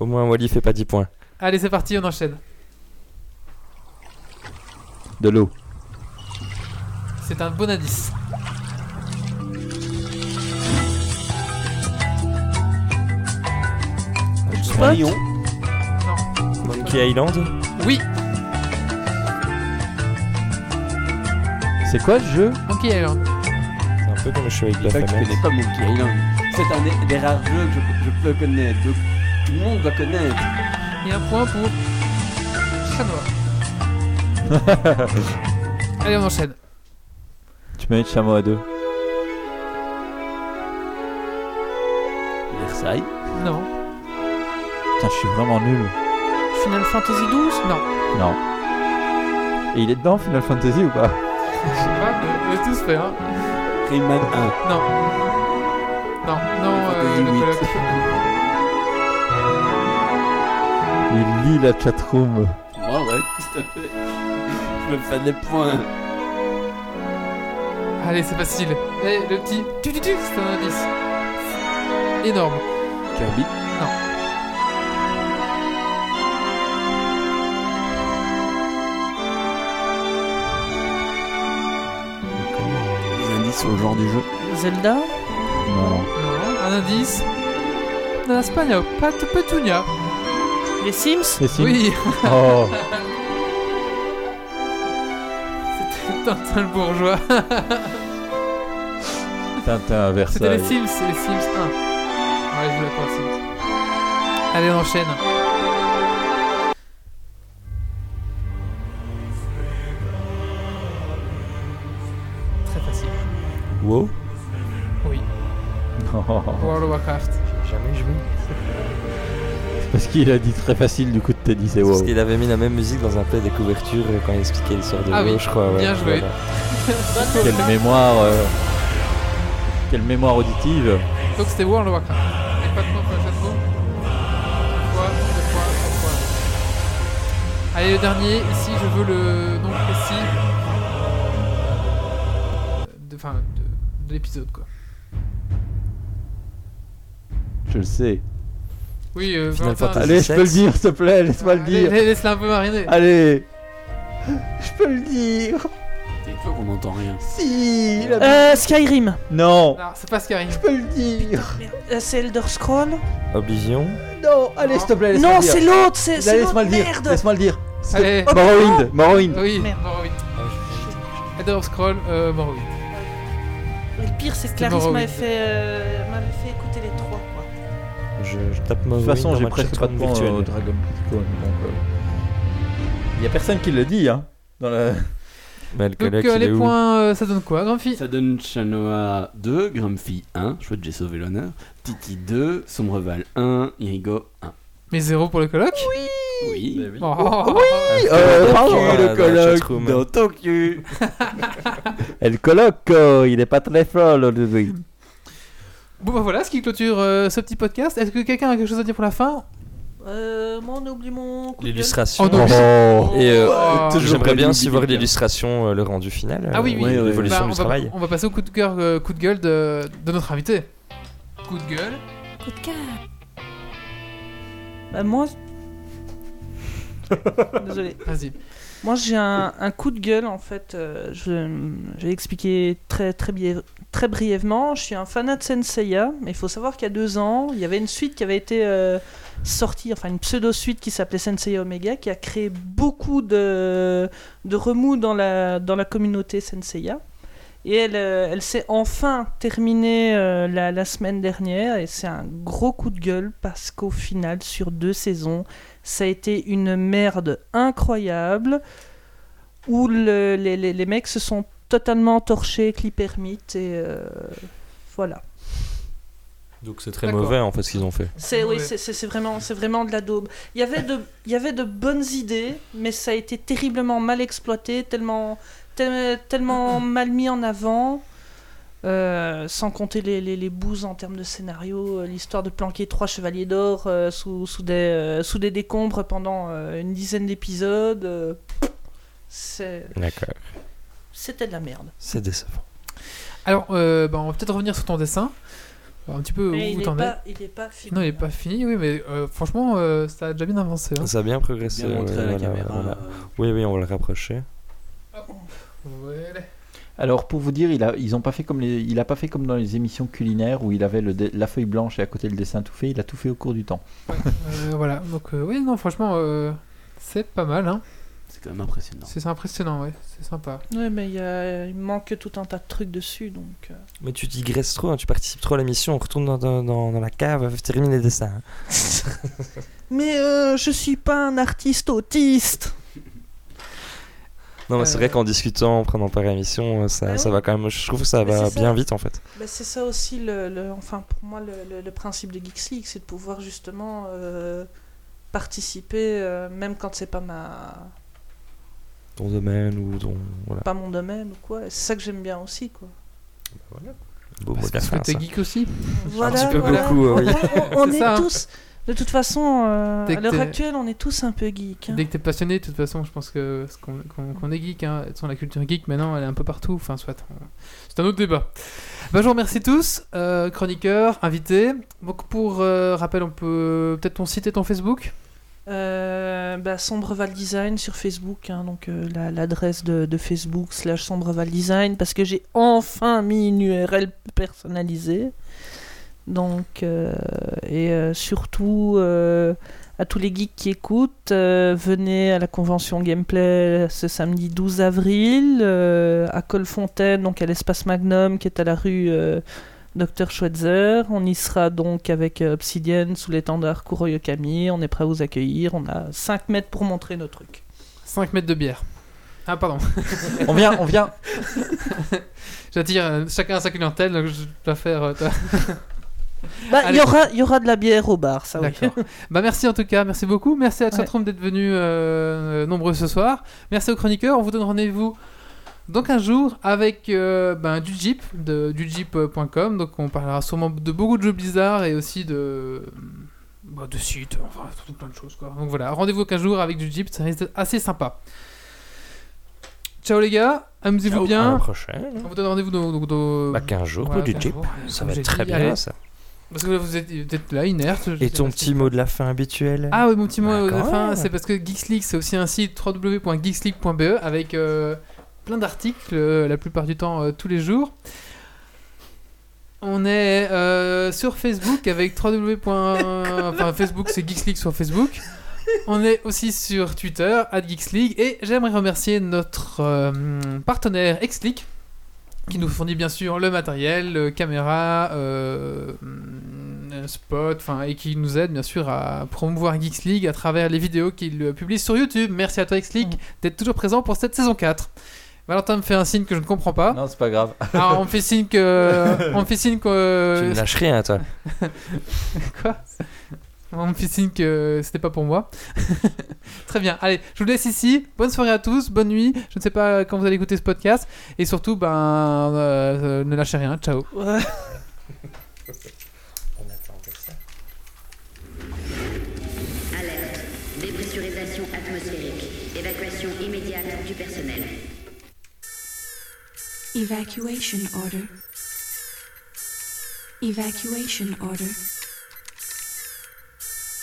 Au moins, Wally fait pas 10 points. Allez, c'est parti, on enchaîne. De l'eau. C'est un bon indice. Spot Lion. Monkey Island Oui, C'est quoi le jeu Monkey Island. C'est un peu comme le show avec la famille. connais pas Monkey Island. C'est un des, des rares jeux que je, je peux connaître. Donc, tout le monde doit connaître. Et un point pour Chanoa. (laughs) Allez, on enchaîne. Tu mets chameau à deux. Versailles. Non, Putain, je suis vraiment nul. Final Fantasy 12 non. Non. Et il est dedans Final Fantasy ou pas? Je sais pas, mais on va tous faire. Hein. Rayman 1. Non. Non, non, euh, le colloque. Il lit la chatroom. Moi, ouais, tout à fait. Je me fais des points. Allez, c'est facile. Eh, le petit tu tu tu, c'est un indice. Énorme. Kirby. Genre du jeu. Zelda Non. Non, un indice. Dans l'Espagne, pas de petunia. Les Sims Les Sims Oui, Oh. (laughs) c'était Tintin le bourgeois. (laughs) Tintin, C'était les Versailles. Sims, c'est les Sims 1. Ouais, je voulais pas les Sims. Allez, on enchaîne. Parce qu'il a dit très facile, du coup, t'as dit c'est Parce wow. qu'il avait mis la même musique dans un play des couvertures quand il expliquait l'histoire de Ah WoW, oui, je crois. ouais. bien joué. Voilà. (laughs) Quelle mémoire. euh, Quelle mémoire auditive. Donc c'était World of Warcraft. Et pas de fois, deux fois, trois fois. Allez, le dernier. Ici, je veux le nom précis. de- Enfin, de, de l'épisode, quoi. Je le sais. Oui, euh, Final Valentin, Fantasy. Allez, je peux le dire, s'il te plaît, laisse-moi le dire. allez, Laisse-la un peu mariner. Allez Je peux le dire fois qu'on n'entend rien. Si la- Euh, Skyrim. Non Non, c'est pas Skyrim. Je peux le dire Euh, c'est Elder Scroll. Oblivion. Non Allez, s'il te plaît, laisse-moi Non, le dire. c'est l'autre. C'est c'est Laisse-moi l'autre. le dire, Merde. laisse-moi le dire. Allez. Morrowind, Morrowind. Oui, Merde. Morrowind. Elder Scroll, euh, Morrowind. Le pire, c'est que Clarisse Morrowind. m'avait fait, euh, m'avait fait écouter. Je, je tape De Morrowind toute façon, j'ai ma presque pas de points virtuelle. au Dragon euh, Il y a personne qui le dit, hein. Dans la... Mais (laughs) le Donc collègue, euh, les points, euh, ça donne quoi, Grumpy? Ça donne Chanoa 2, Grumpy 1, chouette j'ai sauvé l'honneur, Titi 2, Sombreval 1, Irigo 1. Mais zéro pour le colloque? Oui. Oh. (laughs) Euh, Dans pardon, le la colloque (laughs) dans ton cul. Et le colloque, euh, il est pas très fort, aujourd'hui. Bon bah voilà ce qui clôture euh, ce petit podcast. Est-ce que quelqu'un a quelque chose à dire pour la fin? Euh, moi, on oublie mon coup de gueule. L'illustration. Oh, non. Oh. Et euh, Oh. j'aimerais bien aussi voir l'illustration, euh, le rendu final. Ah oui, euh, oui. L'évolution Bah, du on, va, travail. on va passer au coup de cœur, euh, coup de gueule de, de notre invité. Coup de gueule. Coup de cœur. Bah, moi. (laughs) Désolé. Vas-y. Moi, j'ai un, coup de gueule en fait. euh, je, vais expliquer très, très, brièvement. Je suis un fanat de Senseiya, mais il faut savoir qu'il y a deux ans, il y avait une suite qui avait été euh, sortie, enfin une pseudo-suite qui s'appelait Senseiya Omega, qui a créé beaucoup de, remous dans la, dans la communauté Senseiya. Et elle, euh, elle s'est enfin terminée la semaine dernière, et c'est un gros coup de gueule parce qu'au final, sur deux saisons, ça a été une merde incroyable où le- les, les- les mecs se sont totalement torchés avec l'hypermite et euh, voilà. Donc c'est très mauvais en fait ce qu'ils ont fait. C'est oui, c'est- vraiment, c'est vraiment de la daube. Il y avait de, il y avait de bonnes idées, mais ça a été terriblement mal exploité, tellement, tel- tellement (clears throat) mal mis en avant. Euh, sans compter les, les, les bouses en termes de scénario, euh, l'histoire de planquer trois chevaliers d'or euh, sous, sous, des, euh, sous des décombres pendant euh, une dizaine d'épisodes, euh, c'est- D'accord. c'était de la merde. C'est décevant. Alors, euh, bah, on va peut-être revenir sur ton dessin. Un petit peu Mais où il n'est t'en es. pas, il est pas fini. Non, il est pas fini, oui, mais euh, franchement, euh, ça a déjà bien avancé. hein. Ça a bien progressé. Bien montré ouais, à la voilà, caméra. voilà. Oui, oui, on va le rapprocher. Ouais. Alors pour vous dire, il a, ils ont pas fait comme les, il a pas fait comme dans les émissions culinaires où il avait le dé- la feuille blanche et à côté le dessin tout fait. Il a tout fait au cours du temps. Euh, voilà, donc euh, oui, non, franchement, euh, c'est pas mal. Hein. C'est quand même impressionnant. C'est impressionnant, ouais, c'est sympa. Ouais, mais il, y a- il manque tout un tas de trucs dessus, donc. Mais tu digresses trop, hein, tu participes trop à l'émission, on retourne dans, dans, dans- dans la cave, termine les dessins. (laughs) Mais euh, je suis pas un artiste autiste. Non, mais c'est Euh. vrai qu'en discutant, en prenant part à l'émission, euh, ça, Bah ça oui. va quand même. Je trouve que ça va ça. bien vite en fait. Bah, c'est ça aussi, le, le- enfin pour moi, le, le- le principe de Geeks League, c'est de pouvoir justement euh, participer, euh, même quand c'est pas ma, Ton domaine ou ton. Voilà. pas mon domaine ou quoi. C'est ça que j'aime bien aussi, quoi. Beau mot Parce de la que t'es geek aussi. Voilà, petit peu voilà. beaucoup, oui. On, on C'est est ça, hein. tous, de toute façon, euh, à l'heure actuelle, on est tous un peu geeks. hein. Dès que t'es passionné, de toute façon, je pense que qu'on est geek. Hein. La culture geek, maintenant, elle est un peu partout. Enfin, soit. C'est un autre débat. Bah, je vous remercie tous, euh, chroniqueurs, invités. Donc, pour euh, rappel, on peut peut-être ton site et ton Facebook? Euh, bah, Sombreval Design sur Facebook, hein, donc la- l'adresse de, de Facebook slash Sombreval Design, parce que j'ai enfin mis une URL personnalisée. Donc, euh, et euh, surtout, euh, à tous les geeks qui écoutent, euh, venez à la convention gameplay ce samedi 12 avril euh, à Colfontaine, donc à l'espace Magnum qui est à la rue euh, Dr Schweitzer. On y sera donc avec Obsidian sous l'étendard Kuroyokami. On est prêt à vous accueillir. On a 5 mètres pour montrer nos trucs. 5 mètres de bière. Ah, pardon. (laughs) On vient, on vient. (laughs) J'attire chacun à sa clientèle, donc je dois faire. (laughs) euh, Bah, il y aura, il y aura de la bière au bar, ça oui. Bah merci en tout cas, merci beaucoup. Merci à Ouais. Chatroom d'être venu euh, nombreux ce soir. Merci aux chroniqueurs. On vous donne rendez-vous dans 15 jours avec euh, ben, du Jeep, de, du Jeep.com. Donc on parlera sûrement de beaucoup de jeux Blizzard et aussi de, bah, de sites, enfin tout plein de choses. Quoi. Donc voilà, rendez-vous 15 jours avec du Jeep, ça risque d'être assez sympa. Ciao les gars, amusez-vous À la bien. prochaine. On vous donne rendez-vous dans, dans- dans- Bah, 15 jours voilà, pour du 15 Jeep. jours. Ça va être très dit, bien, allez. ça. Parce que vous êtes, vous êtes là, inerte. Et ton petit si- mot de la fin habituel? Ah oui, mon petit mot Bah, de quand fin, c'est parce que Geeks League, c'est aussi un site www.geeksleague.be avec euh, plein d'articles, euh, la plupart du temps euh, tous les jours. On est sur Facebook avec www. (laughs) enfin, Facebook, c'est Geeks League sur Facebook. On est aussi sur Twitter, at Geeks League. Et j'aimerais remercier notre partenaire XLeak qui nous fournit bien sûr le matériel, caméra, euh, mm, spot, enfin et qui nous aide bien sûr à promouvoir Geeks League à travers les vidéos qu'il publie sur YouTube. Merci à toi X League d'être toujours présent pour cette saison 4. Valentin me fait un signe que je ne comprends pas. Non, c'est pas grave. Alors on me fait signe que (laughs) on me fait signe que Tu ne lâches rien, toi. (laughs) Quoi? On me fait signe que c'était pas pour moi. (laughs) Très bien. Allez, je vous laisse ici. Bonne soirée à tous, bonne nuit. Je ne sais pas quand vous allez écouter ce podcast. Et surtout, ben, euh, euh, ne lâchez rien. Ciao. Ouais. (laughs) Alerte. Dépressurisation atmosphérique. Évacuation immédiate du personnel. Evacuation order. Evacuation order.